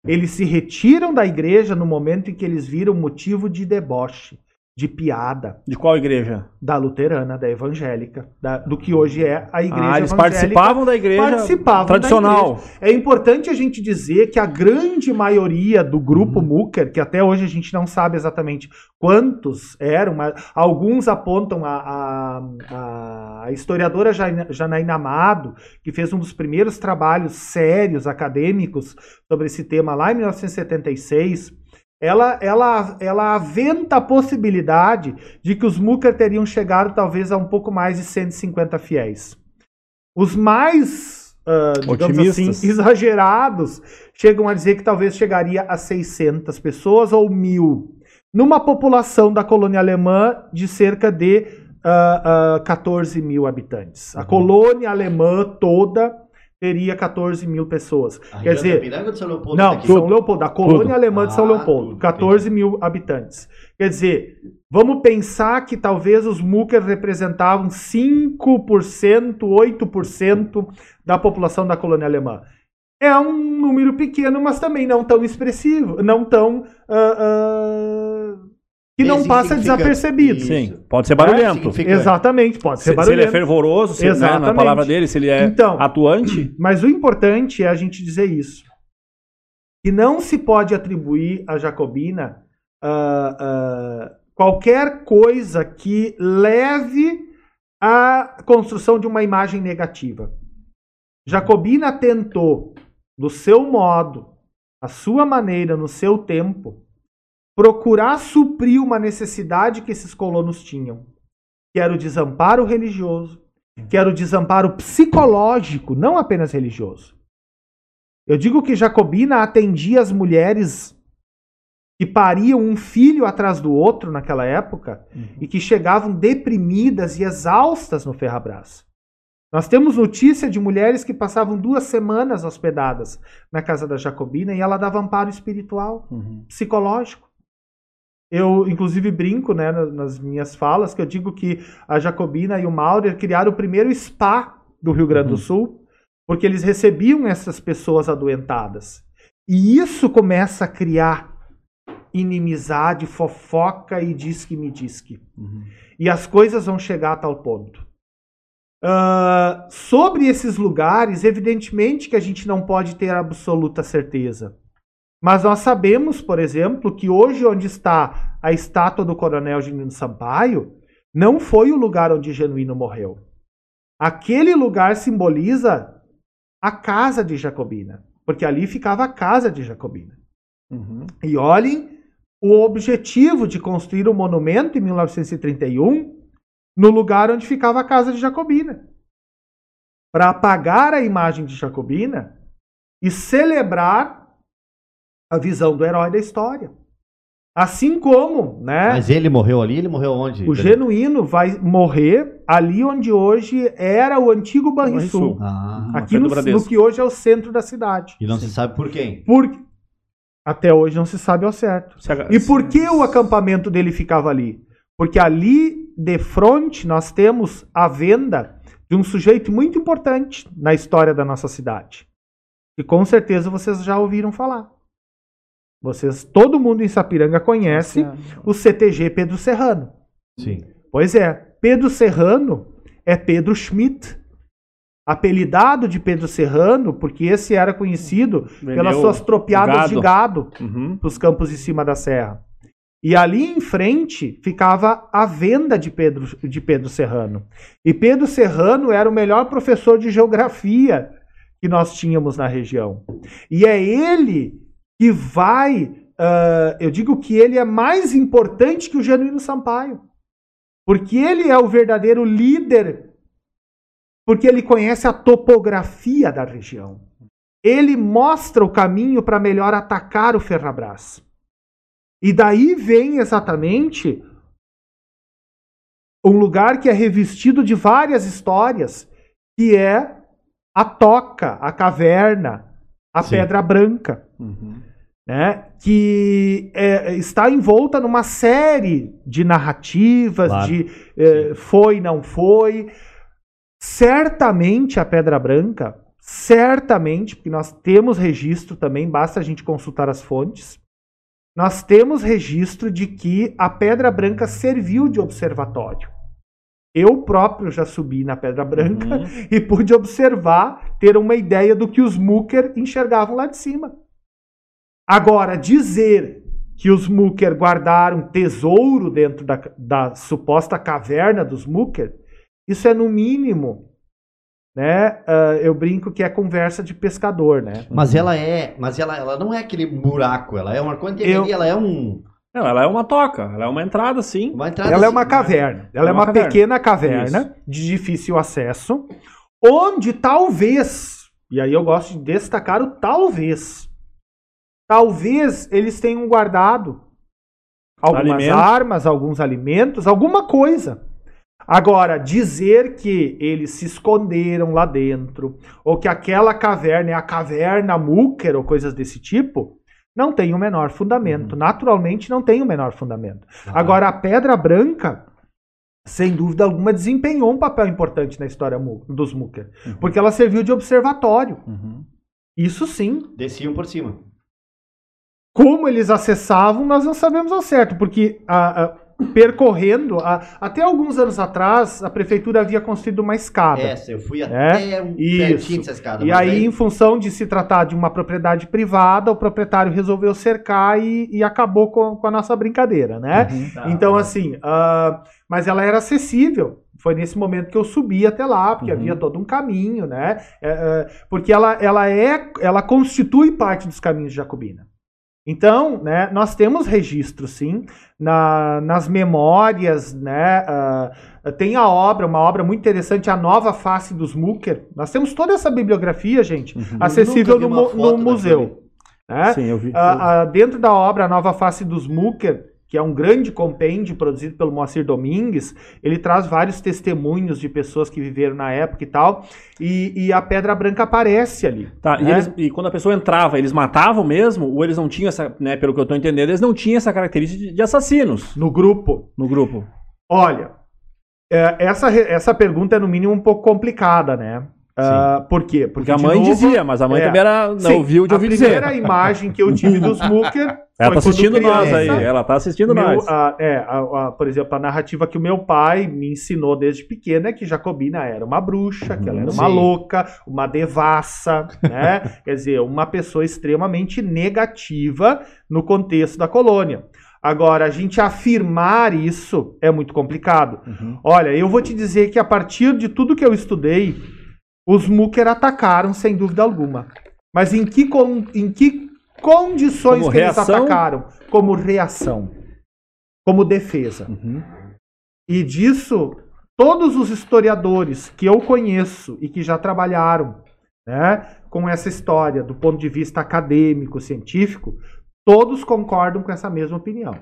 Eles se retiram da igreja no momento em que eles viram motivo de deboche. De piada De qual igreja? da luterana, da evangélica, da- do que hoje é a igreja ah, eles participavam da igreja participavam da tradicional. É importante a gente dizer que a grande maioria do grupo Uhum. Mucker, que até hoje a gente não sabe exatamente quantos eram, mas alguns apontam a, a- a historiadora Jana- Janaína Amado, que fez um dos primeiros trabalhos sérios acadêmicos sobre esse tema lá em 1976. Ela, ela, ela aventa a possibilidade de que os Mucker teriam chegado talvez a um pouco mais de 150 fiéis. Os mais, ah, digamos Otimistas. assim, exagerados chegam a dizer que talvez chegaria a 600 pessoas ou mil, numa população da colônia alemã de cerca de ah, ah, 14 mil habitantes. A colônia alemã toda teria 14 mil pessoas. A Quer dizer, da ou de São Leopoldo não, tá aqui? São Leopoldo, a colônia Tudo. alemã de São Ah, Leopoldo, tudo, 14 mil habitantes. Quer dizer, vamos pensar que talvez os Mucker representavam 5%, 8% da população da colônia alemã. É um número pequeno, mas também não tão expressivo, não tão. ah, ah, que não passa desapercebido. Isso. Sim, pode ser barulhento. significa- Exatamente, pode ser Se, se ele é barulhento. fervoroso, se, né, na palavra dele, se ele é Então, atuante. Mas o importante é a gente dizer isso. Que não se pode atribuir à Jacobina ah, ah, qualquer coisa que leve à construção de uma imagem negativa. Jacobina tentou, do seu modo, a sua maneira, no seu tempo, procurar suprir uma necessidade que esses colonos tinham, que era o desamparo religioso, que era o desamparo psicológico, não apenas religioso. Eu digo que Jacobina atendia as mulheres que pariam um filho atrás do outro naquela época e que chegavam deprimidas e exaustas no Ferrabras. Nós temos notícia de mulheres que passavam duas semanas hospedadas na casa da Jacobina e ela dava amparo espiritual Uhum. psicológico. Eu, inclusive, brinco né, na- nas minhas falas que eu digo que a Jacobina e o Maurer criaram o primeiro spa do Rio Grande do Uhum. Sul, porque eles recebiam essas pessoas adoentadas. E isso começa a criar inimizade, fofoca e diz que me diz que. Uhum. E as coisas vão chegar a tal ponto. Ah, sobre esses lugares, evidentemente que a gente não pode ter absoluta certeza. Mas nós sabemos, por exemplo, que hoje onde está a estátua do Coronel Genuíno Sampaio, não foi o lugar onde Genuíno morreu. Aquele lugar simboliza a casa de Jacobina, porque ali ficava a casa de Jacobina. Uhum. E olhem o objetivo de construir o monumento em 1931 no lugar onde ficava a casa de Jacobina. Para apagar a imagem de Jacobina e celebrar a visão do herói da história. Assim como, né, Mas ele morreu ali, ele morreu onde? o genuíno vai morrer ali onde hoje era o antigo Banrisul. Ah, aqui no, no que hoje é o centro da cidade. e não se sabe por quem. Porque até hoje não se sabe ao certo. Se a- E por que o acampamento dele ficava ali? Porque ali de frente nós temos a venda de um sujeito muito importante na história da nossa cidade. E com certeza vocês já ouviram falar. Vocês, todo mundo em Sapiranga conhece o CTG Pedro Serrano. Sim. Pois é, Pedro Serrano é Pedro Schmidt. Apelidado de Pedro Serrano, porque esse era conhecido pelas Vendeu suas tropeadas de gado Uhum. para os campos em cima da serra. E ali em frente ficava a venda de Pedro, de Pedro Serrano. E Pedro Serrano era o melhor professor de geografia que nós tínhamos na região. E é ele que vai. ah, eu digo que ele é mais importante que o Genuíno Sampaio. Porque ele é o verdadeiro líder. Porque ele conhece a topografia da região. Ele mostra o caminho para melhor atacar o Ferrabras. E daí vem exatamente um lugar que é revestido de várias histórias, que é a toca, a caverna, a Sim. pedra branca, Uhum. né? Que é, está envolta numa série de narrativas, Claro. de eh, foi, não foi. Certamente a pedra branca, certamente, porque nós temos registro também, basta a gente consultar as fontes. nós temos registro de que a Pedra Branca serviu de observatório. Eu próprio já subi na Pedra Branca Uhum. e pude observar, ter uma ideia do que os Mucker enxergavam lá de cima. Agora, dizer que os Mucker guardaram tesouro dentro da, da suposta caverna dos Mucker, isso é no mínimo, né? ah, eu brinco que é conversa de pescador, né? Mas ela é, mas ela, ela não é aquele buraco, ela é uma quando tem Eu- ela é um Não, ela é uma toca, ela é uma entrada, sim. uma entrada Ela é assim, uma né? caverna. Ela é É uma uma caverna. pequena caverna de difícil acesso, onde talvez, e aí eu gosto de destacar o talvez, talvez eles tenham guardado algumas Alimento. armas, alguns alimentos, alguma coisa. Agora, dizer que eles se esconderam lá dentro, ou que aquela caverna é a caverna Mucker, ou coisas desse tipo, não tem o menor fundamento. Naturalmente, não tem o menor fundamento. Ah, Agora, a Pedra Branca, sem dúvida alguma, desempenhou um papel importante na história dos Mucker, Uhum. porque ela serviu de observatório. Uhum. Isso sim. desciam por cima. Como eles acessavam, nós não sabemos ao certo, porque a- a- percorrendo, a- até alguns anos atrás, a prefeitura havia construído uma escada. Essa, eu fui É, até um isso. pertinho dessa escada. E mas aí, em função de se tratar de uma propriedade privada, o proprietário resolveu cercar e, e acabou com, com a nossa brincadeira, né? Uhum. Tá, Então, tá. assim, ah, mas ela era acessível. Foi nesse momento que eu subi até lá, porque Uhum. havia todo um caminho, né? É, é, porque ela, ela é, ela constitui parte dos caminhos de Jacobina. Então, né, nós temos registro, sim, na- nas memórias, né? ah, tem a obra, uma obra muito interessante, A Nova Face dos Mucker. Nós temos toda essa bibliografia, gente, Uhum. acessível no, no museu. né? Sim, eu vi. Ah, ah, dentro da obra A Nova Face dos Mucker, que é um grande compêndio produzido pelo Moacir Domingues, ele traz vários testemunhos de pessoas que viveram na época e tal, e, e a Pedra Branca aparece ali. Tá, e, né? eles- e quando a pessoa entrava, eles matavam mesmo? Ou eles não tinham essa, né, pelo que eu tô entendendo, eles não tinham essa característica de, de assassinos No grupo. no grupo? Olha, é, essa, essa pergunta é no mínimo um pouco complicada, né? Ah, por quê? Porque a de mãe novo, dizia, mas a mãe é, também era, não sim, ouviu de a ouvir dizer. primeira imagem que eu tive dos Mucker Ela tá assistindo nós aí, criança. ela tá assistindo Meu, nós. a- é, a- a- por exemplo, a narrativa que o meu pai me ensinou desde pequena é que Jacobina era uma bruxa, que ela era uma Sim. louca, uma devassa, né? Quer dizer, uma pessoa extremamente negativa no contexto da colônia. Agora, a gente afirmar isso é muito complicado. Uhum. Olha, eu vou te dizer que a partir de tudo que eu estudei, os Mucker atacaram, sem dúvida alguma. Mas em que, con- em que condições Como que eles reação? atacaram? Como reação. Como defesa. Uhum. E disso, todos os historiadores que eu conheço e que já trabalharam né, com essa história do ponto de vista acadêmico, científico, todos concordam com essa mesma opinião.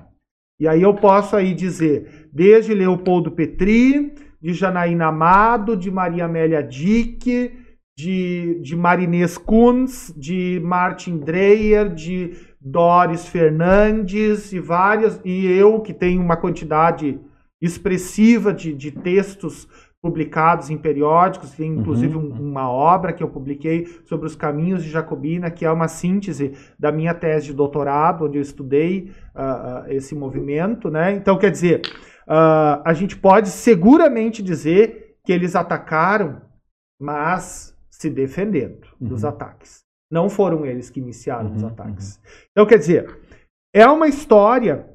E aí eu posso aí dizer, desde Leopoldo Petri, de Janaína Amado, de Maria Amélia Dick, de, de Marinês Kunz, de Martin Dreyer, de Doris Fernandes e várias, e eu que tenho uma quantidade expressiva de, de textos publicados em periódicos, tem inclusive um- uma obra que eu publiquei sobre os caminhos de Jacobina, que é uma síntese da minha tese de doutorado, onde eu estudei ah, ah, esse movimento, né? Então, quer dizer, ah, a gente pode seguramente dizer que eles atacaram, mas se defendendo dos Uhum. ataques. Não foram eles que iniciaram os Uhum, ataques. Então, quer dizer, é uma história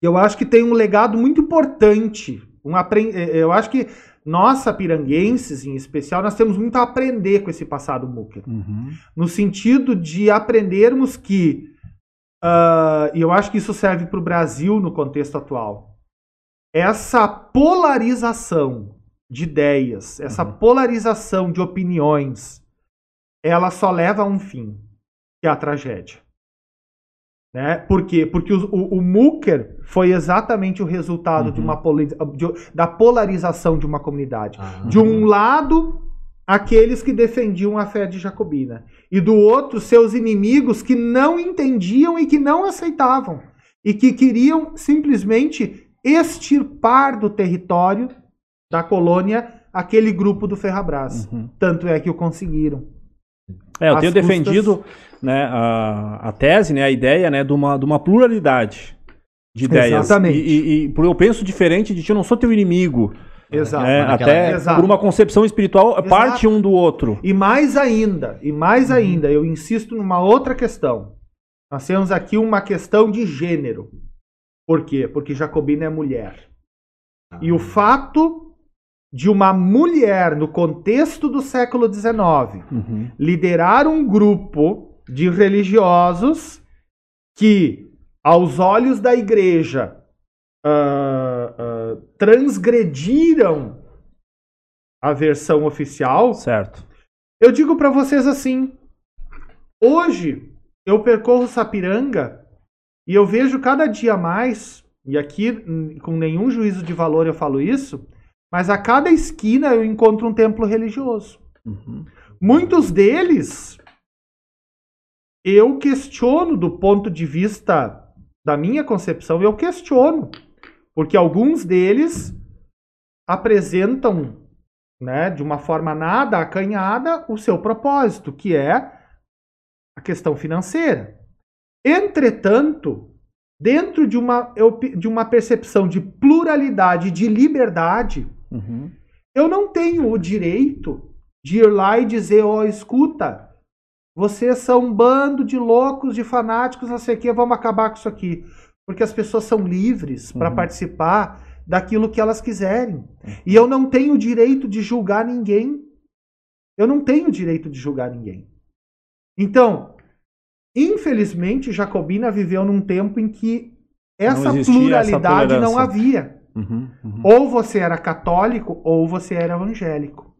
que eu acho que tem um legado muito importante. Um apren- eh, Eu acho que nós, piranguenses em especial, nós temos muito a aprender com esse passado Mucker Uhum. no sentido de aprendermos que, ah, e eu acho que isso serve para o Brasil no contexto atual, essa polarização de ideias, essa Uhum. polarização de opiniões, ela só leva a um fim, que é a tragédia. Né? Por quê? Porque o, o, o Mucker foi exatamente o resultado de Uhum. uma poli- de- da polarização de uma comunidade. Ah. De um lado, aqueles que defendiam a fé de Jacobina. E do outro, seus inimigos que não entendiam e que não aceitavam. E que queriam simplesmente extirpar do território da colônia aquele grupo do Ferrabras. Uhum. Tanto é que o conseguiram. É, eu Às tenho custas- defendido né, a, a tese, né, a ideia né, de, uma, de uma pluralidade de ideias. Exatamente. E, e- e por eu penso diferente de ti, eu não sou teu inimigo. Exato. naquela até. Exato. por uma concepção espiritual, Exato. parte um do outro. E mais ainda, e mais ainda, eu insisto numa outra questão. Nós temos aqui uma questão de gênero. Por quê? Porque Jacobina é mulher. E o fato de uma mulher, no contexto do século XIX, Uhum. liderar um grupo de religiosos que, aos olhos da igreja, ah, ah, transgrediram a versão oficial, Certo. eu digo para vocês assim: hoje eu percorro Sapiranga e eu vejo cada dia mais, e aqui hum, com nenhum juízo de valor eu falo isso, mas a cada esquina eu encontro um templo religioso. Uhum. Muitos deles eu questiono do ponto de vista da minha concepção, eu questiono, porque alguns deles apresentam, né, de uma forma nada acanhada o seu propósito, que é a questão financeira. Entretanto, dentro de uma, de uma percepção de pluralidade, de liberdade, Uhum. eu não tenho o direito de ir lá e dizer, ó, escuta, vocês são um bando de loucos, de fanáticos, não sei o quê, vamos acabar com isso aqui. Porque as pessoas são livres para Uhum. participar daquilo que elas quiserem. E eu não tenho o direito de julgar ninguém. Eu não tenho o direito de julgar ninguém. Então, infelizmente, Jacobina viveu num tempo em que essa existia essa pluralidade não havia. Uhum. Uhum. Ou você era católico ou você era evangélico.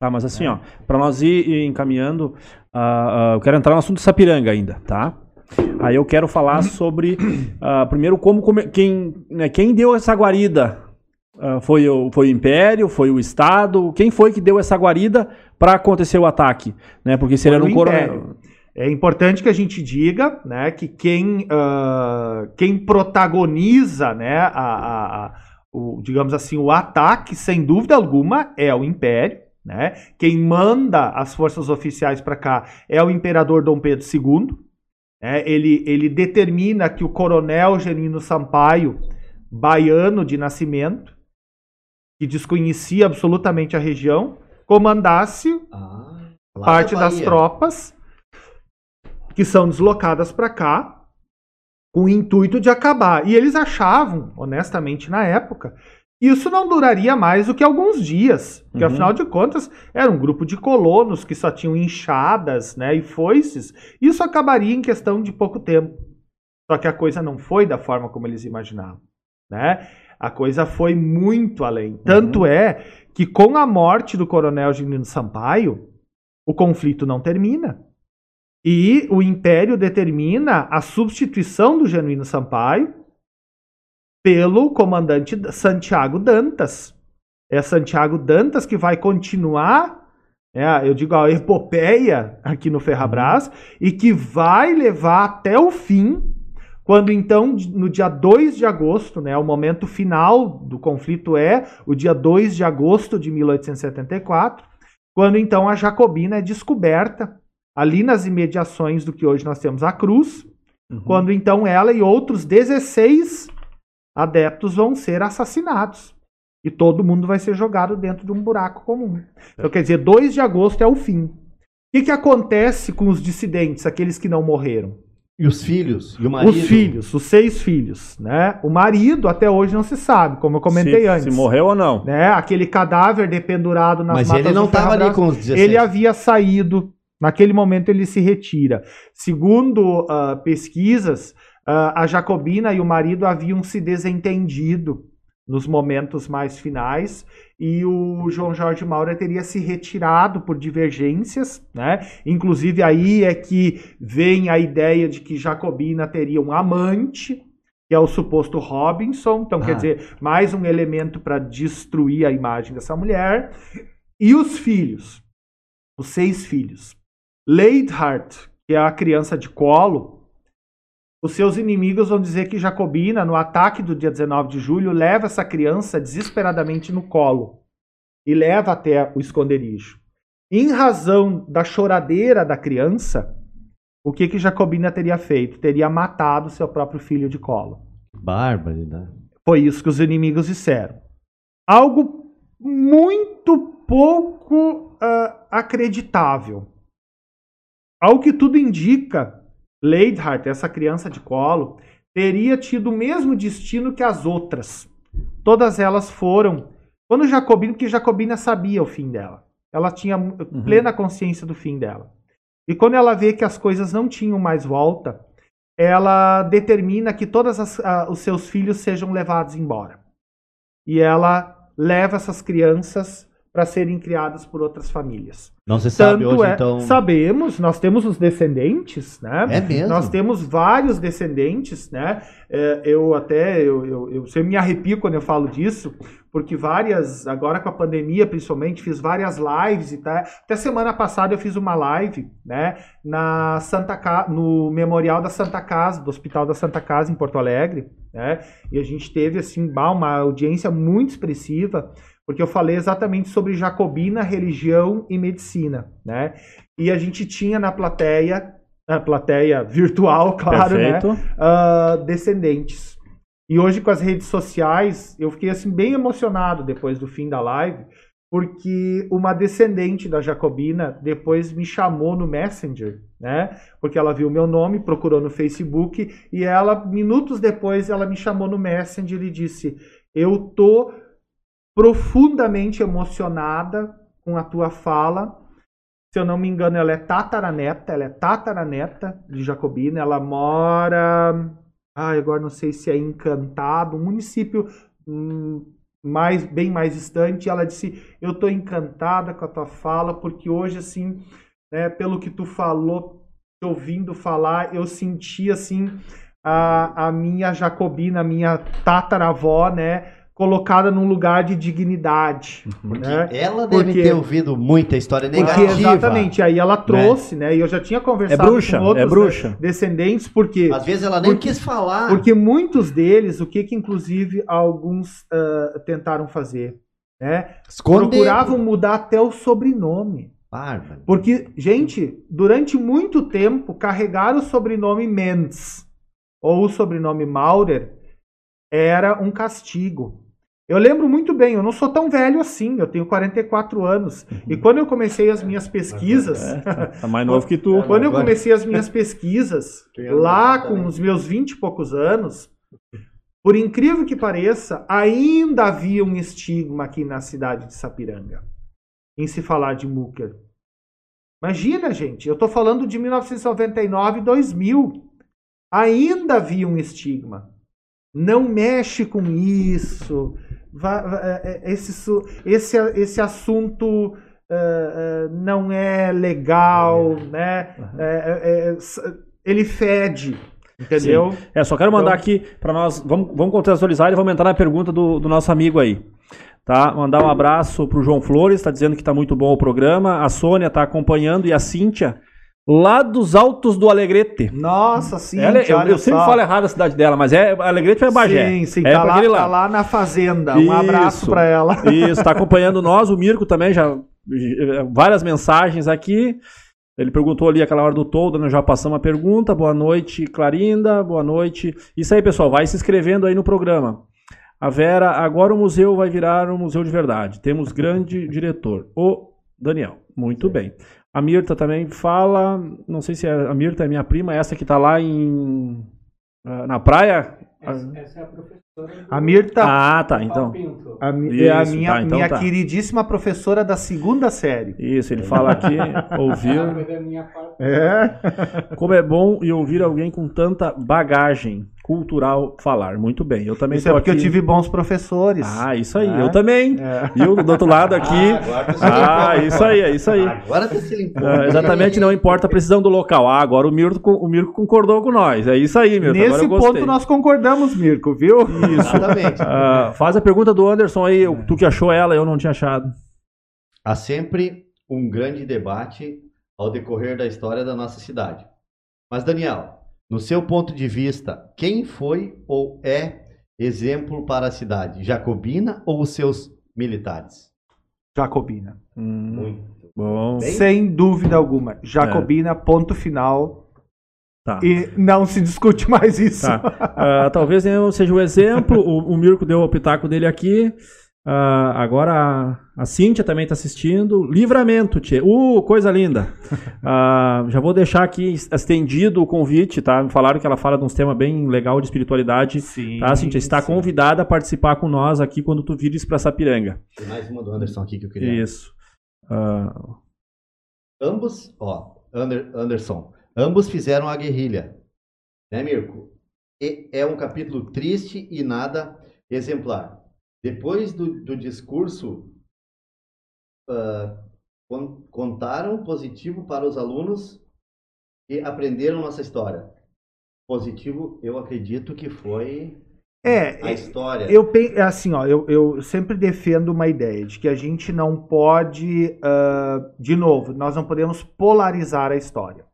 Tá, mas assim, ó, para nós ir, ir encaminhando, ah, ah, eu quero entrar no assunto de Sapiranga ainda, tá? Aí eu quero falar sobre, ah, primeiro, como, come- quem, né, quem deu essa guarida? Foi, o, foi o Império? Foi o Estado? Quem foi que deu essa guarida para acontecer o ataque? Né? Porque se ele era um coronel. É importante que a gente diga né, que quem, ah, quem protagoniza né, a, a- a- o, digamos assim, o ataque, sem dúvida alguma, é o Império. Né? Quem manda as forças oficiais para cá é o imperador Dom Pedro II. né? Ele, ele determina que o coronel Genino Sampaio, baiano de nascimento, que desconhecia absolutamente a região, comandasse Ah, parte da das tropas que são deslocadas para cá com o intuito de acabar. E eles achavam, honestamente, na época, isso não duraria mais do que alguns dias, porque Uhum. afinal de contas era um grupo de colonos que só tinham enxadas, né, e foices. Isso acabaria em questão de pouco tempo. Só que a coisa não foi da forma como eles imaginavam, né? A coisa foi muito além. Tanto é que com a morte do coronel Genino Sampaio, o conflito não termina. E o Império determina a substituição do Genuíno Sampaio pelo comandante Santiago Dantas. É Santiago Dantas que vai continuar, é, eu digo, a epopeia aqui no Ferrabras e que vai levar até o fim, quando então, no dia 2 de agosto, né, o momento final do conflito é o dia 2 de agosto de 1874, quando então a Jacobina é descoberta ali nas imediações do que hoje nós temos a cruz, Uhum. quando então ela e outros 16 adeptos vão ser assassinados. E todo mundo vai ser jogado dentro de um buraco comum. Então, quer dizer, 2 de agosto é o fim. O que, que acontece com os dissidentes, aqueles que não morreram? E os filhos? E o marido? Os filhos, os seis filhos, né? O marido até hoje não se sabe, como eu comentei se, antes. Se morreu ou não. Né? Aquele cadáver dependurado nas Mas matas ele não estava ali com os 16. ele havia saído, naquele momento ele se retira. Segundo ah, pesquisas, ah, a Jacobina e o marido haviam se desentendido nos momentos mais finais e o João Jorge Maura teria se retirado por divergências, né? Inclusive aí é que vem a ideia de que Jacobina teria um amante, que é o suposto Robinson, então quer Ah. dizer, mais um elemento para destruir a imagem dessa mulher. E os filhos, os seis filhos. Leidhart, que é a criança de colo, os seus inimigos vão dizer que Jacobina, no ataque do dia 19 de julho, leva essa criança desesperadamente no colo e leva até o esconderijo. em razão da choradeira da criança, o que que Jacobina teria feito? Teria matado seu próprio filho de colo. Barbaridade. Foi isso que os inimigos disseram. Algo muito pouco ah, acreditável. Ao que tudo indica, Leidhart, essa criança de colo, teria tido o mesmo destino que as outras. Todas elas foram. Quando Jacobina, porque Jacobina sabia o fim dela. Ela tinha plena consciência do fim dela. E quando ela vê que as coisas não tinham mais volta, ela determina que todos os seus filhos sejam levados embora. E ela leva essas crianças para serem criadas por outras famílias. Não se sabe Tanto hoje, é, então. sabemos, nós temos os descendentes, né? É mesmo? Nós temos vários descendentes, né? É, eu até, eu, eu, eu sempre me arrepio quando eu falo disso, porque várias, agora com a pandemia principalmente, fiz várias lives e tá. Até semana passada eu fiz uma live, né? Na Santa Ca... no Memorial da Santa Casa, do Hospital da Santa Casa em Porto Alegre, né? E a gente teve, assim, uma audiência muito expressiva, porque eu falei exatamente sobre Jacobina, religião e medicina, né? E a gente tinha na plateia, na plateia virtual, claro, né? Perfeito. ah, descendentes. E hoje com as redes sociais, eu fiquei assim bem emocionado depois do fim da live, porque uma descendente da Jacobina depois me chamou no Messenger, né? Porque ela viu meu nome, procurou no Facebook e ela minutos depois ela me chamou no Messenger e disse: "Eu tô profundamente emocionada com a tua fala. Se eu não me engano, ela é tataraneta, ela é tataraneta de Jacobina, ela mora ah, agora não sei se é Encantado, um município hum, mais, bem mais distante. Ela disse: Eu estou encantada com a tua fala, porque hoje, assim, né, pelo que tu falou, te ouvindo falar, eu senti assim a, a minha Jacobina, a minha tataravó, né, colocada num lugar de dignidade. Porque né? ela deve Porque- ter ouvido muita história Porque negativa. exatamente, aí ela trouxe, né? E eu já tinha É conversado bruxa, com outros é bruxa. né, descendentes, porque Às vezes ela nem Porque- quis falar. porque muitos deles, o que que inclusive alguns ah, tentaram fazer, né? Esconder. Procuravam mudar até o sobrenome. Bárbaro. Porque, gente, durante muito tempo carregar o sobrenome Mendes ou o sobrenome Maurer era um castigo. Eu lembro muito bem, eu não sou tão velho assim, eu tenho 44 anos. E quando eu comecei as minhas pesquisas, É, tá, tá mais novo que tu. quando eu agora- comecei as minhas pesquisas, lá com os meus 20 e poucos anos, por incrível que pareça, ainda havia um estigma aqui na cidade de Sapiranga em se falar de Mooker. Imagina, gente, eu estou falando de 1999 e 2000. Ainda havia um estigma. Não mexe com isso. É, é, esse, esse, esse assunto é, é, não é legal, né? É, é, é, ele fede, entendeu? É, só quero mandar Então- aqui para nós, vamos, vamos contextualizar e vamos entrar na pergunta do, do nosso amigo aí. Tá? Mandar um abraço pro João Flores, está dizendo que tá muito bom o programa. A Sônia tá acompanhando e a Cíntia, lá dos Altos do Alegrete. Nossa, sim. Ela é- eu, eu sempre falo errado a cidade dela, mas é Alegrete é Bagé. Sim, sim, é tá, lá, aquele tá lá na fazenda. Um abraço Isso. pra ela. Isso, está acompanhando nós. O Mirko também já. eh, Várias mensagens aqui. Ele perguntou ali aquela hora do todo, nós já passamos a pergunta. Boa noite, Clarinda. Boa noite. Isso aí, pessoal. Vai se inscrevendo aí no programa. A Vera, agora o museu vai virar um museu de verdade. Temos grande diretor, o Daniel. Muito bem. A Mirta também fala. Não sei se é, a Mirta é minha prima, essa que está lá em. ah, Na praia? Essa, essa é a professora. do A Mirta Ah, tá. Então. A, é a Isso, minha, tá, então minha tá. queridíssima professora da segunda série. Isso, ele fala aqui, ouvir. minha parte. É. Como é bom e ouvir alguém com tanta bagagem cultural falar. Muito bem. Eu também Isso é porque aqui. eu tive bons professores. Ah, isso aí. É. Eu também. É. E eu do outro lado aqui. agora você Ah, isso aí, é isso aí. Agora você se limpou. Ah, exatamente, não importa a precisão do local. Ah, agora o Mirko, o Mirko concordou com nós. É isso aí, Mirko. agora Nesse ponto nós concordamos, Mirko, viu? Isso. Exatamente. Ah, faz a pergunta do Anderson aí. eu- Tu que achou ela, eu não tinha achado. Há sempre um grande debate ao decorrer da história da nossa cidade. Mas, Daniel, no seu ponto de vista, quem foi ou é exemplo para a cidade? Jacobina ou os seus militares? Jacobina. Hum, Muito. bom. Bem- Sem dúvida alguma. Jacobina, ponto final. Tá. E não se discute mais isso. Tá. Ah, talvez eu seja o exemplo. O, o Mirko deu o pitaco dele aqui. Ah, agora a, a Cíntia também está assistindo. Livramento, Tchê. Uh, coisa linda. Ah, já vou deixar aqui estendido o convite, tá? Me falaram que ela fala de uns temas bem legal de espiritualidade. Sim. Tá, Cíntia? Está sim. convidada a participar com nós aqui quando tu vires para Sapiranga. Tem mais uma do Anderson aqui que eu queria. Isso. Ah, Ambos, ó, Ander- Anderson, ambos fizeram a guerrilha. Né, Mirko? E é um capítulo triste e nada exemplar. Depois do, do discurso, con- contaram positivo para os alunos que aprenderam nossa história. Positivo, eu acredito que foi a É, história. eu assim, ó, eu, eu sempre defendo uma ideia de que a gente não pode, ah, de novo, nós não podemos polarizar a história.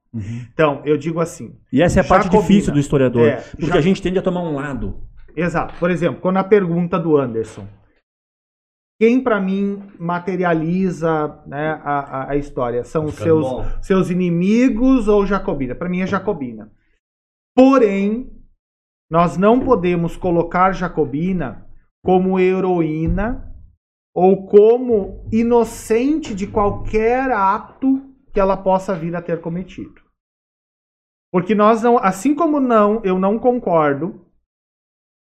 Então, eu digo assim, E essa é a parte Jacobina. difícil do historiador. É, porque Ja- a gente tende a tomar um lado. Exato. Por exemplo, quando a pergunta do Anderson. Quem para mim materializa né, a, a, história? São os seus, bom. seus inimigos ou Jacobina? Para mim é Jacobina. Porém, nós não podemos colocar Jacobina como heroína ou como inocente de qualquer ato que ela possa vir a ter cometido. Porque nós não, assim como não, eu não concordo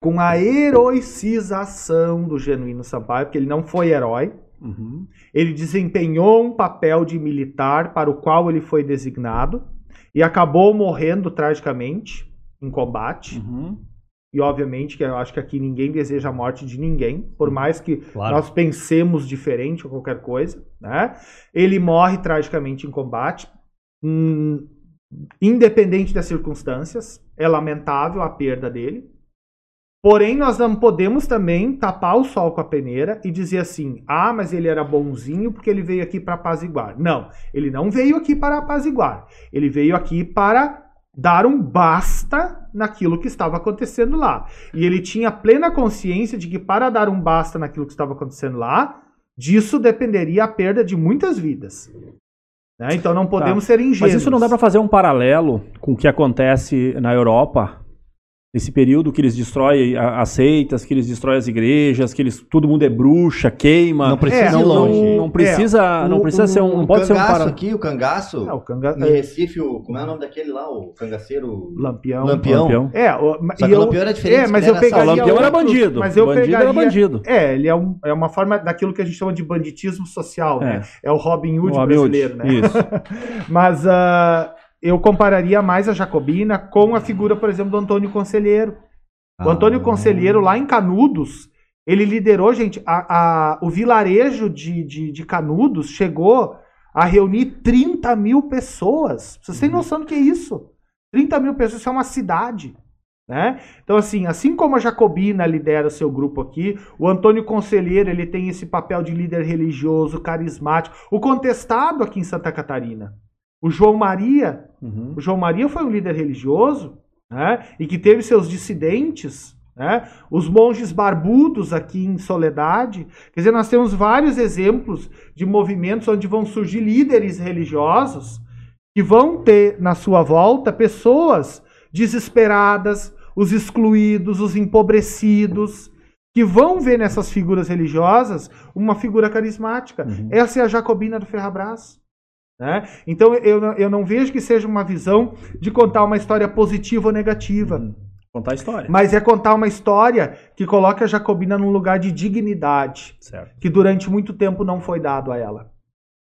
com a heroicização do genuíno Sampaio, porque ele não foi herói. Uhum. Ele desempenhou um papel de militar para o qual ele foi designado e acabou morrendo tragicamente em combate. Uhum. E obviamente que eu acho que aqui ninguém deseja a morte de ninguém, por mais que Claro. nós pensemos diferente ou qualquer coisa, né? Ele morre tragicamente em combate, hum, independente das circunstâncias. É lamentável a perda dele. Porém, nós não podemos também tapar o sol com a peneira e dizer assim: ah, mas ele era bonzinho porque ele veio aqui para apaziguar. Não, ele não veio aqui para apaziguar. Ele veio aqui para dar um basta naquilo que estava acontecendo lá. E ele tinha plena consciência de que para dar um basta naquilo que estava acontecendo lá, disso dependeria a perda de muitas vidas. Né? Então não podemos ser ingênuos. Mas isso não dá para fazer um paralelo com o que acontece na Europa, nesse período que eles destroem as seitas, que eles destroem as igrejas, que eles todo mundo é bruxa, queima. Não precisa É, não, longe. não, não precisa, É, não o- precisa ser um, não pode ser um cangaço paralelo. aqui, o cangaço, É, o canga... em Recife, o, como é o nome daquele lá, o cangaceiro... Lampião. Lampião. É, o, Só que o Lampião era diferente. É, mas que eu pegaria o Lampião era bandido. Mas eu bandido pegaria, era bandido. É, ele é, um, é uma forma daquilo que a gente chama de banditismo social, né? É o Robin Hood O Robin Hood, brasileiro, né? Isso. Mas ah, eu compararia mais a Jacobina com a figura, por exemplo, do Antônio Conselheiro. O Antônio Ah. Conselheiro, lá em Canudos, ele liderou, gente, a, a- o vilarejo de, de, de Canudos chegou a reunir 30 mil pessoas. Vocês Uhum. têm noção do que é isso? 30 mil pessoas, isso é uma cidade. Né? Então, assim, assim como a Jacobina lidera o seu grupo aqui, o Antônio Conselheiro ele tem esse papel de líder religioso, carismático. O contestado aqui em Santa Catarina, o João Maria, Uhum. o João Maria foi um líder religioso, né? E que teve seus dissidentes, né? Os monges barbudos aqui em Soledade. Quer dizer, nós temos vários exemplos de movimentos onde vão surgir líderes religiosos que vão ter na sua volta pessoas desesperadas, os excluídos, os empobrecidos, que vão ver nessas figuras religiosas uma figura carismática. Uhum. Essa é a Jacobina do Ferrabras. Né? Então eu, não- eu não vejo que seja uma visão de contar uma história positiva ou negativa, Uhum. Contar a história. mas é contar uma história que coloca a Jacobina num lugar de dignidade, Certo. que durante muito tempo não foi dado a ela.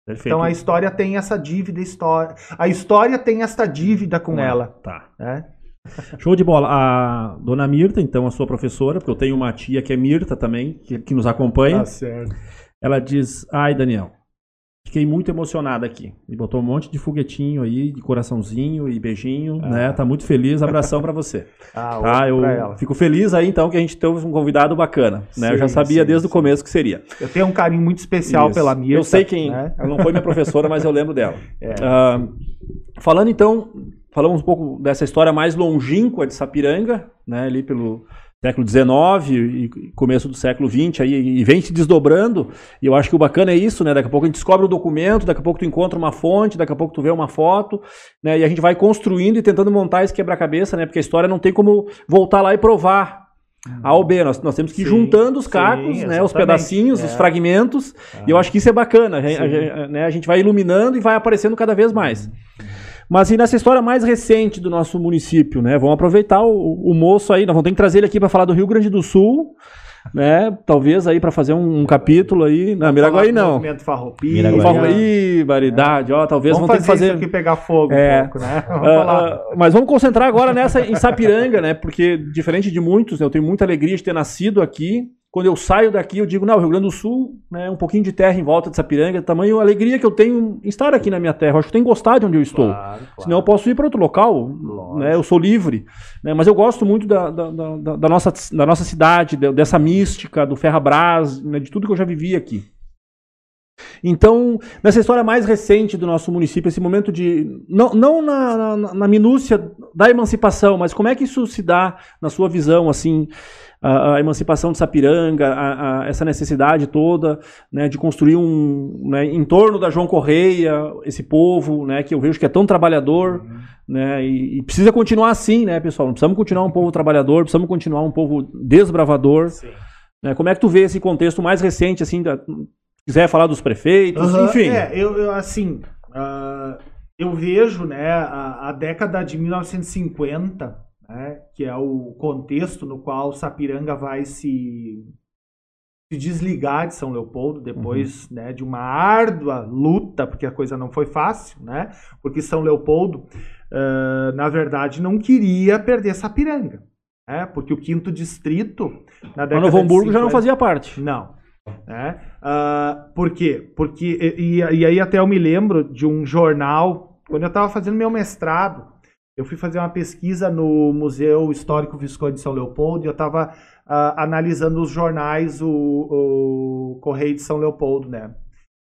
Perfeito. Então a história tem essa dívida, história, a história tem esta dívida com ela. Tá. Né? Show de bola. A dona Mirta, então, a sua professora, porque eu tenho uma tia que é Mirta também, que, que nos acompanha. Tá certo. Ela diz: Ai, Daniel, fiquei muito emocionada aqui. E botou um monte de foguetinho aí, de coraçãozinho e beijinho, né? Tá muito feliz. Abração pra você. Ah, Tá? Eu fico feliz aí, então, que a gente teve um convidado bacana. Né? eu já Sim, sabia sim, desde o sim. começo que seria. Eu tenho um carinho muito especial Isso. pela Mirta. Eu sei quem. né? Ela não foi minha professora, mas eu lembro dela. É. Ah, falando então, falamos um pouco dessa história mais longínqua de Sapiranga, né, ali pelo século XIX e começo do século XX aí, e vem se desdobrando. E eu acho que o bacana é isso, né? Daqui a pouco a gente descobre um documento, daqui a pouco tu encontra uma fonte, daqui a pouco tu vê uma foto, né? E a gente vai construindo e tentando montar esse quebra-cabeça, né? Porque a história não tem como voltar lá e provar A ou B. Nós, nós temos que ir Sim, juntando os sim, cacos, né? Os pedacinhos, É. os fragmentos. Ah. E eu acho que isso é bacana. A, a Sim. gente- né? a gente vai iluminando e vai aparecendo cada vez mais. Mas e nessa história mais recente do nosso município, né? Vamos aproveitar o, o moço aí, nós vamos ter que trazer ele aqui para falar do Rio Grande do Sul, né? Talvez aí para fazer um, um capítulo aí. Não, Miraguaí não. Movimento Farroupilha. Miraguaí. Variedade, ó, talvez Vamos vamos ter fazer, que fazer. isso aqui pegar fogo É. um pouco, né? Vamos Ah, falar. ah, mas vamos concentrar agora nessa em Sapiranga, né? Porque diferente de muitos, né, eu tenho muita alegria de ter nascido aqui. Quando eu saio daqui, eu digo, não, Rio Grande do Sul, né, um pouquinho de terra em volta de Sapiranga, tamanho alegria que eu tenho em estar aqui na minha terra. Eu acho que tenho que gostar de onde eu estou. Claro, claro. Senão eu posso ir para outro local, Lógico. né, eu sou livre. né, mas eu gosto muito da, da, da- da- nossa, da nossa cidade, de- dessa mística, do Ferrabras, né, de tudo que eu já vivi aqui. Então, nessa história mais recente do nosso município, esse momento de. Não, não na, na, na minúcia da emancipação, mas como é que isso se dá na sua visão, assim, a, a emancipação de Sapiranga, a- a- essa necessidade toda né, de construir um. Né, em torno da João Correia, esse povo, né, que eu vejo que é tão trabalhador, né, e, e precisa continuar assim, né, pessoal? Não precisamos continuar um povo trabalhador, precisamos continuar um povo desbravador. Né? Como é que tu vê esse contexto mais recente, assim, da, quiser falar dos prefeitos, Aham, enfim. É, eu, eu, assim, ah, eu vejo, né, a, a década de 1950, né, que é o contexto no qual Sapiranga vai se, se desligar de São Leopoldo depois, né, de uma árdua luta, porque a coisa não foi fácil, né, porque São Leopoldo, ah, na verdade, não queria perder Sapiranga, né, porque o quinto distrito, na Mas década Novo de Hamburgo já não 50 fazia parte. não. Né? Ah, por quê? Porque, e, e- e aí até eu me lembro de um jornal, quando eu estava fazendo meu mestrado, eu fui fazer uma pesquisa no Museu Histórico Visconde de São Leopoldo e eu estava analisando os jornais, o, o Correio de São Leopoldo, né?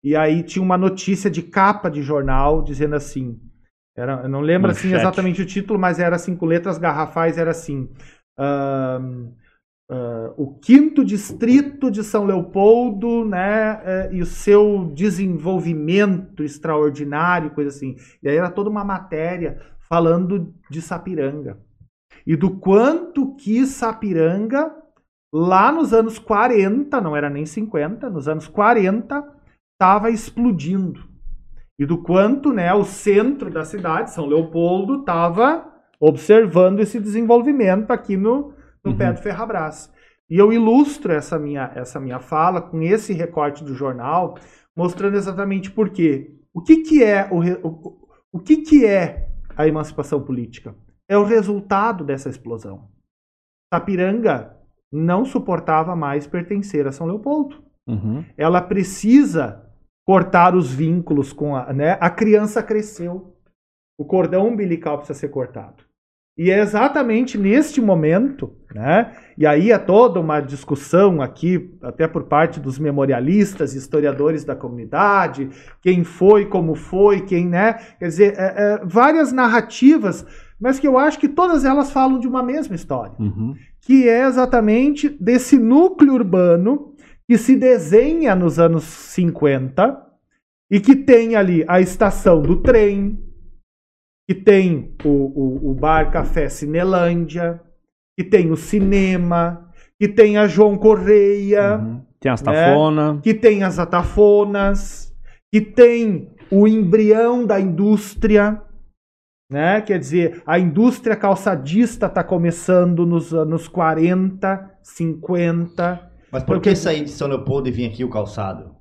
E aí tinha uma notícia de capa de jornal dizendo assim, era, eu não lembro assim exatamente o título, mas era assim, com letras garrafais, era assim... ahn, ah, o quinto distrito de São Leopoldo, né, eh, e o seu desenvolvimento extraordinário, coisa assim. E aí era toda uma matéria falando de Sapiranga e do quanto que Sapiranga lá nos anos 40, não era nem 50, nos anos 40 estava explodindo. E do quanto, né, o centro da cidade, São Leopoldo, estava observando esse desenvolvimento aqui no, no Uhum. pé do Ferrabras. E eu ilustro essa minha, essa minha fala com esse recorte do jornal, mostrando exatamente por quê. O que, que é o, o, o que, que é a emancipação política? É o resultado dessa explosão. Sapiranga não suportava mais pertencer a São Leopoldo Uhum. ela precisa cortar os vínculos com a, né? A criança cresceu. O cordão umbilical precisa ser cortado. E é exatamente neste momento, né? E aí é toda uma discussão aqui, até por parte dos memorialistas, historiadores da comunidade, quem foi, como foi, quem, né? Quer dizer, é- é, várias narrativas, mas que eu acho que todas elas falam de uma mesma história Uhum. que é exatamente desse núcleo urbano que se desenha nos anos 50 e que tem ali a estação do trem, que tem o, o, o bar Café Cinelândia, que tem o cinema, que tem a João Correia, Uhum. Tem as né? tafona. que tem as atafonas, que tem o embrião da indústria, né? Quer dizer, a indústria calçadista está começando nos anos 40, 50. Mas por Porque- que sair de São Leopoldo e vir aqui o calçado?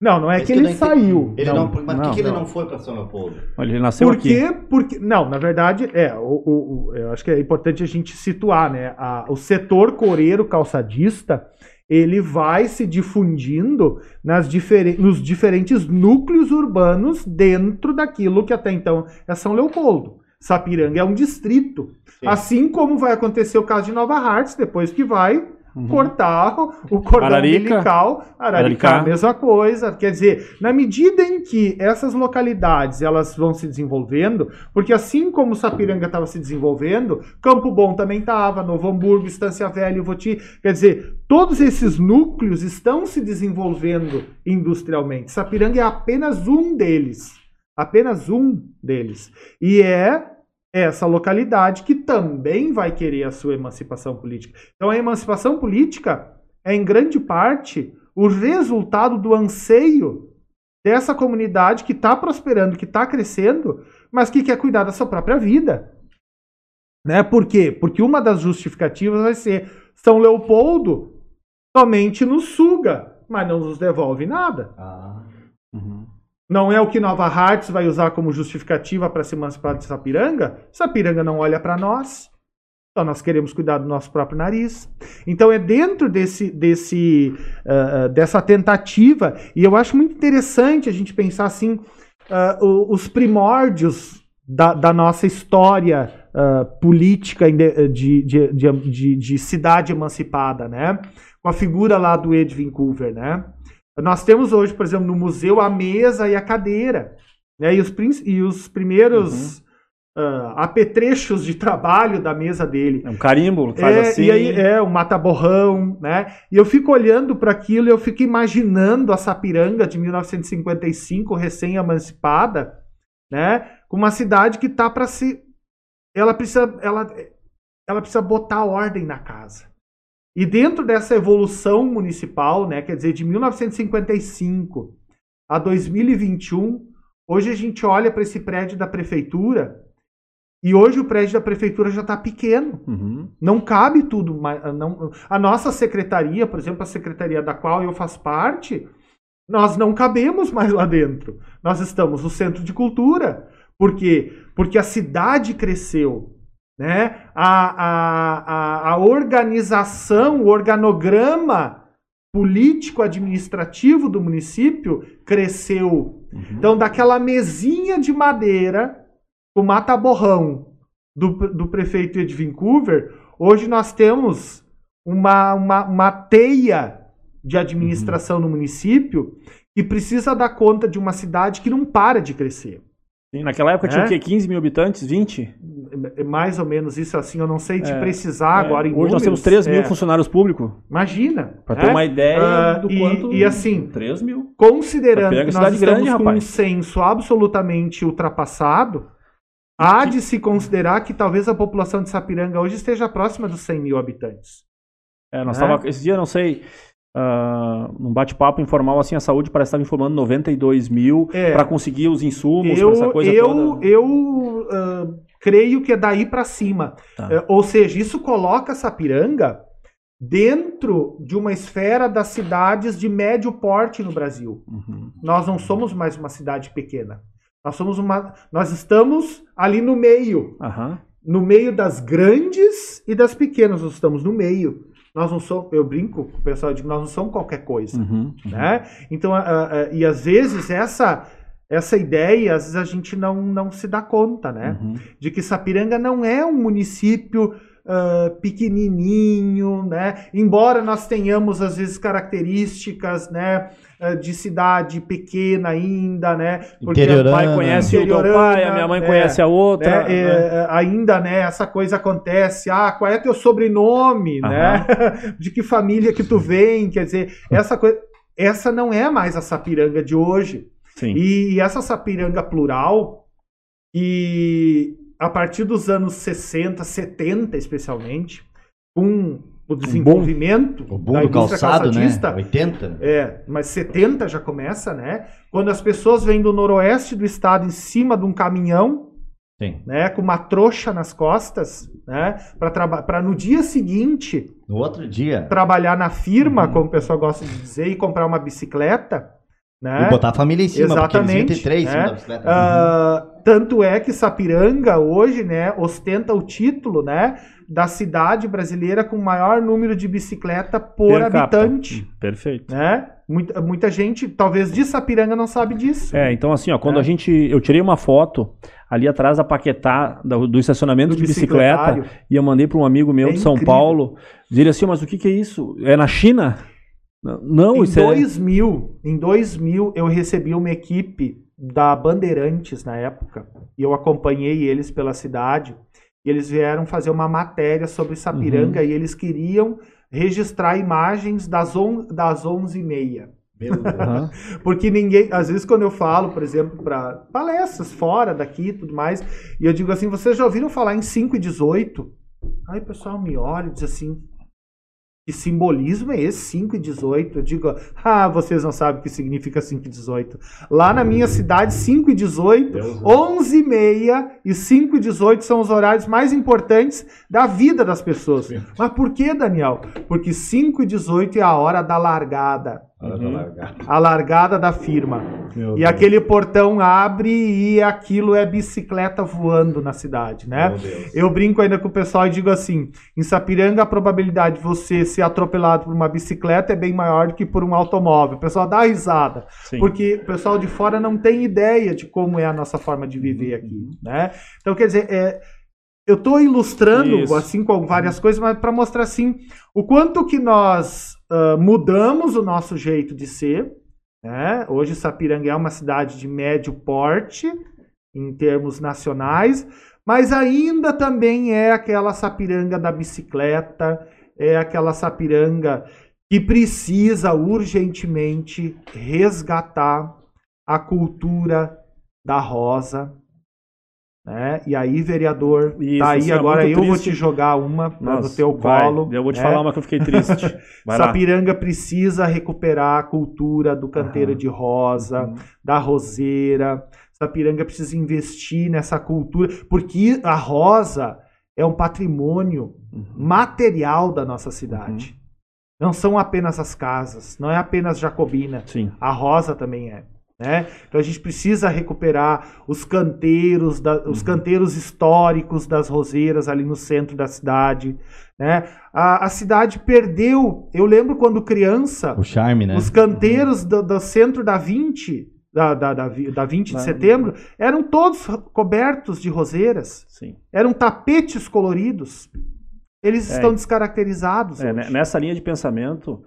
Não, não é Isso que ele não saiu. Ele não, mas por não, que, ele não. não foi para São Leopoldo? Ele nasceu Por aqui. quê? Porque, não, na verdade, é, o, o- o- eu acho que é importante a gente situar, né? A- o setor coreiro calçadista, ele vai se difundindo nas diferen- nos diferentes núcleos urbanos dentro daquilo que até então é São Leopoldo. Sapiranga é um distrito. Sim. Assim como vai acontecer o caso de Nova Hartz, depois que vai Uhum. cortar o cordão Ararica. umbilical, Araricá, Araricá. a mesma coisa. Quer dizer, na medida em que essas localidades elas vão se desenvolvendo, porque assim como Sapiranga estava se desenvolvendo, Campo Bom também estava, Novo Hamburgo, Estância Velha, Voti, quer dizer, todos esses núcleos estão se desenvolvendo industrialmente. Sapiranga é apenas um deles, apenas um deles. E é essa localidade que também vai querer a sua emancipação política. Então a emancipação política é em grande parte o resultado do anseio dessa comunidade que está prosperando, que está crescendo, mas que quer cuidar da sua própria vida. Né? Por quê? Porque uma das justificativas vai ser São Leopoldo somente nos suga, mas não nos devolve nada. Ah. Não é o que Nova Hartz vai usar como justificativa para se emancipar de Sapiranga? Sapiranga não olha para nós. Então nós queremos cuidar do nosso próprio nariz. Então é dentro desse, desse, uh, dessa tentativa, e eu acho muito interessante a gente pensar assim, uh, os primórdios da, da nossa história uh, política de, de, de, de, de cidade emancipada, né? Com a figura lá do Ed Vancouver, né? Nós temos hoje, por exemplo, no museu a mesa e a cadeira. Né? E, os, e os primeiros uhum. uh, apetrechos de trabalho da mesa dele. É um carimbo, faz é, assim. E aí é um mata-borrão, né? E eu fico olhando para aquilo e eu fico imaginando a Sapiranga de 1955, recém-emancipada, né? Com uma cidade que tá para se. Ela precisa, ela, ela precisa botar ordem na casa. E dentro dessa evolução municipal, né, quer dizer, de 1955 a 2021, hoje a gente olha para esse prédio da prefeitura e hoje o prédio da prefeitura já está pequeno. Uhum. Não cabe tudo. Não, a nossa secretaria, por exemplo, a secretaria da qual eu faço parte, nós não cabemos mais lá dentro. Nós estamos no centro de cultura. Por quê? Porque a cidade cresceu. Né? A, a, a, a organização, o organograma político-administrativo do município cresceu. Uhum. Então, daquela mesinha de madeira, o mata-borrão do, do prefeito Ed Vancouver, hoje nós temos uma, uma, uma teia de administração Uhum. no município que precisa dar conta de uma cidade que não para de crescer. Sim, naquela época tinha É? o quê? 15 mil habitantes? 20? É Mais ou menos isso assim, eu não sei te É, precisar agora em É, Hoje nós temos números. 3 mil É, funcionários públicos. Imagina. Pra né? ter uma ideia Ah, do e- quanto. e assim, 3 mil. Considerando é que nós estamos grande, com um rapaz. censo absolutamente ultrapassado, há de se considerar que talvez a população de Sapiranga hoje esteja próxima dos 100 mil habitantes. É, nós É. tava, esse dia, não sei, ah, num bate-papo informal, assim, a saúde parece estar informando 92 mil É. para conseguir os insumos, Eu, essa coisa eu, toda. eu ah, creio que é daí para cima. Tá. É, ou seja, isso coloca Sapiranga dentro de uma esfera das cidades de médio porte no Brasil. Uhum. Nós não somos mais uma cidade pequena. Nós somos uma, nós estamos ali no meio, Aham. no meio das grandes e das pequenas. Nós estamos no meio. Nós não somos, eu brinco com o pessoal, eu digo, nós não somos qualquer coisa Uhum. né? Então, a- a- e às vezes essa essa ideia, às vezes a gente não, não se dá conta, né? Uhum. De que Sapiranga não é um município ah, pequenininho, né? Embora nós tenhamos às vezes características, né? Ah, De cidade pequena ainda, né? Porque Meu Interiorana. pai conhece o teu pai, a minha mãe é, conhece a outra. né, é, é, ainda, né, essa coisa acontece. Ah, qual é teu sobrenome, né? De que família que tu vem? Quer dizer, essa coisa, essa não é mais a Sapiranga de hoje. Sim. E, e essa Sapiranga plural, e a partir dos anos 60, 70 especialmente, com o desenvolvimento O boom da indústria calçado, né? calçadista, 80. é, mas 70 já começa, né? Quando as pessoas vêm do noroeste do estado em cima de um caminhão, Sim. né, com uma trouxa nas costas, né, para no dia seguinte No outro dia. trabalhar na firma, Uhum. como o pessoal gosta de dizer, e comprar uma bicicleta, né? E botar a família em cima, porque eles Exatamente, ter três em cima né? bicicleta. Ah, tanto é que Sapiranga hoje, né, ostenta o título, né, da cidade brasileira com maior número de bicicleta por Per capita. habitante, Perfeito. né? Muita, muita gente, talvez de Sapiranga, não sabe disso. É, então assim, ó, quando É. a gente. Eu tirei uma foto ali atrás da Paquetá, do, do estacionamento Do de bicicleta, e eu mandei para um amigo meu É de São incrível. Paulo, dizer assim, mas o que, que é isso? É na China? Não, Não, Em isso é. 2000, em 2000, eu recebi uma equipe da Bandeirantes na época, e eu acompanhei eles pela cidade, e eles vieram fazer uma matéria sobre Sapiranga, e eles queriam registrar imagens das, on, das 11h30. Meu Deus. Aham. Porque ninguém, às vezes quando eu falo, por exemplo, para palestras fora daqui e tudo mais, e eu digo assim, vocês já ouviram falar em 5 e 18? Aí o pessoal me olha e diz assim, que simbolismo é esse, 5 e 18? Eu digo, ah, vocês não sabem o que significa 5 e 18. Lá na minha cidade, 5 e 18, Deus 11 e meia e 5 e 18 são os horários mais importantes da vida das pessoas. Mas por que, Daniel? Porque 5 e 18 é a hora da largada. Largada. A largada da firma. Meu E Deus. aquele portão abre e aquilo é bicicleta voando na cidade, né? Eu brinco ainda com o pessoal e digo assim: em Sapiranga a probabilidade de você ser atropelado por uma bicicleta é bem maior do que por um automóvel. O pessoal dá risada, Sim. porque o pessoal de fora não tem ideia de como é a nossa forma de viver aqui, né? Então, quer dizer, é, eu estou ilustrando Isso. assim com várias coisas, mas para mostrar assim o quanto que nós ah, mudamos o nosso jeito de ser. Né? Hoje Sapiranga é uma cidade de médio porte em termos nacionais, mas ainda também é aquela Sapiranga da bicicleta, é aquela Sapiranga que precisa urgentemente resgatar a cultura da rosa. Né? E aí, vereador, Isso, tá aí é agora eu vou triste. te jogar uma pra- no Nossa, teu vai. colo. Eu vou te né? falar uma que eu fiquei triste. Vai lá. Sapiranga precisa recuperar a cultura do canteiro de rosa, Uhum. da roseira. Sapiranga precisa investir nessa cultura, porque a rosa é um patrimônio Uhum. material da nossa cidade. Não são apenas as casas, não é apenas Jacobina. Sim. A rosa também é. Né? Então a gente precisa recuperar os canteiros, da- os canteiros históricos das roseiras ali no centro da cidade. Né? A, a cidade perdeu. Eu lembro quando criança, O charme, né? os canteiros do, do centro da 20, da, da, da, da 20 de setembro, eram todos cobertos de roseiras. Sim. Eram tapetes coloridos. Eles É. estão descaracterizados. É, hoje. né, nessa linha de pensamento,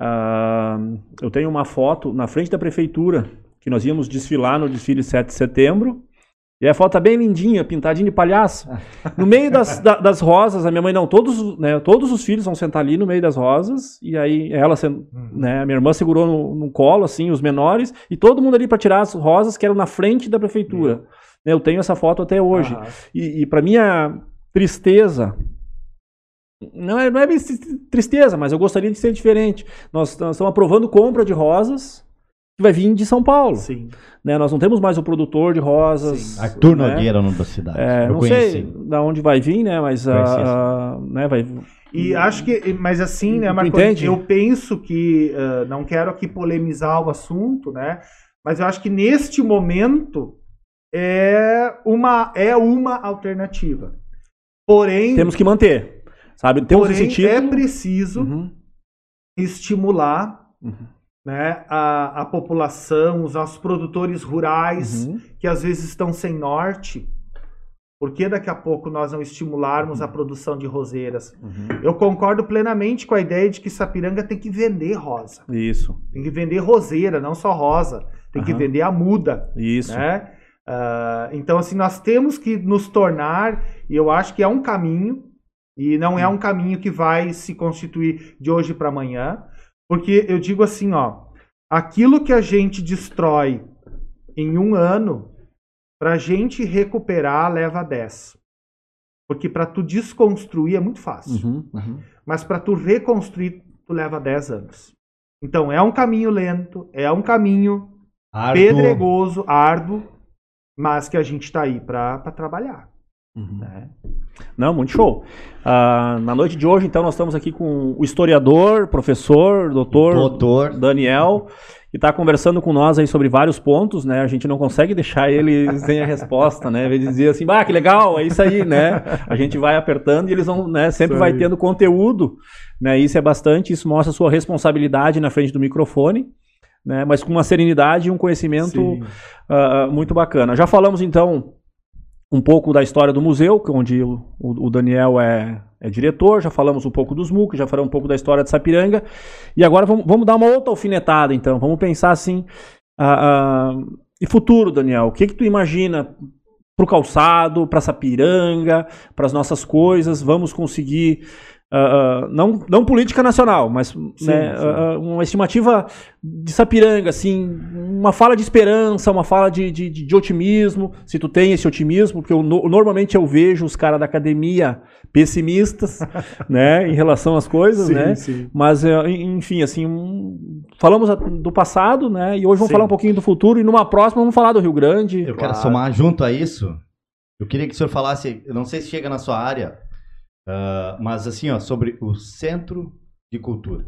ah, eu tenho uma foto na frente da prefeitura, que nós íamos desfilar no desfile 7 de setembro. E a foto tá bem lindinha, pintadinha de palhaço. No meio das, da- das rosas, a minha mãe não, todos, né, todos os filhos vão sentar ali no meio das rosas, e aí ela, sen- né, a minha irmã segurou no, no colo, assim, os menores, e todo mundo ali para tirar as rosas que eram na frente da prefeitura. Né, Eu tenho essa foto até hoje. Aham. E, e para minha tristeza, não é, não é tristeza, mas eu gostaria de ser diferente. Nós, nós estamos aprovando compra de rosas que vai vir de São Paulo. Sim. Né? Nós não temos mais o produtor de rosas. Sim. Arthur né? Nogueira, é o nome da cidade. É, eu não conheci. sei da onde vai vir, né? Mas Conheci, ah, ah, né, vai. E acho que, mas assim, né, Marco, entende? eu penso que, ah, não quero aqui polemizar o assunto, né, mas eu acho que neste momento é uma, é uma alternativa. Porém, Temos que manter, sabe? Temos porém título. é preciso Uhum, estimular uhum, né, a, a população, os nossos produtores rurais, uhum. que às vezes estão sem norte, por que daqui a pouco nós não estimularmos a produção de roseiras? Uhum. Eu concordo plenamente com a ideia de que Sapiranga tem que vender rosa. Isso, Tem que vender roseira, não só rosa. Tem que Aham. vender a muda. isso. Né? Ah, então, assim, nós temos que nos tornar, e eu acho que é um caminho, e não é um caminho que vai se constituir de hoje para amanhã, porque eu digo assim, ó, aquilo que a gente destrói em um ano, para a gente recuperar leva 10. Porque para tu desconstruir é muito fácil. Uhum, uhum. Mas para tu reconstruir, tu leva 10 anos. Então é um caminho lento, é um caminho Árduo. pedregoso, árduo, mas que a gente está aí para trabalhar. Uhum. Né? Não, muito show. Ah, na noite de hoje, então, nós estamos aqui com o historiador, professor, doutor, Doutor. Daniel, que está conversando com nós aí sobre vários pontos, né? A gente não consegue deixar ele sem a resposta, né? Ele dizia assim, bah, que legal, é isso aí, né? A gente vai apertando e eles vão, né? Sempre vai tendo conteúdo, né? Isso é bastante, isso mostra sua responsabilidade na frente do microfone, né? Mas com uma serenidade e um conhecimento ah, muito bacana. Já falamos então um pouco da história do museu, que- onde o, o- Daniel é, é diretor, já falamos um pouco dos MUC, já falamos um pouco da história de Sapiranga, e agora vamos, vamos dar uma outra alfinetada então, vamos pensar assim, ah, ah, e futuro, Daniel, o que que tu imagina para o calçado, para Sapiranga, para as nossas coisas, vamos conseguir ah, não, não política nacional, mas né, sim. ah, uma estimativa de Sapiranga, assim, uma fala de esperança, uma fala de, de, de- otimismo, se tu tem esse otimismo, porque eu, no- normalmente eu vejo os caras da academia pessimistas, né, em relação às coisas, Sim, né, sim. mas, eh, en- enfim, assim, um- falamos do passado, né, e hoje vamos Sim. falar um pouquinho do futuro, e numa próxima vamos falar do Rio Grande. Eu Claro. quero somar junto a isso. Eu queria que o senhor falasse, eu não sei se chega na sua área, ah, mas assim, ó, sobre o centro de cultura,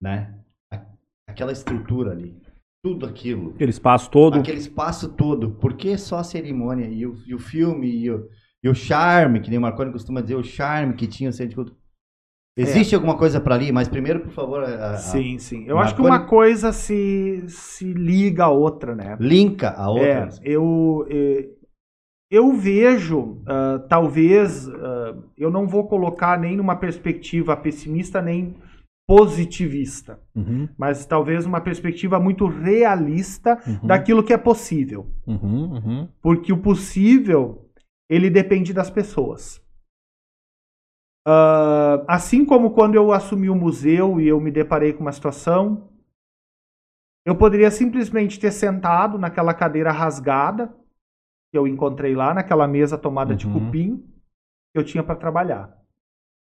né? Aquela estrutura ali, tudo aquilo, Aquele espaço todo. aquele espaço todo. Por que só a cerimônia e o, e o filme e o, e o charme, que nem o Marconi costuma dizer, o charme que tinha o centro de cultura? Existe alguma coisa para ali? Mas primeiro, por favor, a- a- Sim, sim. Eu acho que uma coisa se, se liga à outra, né? linka a outra. É, eu, eh, eu vejo, ah, talvez, ah, eu não vou colocar nem numa perspectiva pessimista nem positivista, Uhum, mas talvez uma perspectiva muito realista uhum, daquilo que é possível. uhum, uhum. Porque o possível, ele depende das pessoas. Ah, assim como quando eu assumi o museu e eu me deparei com uma situação, eu poderia simplesmente ter sentado naquela cadeira rasgada que eu encontrei lá, naquela mesa tomada de Uhum. cupim que eu tinha para trabalhar.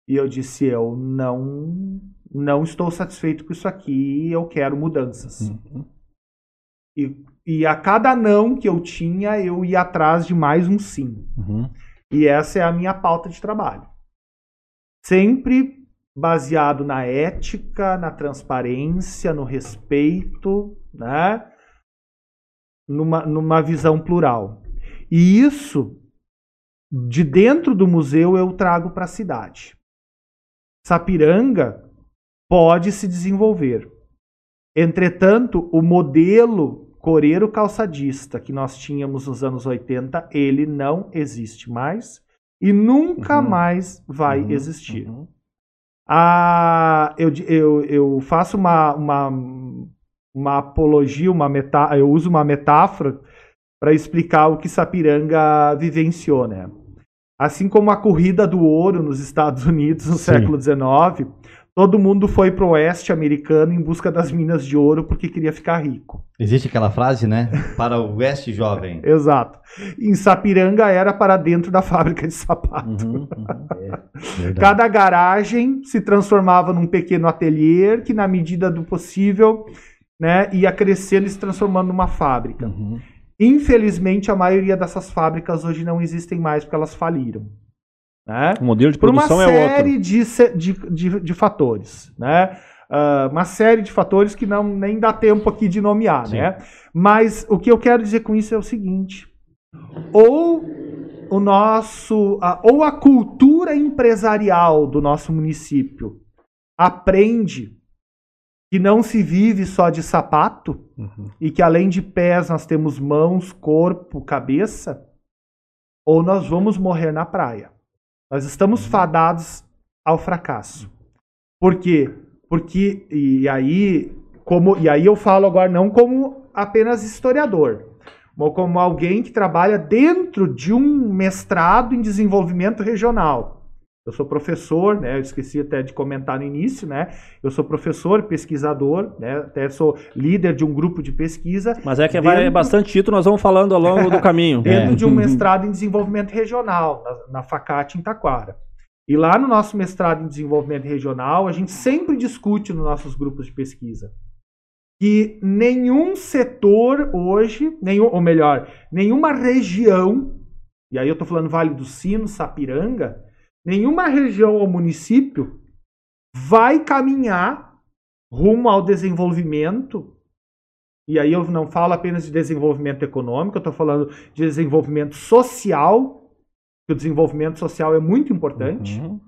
E eu disse, eu não, não estou satisfeito com isso aqui, eu quero mudanças. Uhum. E, e a cada não que eu tinha, eu ia atrás de mais um sim. Uhum. E essa é a minha pauta de trabalho. Sempre baseado na ética, na transparência, no respeito, né? Numa, numa visão plural. E isso, de dentro do museu, eu trago para a cidade. Sapiranga pode se desenvolver. Entretanto, o modelo coreiro calçadista que nós tínhamos nos anos 80, ele não existe mais e nunca Uhum. mais vai Uhum, existir. uhum. Ah, eu, eu, eu faço uma, uma, uma apologia, uma metá eu uso uma metáfora para explicar o que Sapiranga vivenciou, né? Assim como a corrida do ouro nos Estados Unidos no Sim. século XIX, todo mundo foi pro oeste americano em busca das minas de ouro porque queria ficar rico. Existe aquela frase, né? Para o oeste jovem. Exato. Em Sapiranga era para dentro da fábrica de sapato. Uhum, uhum. Verdade. Cada garagem se transformava num pequeno ateliê que, na medida do possível, né, ia crescendo e se transformando numa fábrica. Uhum. Infelizmente, a maioria dessas fábricas hoje não existem mais porque elas faliram. Né? O modelo de Por uma produção é outro. série de, de, de, de fatores. Né? Ah, uma série de fatores que não nem dá tempo aqui de nomear. Sim. Né? Mas o que eu quero dizer com isso é o seguinte: ou o nosso, a- ou a cultura empresarial do nosso município aprende que não se vive só de sapato Uhum. e que além de pés nós temos mãos, corpo, cabeça, ou nós vamos morrer na praia. Nós estamos fadados ao fracasso. Por quê? Porque e aí, como e aí eu falo agora não como apenas historiador, mas como alguém que trabalha dentro de um mestrado em desenvolvimento regional. Eu sou professor, né? Eu esqueci até de comentar no início, né? Eu sou professor, pesquisador, né? Até sou líder de um grupo de pesquisa Mas é que vai Dentro- bastante título, nós vamos falando ao longo do caminho. dentro É. de um mestrado em desenvolvimento regional, na, na Facate em Taquara. E lá no nosso mestrado em desenvolvimento regional, a gente sempre discute nos nossos grupos de pesquisa que nenhum setor hoje, nenhum, ou melhor, nenhuma região e aí eu estou falando Vale do Sino, Sapiranga, nenhuma região ou município vai caminhar rumo ao desenvolvimento. E aí eu não falo apenas de desenvolvimento econômico, eu estou falando de desenvolvimento social, que o desenvolvimento social é muito importante, Uhum.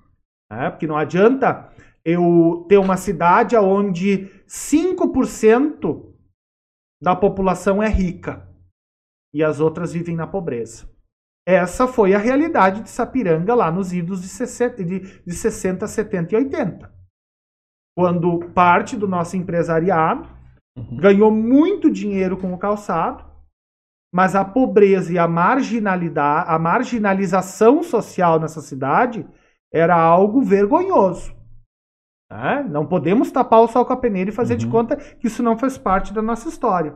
né? porque não adianta eu ter uma cidade onde 5% da população é rica e as outras vivem na pobreza. Essa foi a realidade de Sapiranga lá nos idos de 60, de, de 60 70 e 80. Quando parte do nosso empresariado Uhum. ganhou muito dinheiro com o calçado, mas a pobreza e a marginalidade, a marginalização social nessa cidade era algo vergonhoso. né? Não podemos tapar o sol com a peneira e fazer de Uhum. conta que isso não faz parte da nossa história.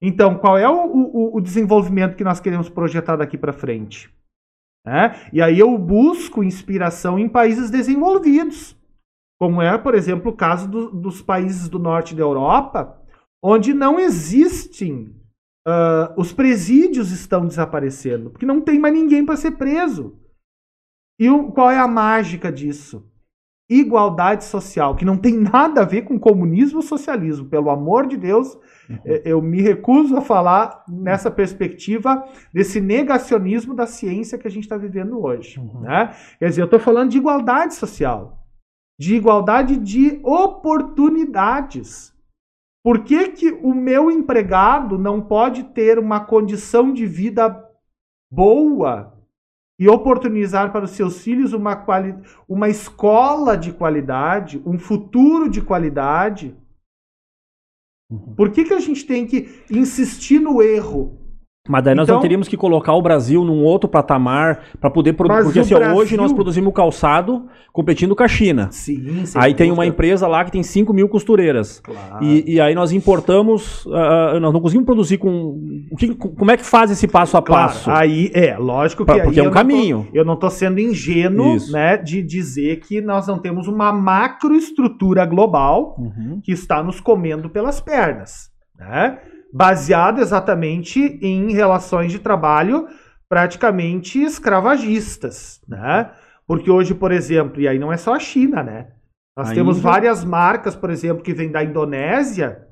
Então, qual é o, o- o desenvolvimento que nós queremos projetar daqui para frente? né? E aí eu busco inspiração em países desenvolvidos, como é, por exemplo, o caso do- dos países do norte da Europa, onde não existem, ah, os presídios estão desaparecendo, porque não tem mais ninguém para ser preso. E o- qual é a mágica disso? Igualdade social, que não tem nada a ver com comunismo ou socialismo. Pelo amor de Deus, eh, eu me recuso a falar nessa perspectiva desse negacionismo da ciência que a gente está vivendo hoje. Uhum. Né? Quer dizer, eu estou falando de igualdade social, de igualdade de oportunidades. Por que, que o meu empregado não pode ter uma condição de vida boa e oportunizar para os seus filhos uma, quali uma escola de qualidade, um futuro de qualidade? Uhum. Por que, que a gente tem que insistir no erro? Mas daí nós Então- não teríamos que colocar o Brasil num outro patamar para poder produzir. Porque assim, Brasil- hoje nós produzimos calçado competindo com a China. Sim, sem Aí tem uma empresa lá que tem 5 mil costureiras. Claro. E, e aí nós importamos, ah, nós não conseguimos produzir com. o que- como é que faz esse passo a Claro, passo? aí é, lógico que Pra- porque é um eu não tô- caminho. eu não estou sendo ingênuo, Isso. né, de dizer que nós não temos uma macroestrutura global Uhum. que está nos comendo pelas pernas, né? Baseada exatamente em relações de trabalho praticamente escravagistas, né? Porque hoje, por exemplo, e aí não é só a China, né? Nós Ainda. temos várias marcas, por exemplo, que vêm da Indonésia,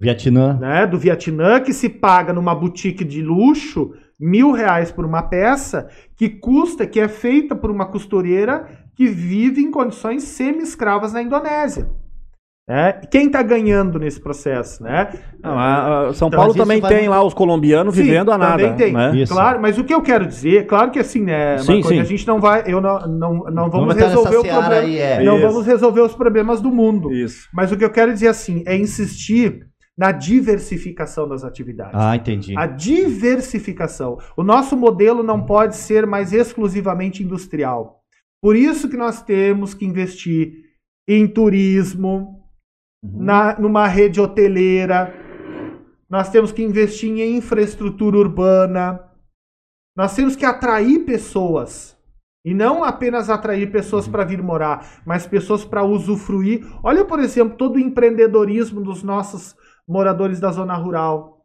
Vietnã. né, do Vietnã, que se paga numa boutique de luxo mil reais por uma peça, que custa, que é feita por uma costureira que vive em condições semi-escravas na Indonésia. Né? E Quem está ganhando nesse processo, né? Não, a- a São Então, Paulo também vai tem lá os colombianos Sim, vivendo a nada. Também tem, né? Claro. Mas o que eu quero dizer, claro que assim, né, Sim, Marconi, sim. a gente não vai, eu não, não, não vamos entrar resolver o problema, aí, é. não Isso. vamos resolver os problemas do mundo. Isso. Mas o que eu quero dizer assim é insistir na diversificação das atividades. Ah, entendi. A diversificação. O nosso modelo não pode ser mais exclusivamente industrial. Por isso que nós temos que investir em turismo, Uhum. na, numa rede hoteleira, nós temos que investir em infraestrutura urbana, nós temos que atrair pessoas. E não apenas atrair pessoas para vir morar, mas pessoas para usufruir. Olha, por exemplo, todo o empreendedorismo dos nossos moradores da zona rural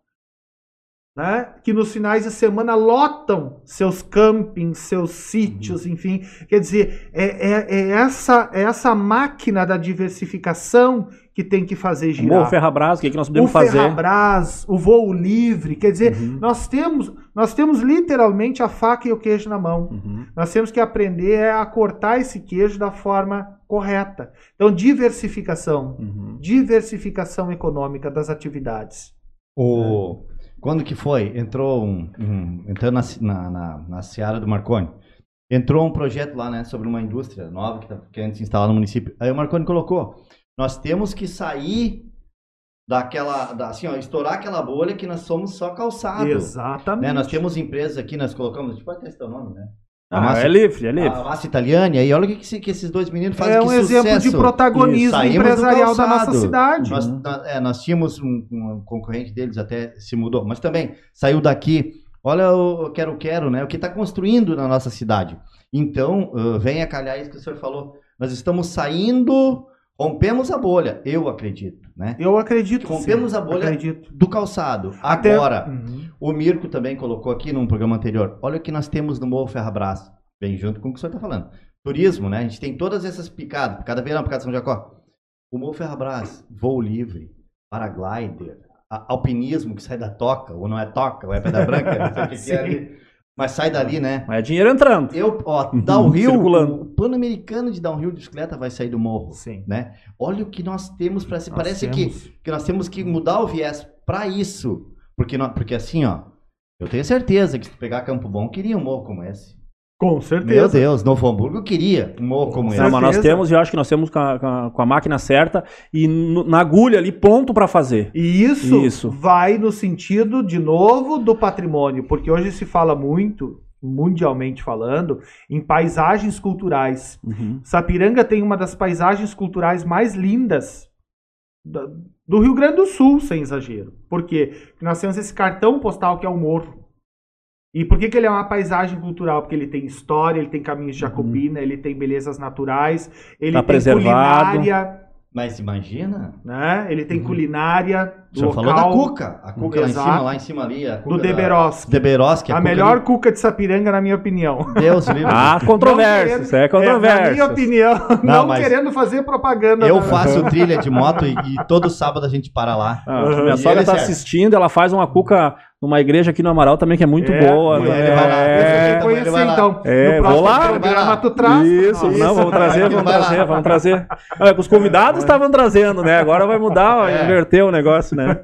né, que nos finais de semana lotam seus campings, seus sítios, enfim. Quer dizer, é, é- é essa, é essa máquina da diversificação que tem que fazer O girar. Morro Ferrabras, o que, que nós o podemos fazer? Ferrabras, o voo livre, quer dizer, Uhum. nós temos nós temos literalmente a faca e o queijo na mão. Uhum. Nós temos que aprender a cortar esse queijo da forma correta. Então, diversificação, Uhum. diversificação econômica das atividades. O... Quando que foi? Entrou um, um- entrando na, na, na, na seara do Marconi. Entrou um projeto lá, né, sobre uma indústria nova que tá querendo se instalar no município. Aí o Marconi colocou: nós temos que sair daquela, da, assim, ó, estourar aquela bolha que nós somos só calçado. Exatamente. Né? Nós temos empresas aqui, nós colocamos, a gente pode testar o nome, né? A Ah, massa- é livre, é livre. A massa italiana, e olha o que, que, esse- esses dois meninos fazem É um exemplo de protagonismo empresarial da nossa cidade. Nós, nós- é, nós tínhamos um, um concorrente deles, até se mudou, mas também saiu daqui. Olha o Quero Quero, né? O que está construindo na nossa cidade. Então, uh, vem a calhar isso que o senhor falou. Nós estamos saindo, rompemos a bolha, eu acredito, né? Eu acredito. Rompemos sim, a bolha Acredito. do calçado. Até- Agora, Uhum. O Mirko também colocou aqui num programa anterior. Olha o que nós temos no Morro Ferrabras. Bem junto com o que o senhor está falando. Turismo, né? A gente tem todas essas picadas. Picada Verão, picada São Jacó. O Morro Ferrabras, voo livre, paraglider, alpinismo que sai da toca, ou não é toca, ou é pedra branca, não sei o que, que é ali. Mas sai dali, né? Mas é dinheiro entrando. Eu, ó, downhill, circulando. o Pan-Americano de downhill de bicicleta vai sair do morro, Sim. né? Olha o que nós temos para se Nós parece temos- que, que nós temos que mudar o viés para isso, porque não, porque assim, ó, eu tenho certeza que se tu pegar Campo Bom queria um morro como esse. Com Meu certeza. Deus, Novo Hamburgo queria um morro como esse. Não, mas nós temos, eu acho que nós temos com a, com a- com a máquina certa e no- na agulha ali, ponto para fazer. E isso, Isso. vai no sentido, de novo, do patrimônio, porque hoje se fala muito, mundialmente falando, em paisagens culturais. Uhum. Sapiranga tem uma das paisagens culturais mais lindas da- do Rio Grande do Sul, sem exagero. Por quê? Porque nós temos esse cartão postal que é o morro. E por que, que ele é uma paisagem cultural? Porque ele tem história, ele tem caminhos de Jacobina, ele tem belezas naturais, ele Tá tem preservado. culinária, Mas imagina, né? Ele tem culinária o senhor local falou da Cuca, a Cuca lá em cima, lá em cima ali, a do Cuca da-. Deberovski, A Cuca melhor do- cuca de Sapiranga, na minha opinião. Deus livre. Ah, Não controvérsia, isso é É, na controvérsia. minha opinião, não, mas- querendo fazer propaganda. Eu da- faço trilha de moto e, e todo sábado a gente para lá. Ah, Uhum. Minha E sogra tá serve. assistindo, ela faz uma cuca numa igreja aqui no Amaral também, que é muito É, boa. né? ele vai lá. É, Então, conhecer, então. É, no vou lá. programa tu traz. Isso, Nossa. não, vamos trazer, vamos trazer, vamos trazer. Ah, os convidados estavam trazendo, né? Agora vai mudar, vai É. inverter o negócio, né?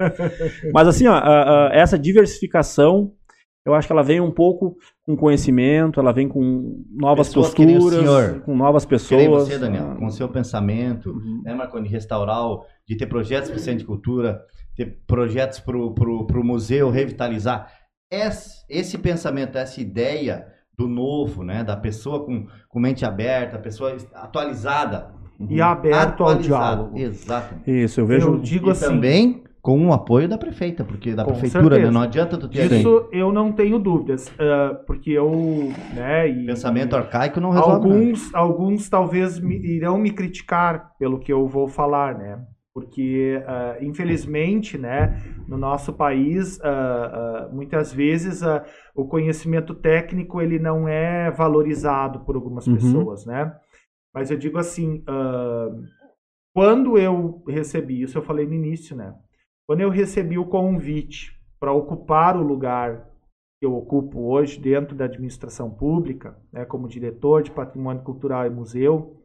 Mas assim, ó, a- a- essa diversificação, eu acho que ela vem um pouco com conhecimento, ela vem com novas Pessoas posturas, com novas pessoas. Você, Daniel, com o seu pensamento, uhum. né, Marconi, restaurar, o- de ter projetos para o Centro de Cultura, ter projetos para o museu, revitalizar. Esse, esse pensamento, essa ideia do novo, né, da pessoa com, com mente aberta, pessoa atualizada. E aberto ao diálogo. Exato. Isso, eu vejo. Eu digo E assim, também com o apoio da prefeita, porque da prefeitura, né, não adianta tu ter Isso eu não tenho dúvidas, ah, porque eu, né, e- pensamento arcaico não resolve. nada. alguns, alguns talvez me- irão me criticar pelo que eu vou falar, né? Porque ah, infelizmente, né, no nosso país, ah, ah, muitas vezes o conhecimento técnico ele não é valorizado por algumas Uhum. pessoas, né? Mas eu digo assim, quando eu recebi isso, eu falei no início, né? Quando eu recebi o convite para ocupar o lugar que eu ocupo hoje dentro da administração pública, né, como diretor de patrimônio cultural e museu,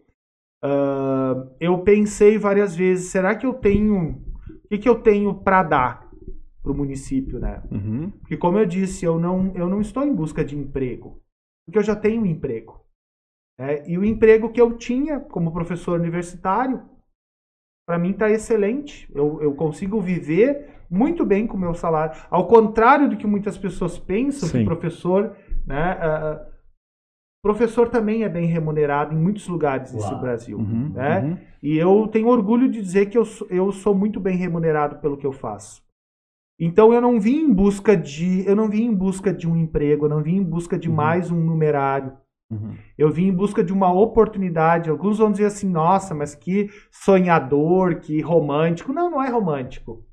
ah, eu pensei várias vezes, será que eu tenho, o que, que eu tenho para dar para o município, né? Uhum. Porque como eu disse, eu não, eu não estou em busca de emprego, porque eu já tenho um emprego. né? E o emprego que eu tinha como professor universitário, para mim está excelente. Eu, eu consigo viver muito bem com o meu salário. Ao contrário do que muitas pessoas pensam, Sim. que professor, né? ah, professor também é bem remunerado em muitos lugares desse Claro. Brasil. Uhum. né? Uhum. E eu tenho orgulho de dizer que eu sou, eu sou muito bem remunerado pelo que eu faço. Então eu não vim em busca de, eu não vim em busca de um emprego, eu não vim em busca de Uhum. mais um numerário. Uhum. Eu vim em busca de uma oportunidade. Alguns vão dizer assim: "Nossa, mas que sonhador, que romântico". Não, não é romântico.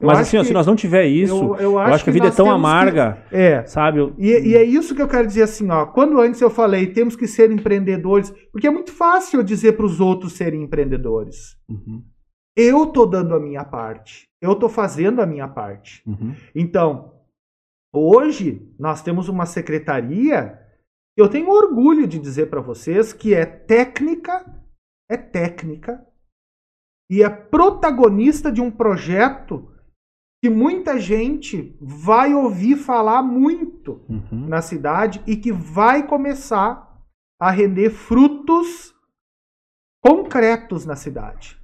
Eu Mas acho assim, ó, se nós não tiver isso, eu, eu, acho, que a vida é tão temos que- amarga, É. sabe? Eu- E, e é isso que eu quero dizer assim, ó. Quando antes eu falei, temos que ser empreendedores, porque é muito fácil eu dizer para os outros serem empreendedores. Uhum. Eu tô dando a minha parte. Eu tô fazendo a minha parte. Uhum. Então, hoje nós temos uma secretaria. Eu tenho orgulho de dizer para vocês que é técnica, é técnica e é protagonista de um projeto que muita gente vai ouvir falar muito Uhum. na cidade e que vai começar a render frutos concretos na cidade.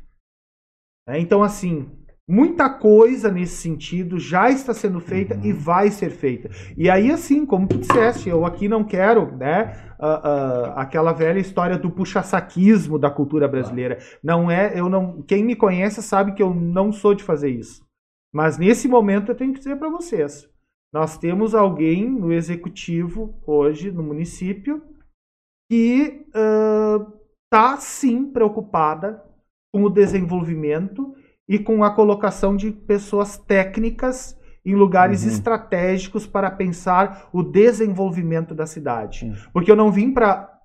É, Então, assim, muita coisa nesse sentido já está sendo feita Uhum. e vai ser feita. E aí, assim, como tu disseste, eu aqui não quero, né, ah, ah, aquela velha história do puxa-saquismo da cultura brasileira. Não é, eu não, quem me conhece sabe que eu não sou de fazer isso. Mas nesse momento eu tenho que dizer para vocês, nós temos alguém no executivo hoje no município que está sim preocupada com o desenvolvimento e com a colocação de pessoas técnicas em lugares Uhum. estratégicos para pensar o desenvolvimento da cidade. Uhum. Porque eu não vim para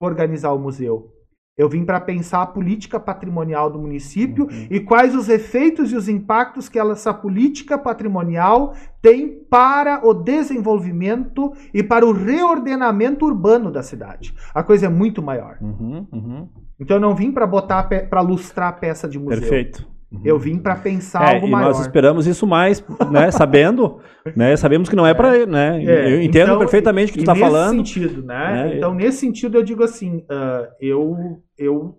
organizar o museu. Eu vim para pensar a política patrimonial do município Uhum. e quais os efeitos e os impactos que ela- essa política patrimonial tem para o desenvolvimento e para o reordenamento urbano da cidade. A coisa é muito maior. Uhum, uhum. Então eu não vim para botar para lustrar a peça de museu. Perfeito. Eu vim para pensar É, algo e maior. nós esperamos isso mais, né, sabendo, né, sabemos que não é para, né, É, eu entendo então, perfeitamente o que tu está nesse falando. sentido, né? né, Então, nesse sentido, eu digo assim, ah, eu, eu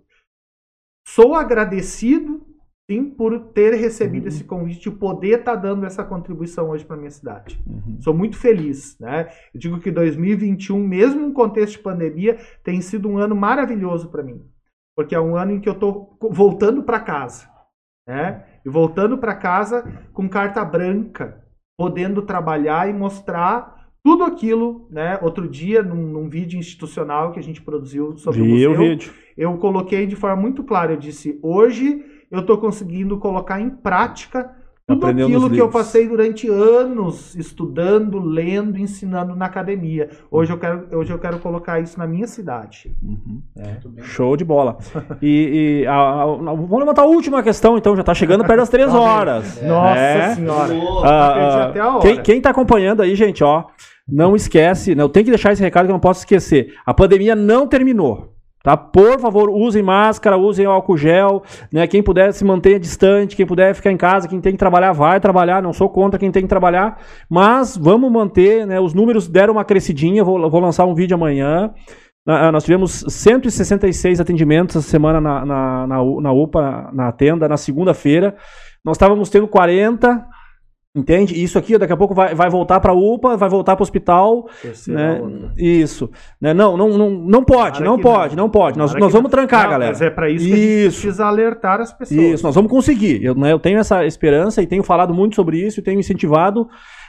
sou agradecido, sim, por ter recebido Uhum. esse convite e poder estar dando essa contribuição hoje para minha cidade. Uhum. Sou muito feliz, né? Eu digo que 2021, mesmo em contexto de pandemia, tem sido um ano maravilhoso para mim, porque é um ano em que eu estou voltando para casa, né? E voltando para casa com carta branca, podendo trabalhar e mostrar tudo aquilo, né? Outro dia, num, num vídeo institucional que a gente produziu sobre o Vi o museu, vídeo. eu coloquei de forma muito clara. Eu disse: hoje eu estou conseguindo colocar em prática tudo aquilo que eu passei durante anos estudando, lendo, ensinando na academia. Hoje eu quero, hoje eu quero colocar isso na minha cidade. Uhum. Bem. Show de bola. E, e a- a- vamos levantar a última questão, então, já está chegando perto das três Tá horas. Nossa É. senhora. Ah, ah, até a hora. quem, quem tá acompanhando aí, gente, ó, não esquece, não tem que deixar esse recado que eu não posso esquecer. A pandemia não terminou. Tá? Por favor, usem máscara, usem álcool gel, né? Quem puder se mantenha distante, quem puder ficar em casa, quem tem que trabalhar, vai trabalhar. Não sou contra quem tem que trabalhar, mas vamos manter, né? Os números deram uma crescidinha, vou, vou lançar um vídeo amanhã. Na- nós tivemos 166 atendimentos essa semana na, na, na, na UPA, na tenda, na segunda-feira. Nós estávamos tendo 40, entende? Isso aqui daqui a pouco vai, vai voltar para a UPA, vai voltar para o hospital. Né? Isso. Né? Não, não, não, não pode, não pode, não, pode. Nós, nós vamos não. trancar, Não, galera. Mas é para isso que a gente Isso. precisa alertar as pessoas. Isso, nós vamos conseguir. Eu, né, eu tenho essa esperança e tenho falado muito sobre isso e tenho incentivado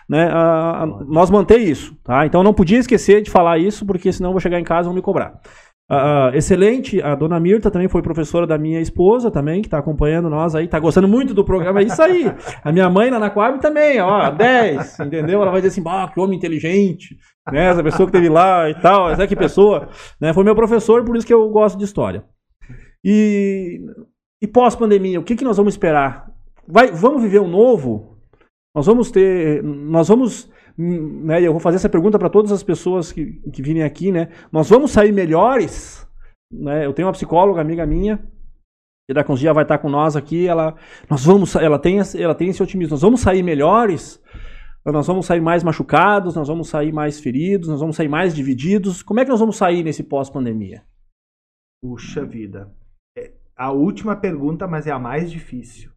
né, a, a nós manter isso. Tá? Então eu não podia esquecer de falar isso, porque senão eu vou chegar em casa e vão me cobrar. Ah, ah, excelente, a dona Mirta também foi professora da minha esposa também, que está acompanhando nós aí, está gostando muito do programa, é isso aí. A minha mãe lá na Coab também, ó, 10, entendeu? Ela vai dizer assim, bah, que homem inteligente, né? Essa pessoa que teve lá e tal, essa que pessoa, né? Foi meu professor, por isso que eu gosto de história. E, e pós-pandemia, o que, que nós vamos esperar? Vai, vamos viver um novo? Nós vamos ter. Nós vamos. Né, eu vou fazer essa pergunta para todas as pessoas que, que virem aqui, né? Nós vamos sair melhores? Né? Eu tenho uma psicóloga, amiga minha, que daqui uns dias vai estar com nós aqui. Ela, nós vamos, ela, tem, ela tem esse otimismo. Nós vamos sair melhores? Nós vamos sair mais machucados? Nós vamos sair mais feridos? Nós vamos sair mais divididos? Como é que nós vamos sair nesse pós-pandemia? Puxa vida. É a última pergunta, mas é a mais difícil.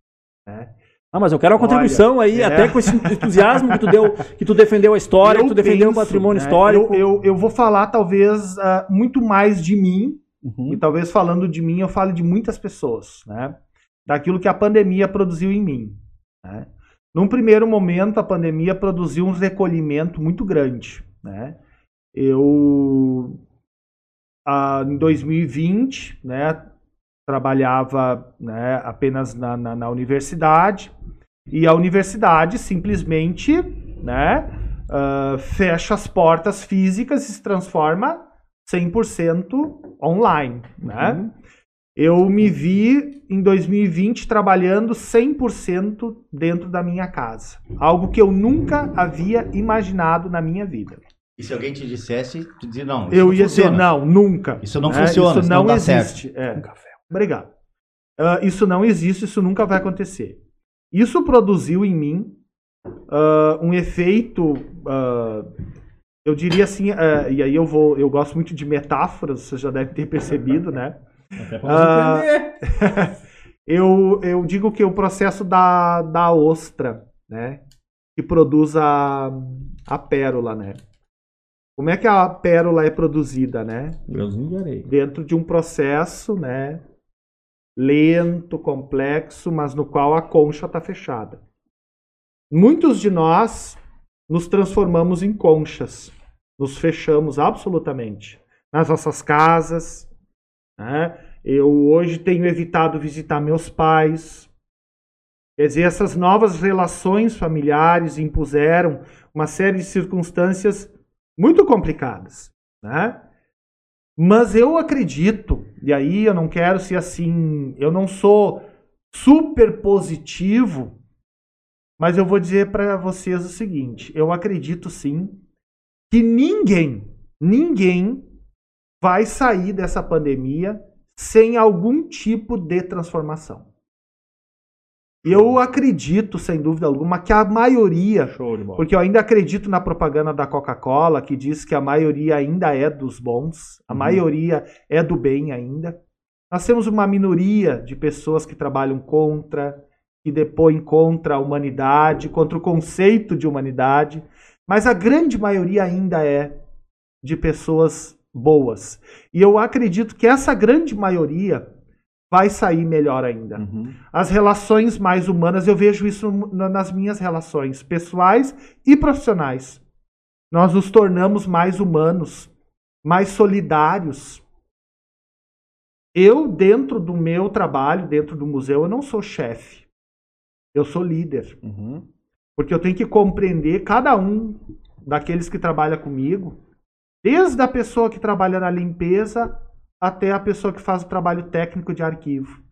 Né? Ah, mas eu quero a contribuição aí, é. até com esse entusiasmo que tu deu, que tu defendeu a história, Eu que tu defendeu o penso, patrimônio né, histórico. Eu, eu, eu vou falar, talvez, ah, muito mais de mim, Uhum. e talvez falando de mim, eu fale de muitas pessoas, né? Daquilo que a pandemia produziu em mim. Né? Num primeiro momento, a pandemia produziu um recolhimento muito grande, né? Eu, ah, em 2020, né, trabalhava né, apenas na, na, na universidade, e a universidade simplesmente né, ah, fecha as portas físicas e se transforma 100% online. Né? Uhum. Eu me vi em 2020 trabalhando 100% dentro da minha casa. Algo que eu nunca havia imaginado na minha vida. E se alguém te dissesse, tu dizia, não, isso Eu não ia funciona. dizer, não, nunca. Isso não né? funciona, Isso não, não existe. É. Obrigado. Ah, isso não existe, isso nunca vai acontecer. Isso produziu em mim ah, um efeito, ah, eu diria assim, ah, e aí eu vou, eu gosto muito de metáforas, você já deve ter percebido, né? Até pra Ah, eu, eu digo que o processo da, da ostra, né? Que produz a, a pérola, né? Como é que a pérola é produzida, né? Grãozinho de areia. Dentro de um processo, né? Lento, complexo, mas no qual a concha está fechada. Muitos de nós nos transformamos em conchas. Nos fechamos absolutamente. Nas nossas casas, né? Eu hoje tenho evitado visitar meus pais. Quer dizer, essas novas relações familiares impuseram uma série de circunstâncias muito complicadas, né? Mas eu acredito, e aí eu não quero ser assim, eu não sou super positivo, mas eu vou dizer para vocês o seguinte: eu acredito sim que ninguém, ninguém vai sair dessa pandemia sem algum tipo de transformação. Eu acredito, sem dúvida alguma, que a maioria, Show de bola. porque eu ainda acredito na propaganda da Coca-Cola, que diz que a maioria ainda é dos bons, a Uhum. maioria é do bem ainda. Nós temos uma minoria de pessoas que trabalham contra, que depõem contra a humanidade, contra o conceito de humanidade, mas a grande maioria ainda é de pessoas boas. E eu acredito que essa grande maioria vai sair melhor ainda. Uhum. As relações mais humanas, eu vejo isso na- nas minhas relações pessoais e profissionais. Nós nos tornamos mais humanos, mais solidários. Eu, dentro do meu trabalho, dentro do museu, eu não sou chefe. Eu sou líder. Uhum. Porque eu tenho que compreender cada um daqueles que trabalha comigo, desde a pessoa que trabalha na limpeza até a pessoa que faz o trabalho técnico de arquivo.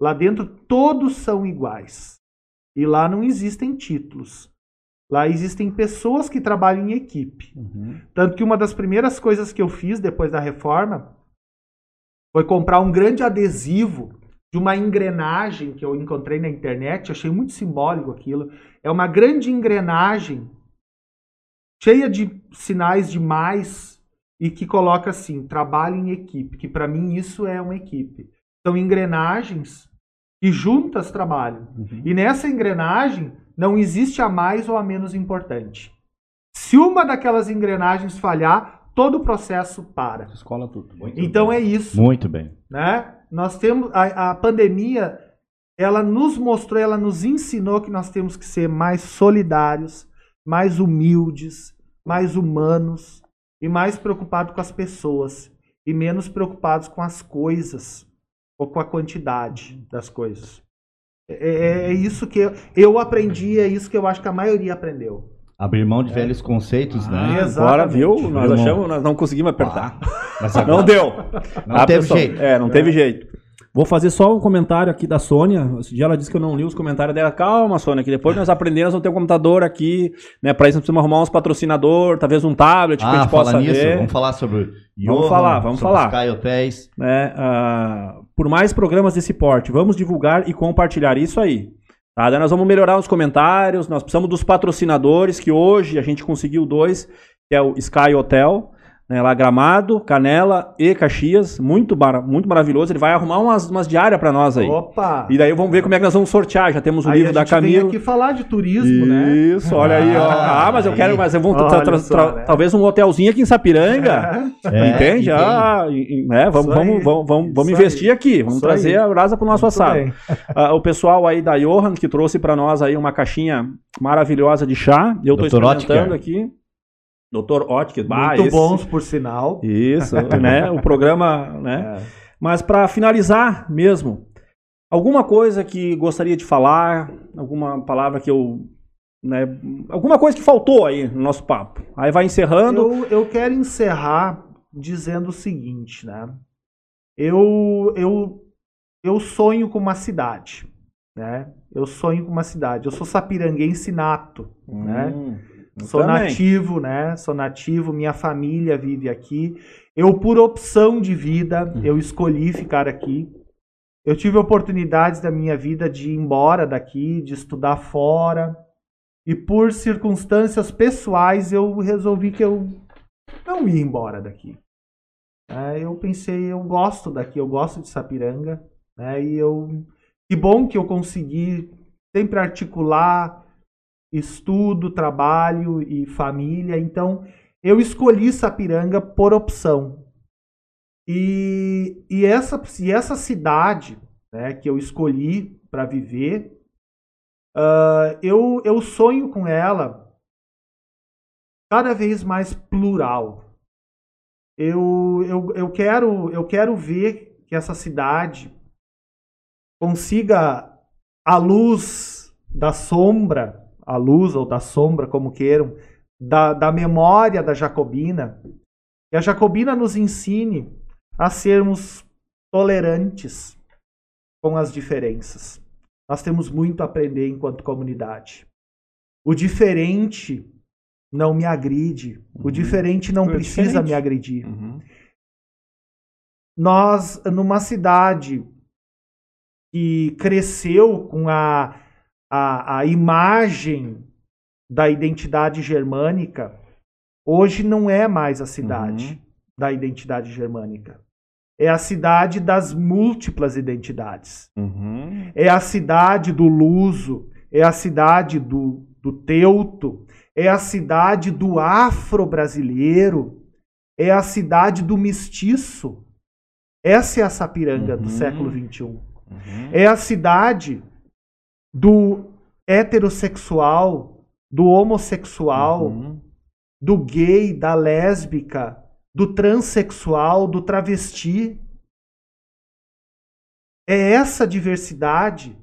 Lá dentro todos são iguais. E lá não existem títulos. Lá existem pessoas que trabalham em equipe. Uhum. Tanto que uma das primeiras coisas que eu fiz depois da reforma foi comprar um grande adesivo de uma engrenagem que eu encontrei na internet. Achei muito simbólico aquilo. É uma grande engrenagem cheia de sinais de mais e que coloca assim: trabalho em equipe. Que para mim isso é uma equipe. São engrenagens que juntas trabalham. Uhum. E nessa engrenagem não existe a mais ou a menos importante. Se uma daquelas engrenagens falhar, todo o processo para. Escola tudo. Então é isso, Muito bem. né? Nós temos a, a pandemia, ela nos mostrou, ela nos ensinou que nós temos que ser mais solidários, mais humildes, mais humanos e mais preocupados com as pessoas e menos preocupados com as coisas ou com a quantidade das coisas. É, é- é isso que eu, eu aprendi, é isso que eu acho que a maioria aprendeu. Abrir mão de velhos conceitos, Ah, né? Exatamente. Agora, viu? Nós achamos, nós não conseguimos apertar. Mas Não agora deu. não Ah, teve pessoal, jeito. É, não teve jeito. Vou fazer só um comentário aqui da Sônia. Esse dia ela disse que eu não li os comentários dela. Calma, Sônia, que depois nós aprendemos a ter um computador aqui, né? Pra isso nós precisamos arrumar uns patrocinadores, talvez um tablet que a Ah, gente possa nisso. ver. Vamos falar sobre Vamos Johan, falar, vamos sobre falar. Sky Hotéis. né, ah, por mais programas desse porte. Vamos divulgar e compartilhar isso aí. Tá? Daí nós vamos melhorar os comentários. Nós precisamos dos patrocinadores, que hoje a gente conseguiu dois, que é o Sky Hotel, né, lá Gramado, Canela e Caxias. Muito, bar- muito maravilhoso. Ele vai arrumar umas, umas diárias para nós aí. Opa! E daí vamos ver como é que nós vamos sortear. Já temos o Aí livro a da gente vem Camila. aqui falar de turismo, né? Isso, olha aí, ó. Ah, mas eu quero, mas eu vou tra- Olha tra- só, né? talvez um hotelzinho aqui em Sapiranga. É, Entende? e tem- Ah, né? Vamos, Isso aí. vamos, vamos, vamos, vamos Isso investir aqui. Vamos Isso trazer aí. a brasa para o nosso Muito assado. Ah, o pessoal aí da Johan que trouxe para nós aí uma caixinha maravilhosa de chá. Eu estou experimentando aqui. Dr. Otker. Bah, Muito esse- bons, por sinal. Isso, né? O programa, né? Mas para finalizar mesmo, alguma coisa que gostaria de falar, alguma palavra que eu, né? Alguma coisa que faltou aí no nosso papo. Aí vai encerrando. Eu, eu quero encerrar dizendo o seguinte, né? Eu, eu, eu sonho com uma cidade, né? Eu sonho com uma cidade. Eu sou sapiranguense nato, né? Hum, eu Sou também. nativo, né? Sou nativo, minha família vive aqui. Eu, por opção de vida, eu escolhi ficar aqui. Eu tive oportunidades da minha vida de ir embora daqui, de estudar fora. E por circunstâncias pessoais, eu resolvi que eu não ia embora daqui. É, eu pensei, eu gosto daqui, eu gosto de Sapiranga. Né? E eu. Que bom que eu consegui sempre articular estudo, trabalho e família. Então, eu escolhi Sapiranga por opção. E, e, essa, e essa cidade né, que eu escolhi para viver, ah, eu, eu sonho com ela cada vez mais plural. Eu, eu, eu, quero, eu quero ver que essa cidade consiga a luz da sombra, a luz ou da sombra, como queiram, da, da memória da Jacobina, que a Jacobina nos ensine a sermos tolerantes com as diferenças. Nós temos muito a aprender enquanto comunidade. O diferente não me agride. O Uhum. diferente não É precisa diferente. me agredir. Uhum. Nós, numa cidade que cresceu com a, a, a imagem da identidade germânica, hoje não é mais a cidade Uhum. da identidade germânica. É a cidade das múltiplas identidades. Uhum. É a cidade do luso, é a cidade do, do teuto, é a cidade do afro-brasileiro, é a cidade do mestiço. Essa é a Sapiranga do Uhum. século XXI. Uhum. É a cidade do heterossexual, do homossexual, Uhum. do gay, da lésbica, do transexual, do travesti. É essa diversidade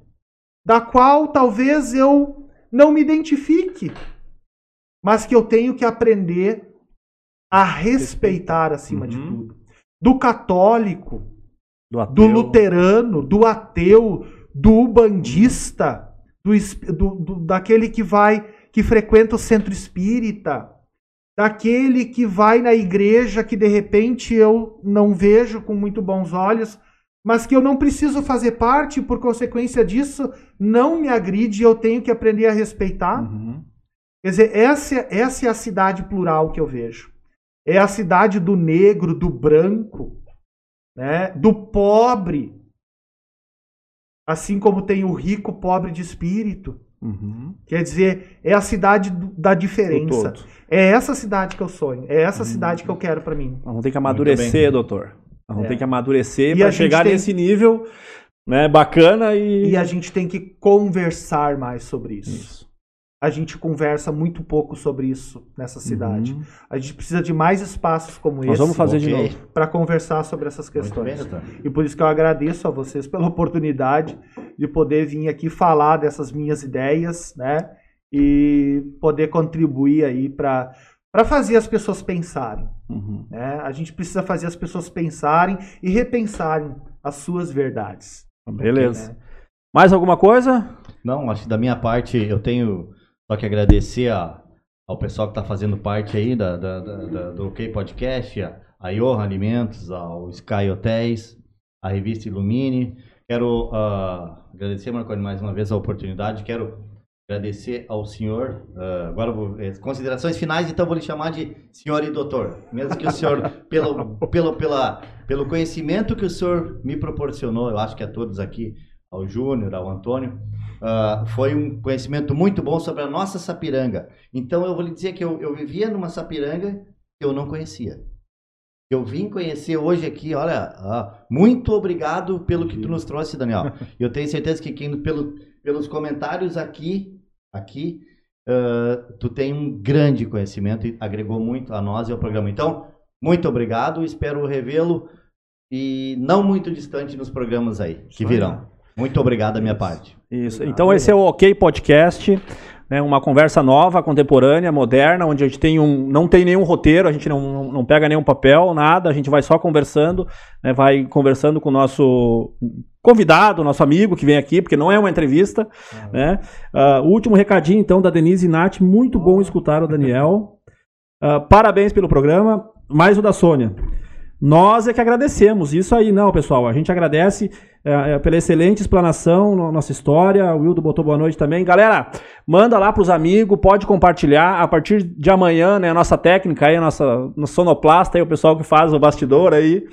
da qual talvez eu não me identifique, mas que eu tenho que aprender a respeitar acima de Uhum. tudo. Do católico, Do, do luterano, do ateu, do ubandista, do, do- do- daquele que vai, que frequenta o centro espírita, daquele que vai na igreja que de repente eu não vejo com muito bons olhos, mas que eu não preciso fazer parte, e por consequência disso, não me agride, eu tenho que aprender a respeitar. Uhum. Quer dizer, essa, é- essa é a cidade plural que eu vejo. É a cidade do negro, do branco, né, do pobre. Assim como tem o rico pobre de espírito. Uhum. Quer dizer, é a cidade da diferença. É essa cidade que eu sonho. É essa Uhum. cidade que eu quero pra mim. Nós vamos ter que amadurecer, doutor. Nós vamos É. ter que amadurecer para chegar tem- nesse nível né, bacana e. E a gente tem que conversar mais sobre isso. Isso. A gente conversa muito pouco sobre isso nessa cidade. Uhum. A gente precisa de mais espaços como Nós esse vamos fazer de novo. para conversar sobre essas bem, questões. doutor. E por isso que eu agradeço a vocês pela oportunidade de poder vir aqui falar dessas minhas ideias, né? E poder contribuir aí para para fazer as pessoas pensarem, Uhum. né? A gente precisa fazer as pessoas pensarem e repensarem as suas verdades. Beleza. né? Mais alguma coisa? Não, acho que da minha parte eu tenho só que agradecer a- ao pessoal que está fazendo parte aí da, da- da- do OK Podcast, a, a Johan Alimentos, ao Sky Hotéis, a revista Ilumine. Quero ah, agradecer, Marconi, mais uma vez a oportunidade. Quero agradecer ao senhor. ah, agora, vou, eh, considerações finais, então vou lhe chamar de senhor e doutor. Mesmo que o senhor, pelo, pelo, pela, pelo conhecimento que o senhor me proporcionou, eu acho que a todos aqui, ao Júnior, ao Antônio, ah, foi um conhecimento muito bom sobre a nossa Sapiranga. Então eu vou lhe dizer que eu, eu vivia numa Sapiranga que eu não conhecia. Eu vim conhecer hoje aqui, olha, ah, muito obrigado pelo que tu nos trouxe, Daniel. Eu tenho certeza que quem, pelo, pelos comentários aqui, aqui, ah, tu tem um grande conhecimento e agregou muito a nós e ao programa. Então, muito obrigado, espero revê-lo e não muito distante nos programas aí que virão. Muito obrigado da minha parte. Isso. Então esse é o OK Podcast, né, uma conversa nova, contemporânea, moderna, onde a gente tem um, não tem nenhum roteiro, a gente não, não, pega nenhum papel, nada, a gente vai só conversando, né, vai conversando com o nosso convidado, nosso amigo que vem aqui, porque não é uma entrevista. Né? Ah, o último recadinho então da Denise Nath, muito bom escutar o Daniel. Ah, parabéns pelo programa, mais o da Sônia. Nós é que agradecemos. Isso aí, não, pessoal. A gente agradece é, é, pela excelente explanação na nossa história. O Wildo botou boa noite também. Galera, manda lá pros amigos, pode compartilhar. A partir de amanhã, né, a nossa técnica aí, a nossa, nosso sonoplasta aí, o pessoal que faz o bastidor aí,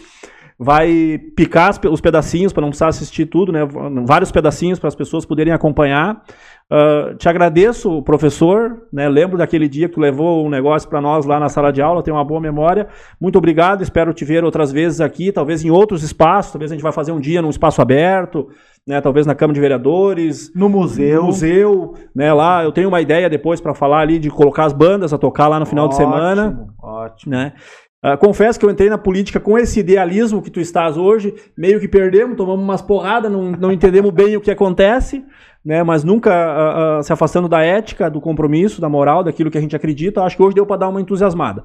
vai picar os pedacinhos para não precisar assistir tudo, né? Vários pedacinhos para as pessoas poderem acompanhar. Ah, te agradeço, professor. Né? Lembro daquele dia que tu levou um negócio para nós lá na sala de aula. Tenho uma boa memória. Muito obrigado. Espero te ver outras vezes aqui, talvez em outros espaços. Talvez a gente vai fazer um dia num espaço aberto, né? Talvez na Câmara de Vereadores, No museu. museu, né? Lá eu tenho uma ideia depois para falar ali de colocar as bandas a tocar lá no final de semana Ótimo, Ótimo. né? Ah, confesso que eu entrei na política com esse idealismo que tu estás hoje, meio que perdemos, tomamos umas porradas, não, não entendemos bem o que acontece, né, mas nunca ah, ah, se afastando da ética, do compromisso, da moral, daquilo que a gente acredita. Acho que hoje deu para dar uma entusiasmada.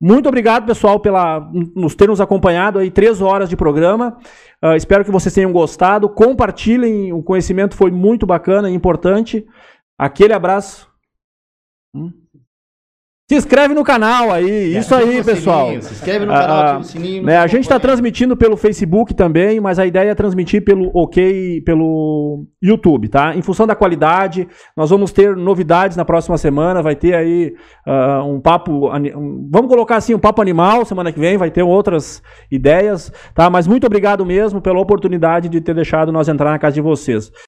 Muito obrigado, pessoal, pela nos ter nos acompanhado aí três horas de programa. Ah, espero que vocês tenham gostado. Compartilhem, o conhecimento foi muito bacana e importante. Aquele abraço. Hum? Se inscreve no canal aí, isso Ativa aí, pessoal. sininho, Se inscreve no Ah, canal, ah, ativa o sininho. Né, a gente está transmitindo pelo Facebook também, mas a ideia é transmitir pelo OK, pelo YouTube, tá? Em função da qualidade, nós vamos ter novidades na próxima semana. Vai ter aí ah, um papo, um- vamos colocar assim, um papo animal semana que vem. Vai ter outras ideias, tá? Mas muito obrigado mesmo pela oportunidade de ter deixado nós entrar na casa de vocês.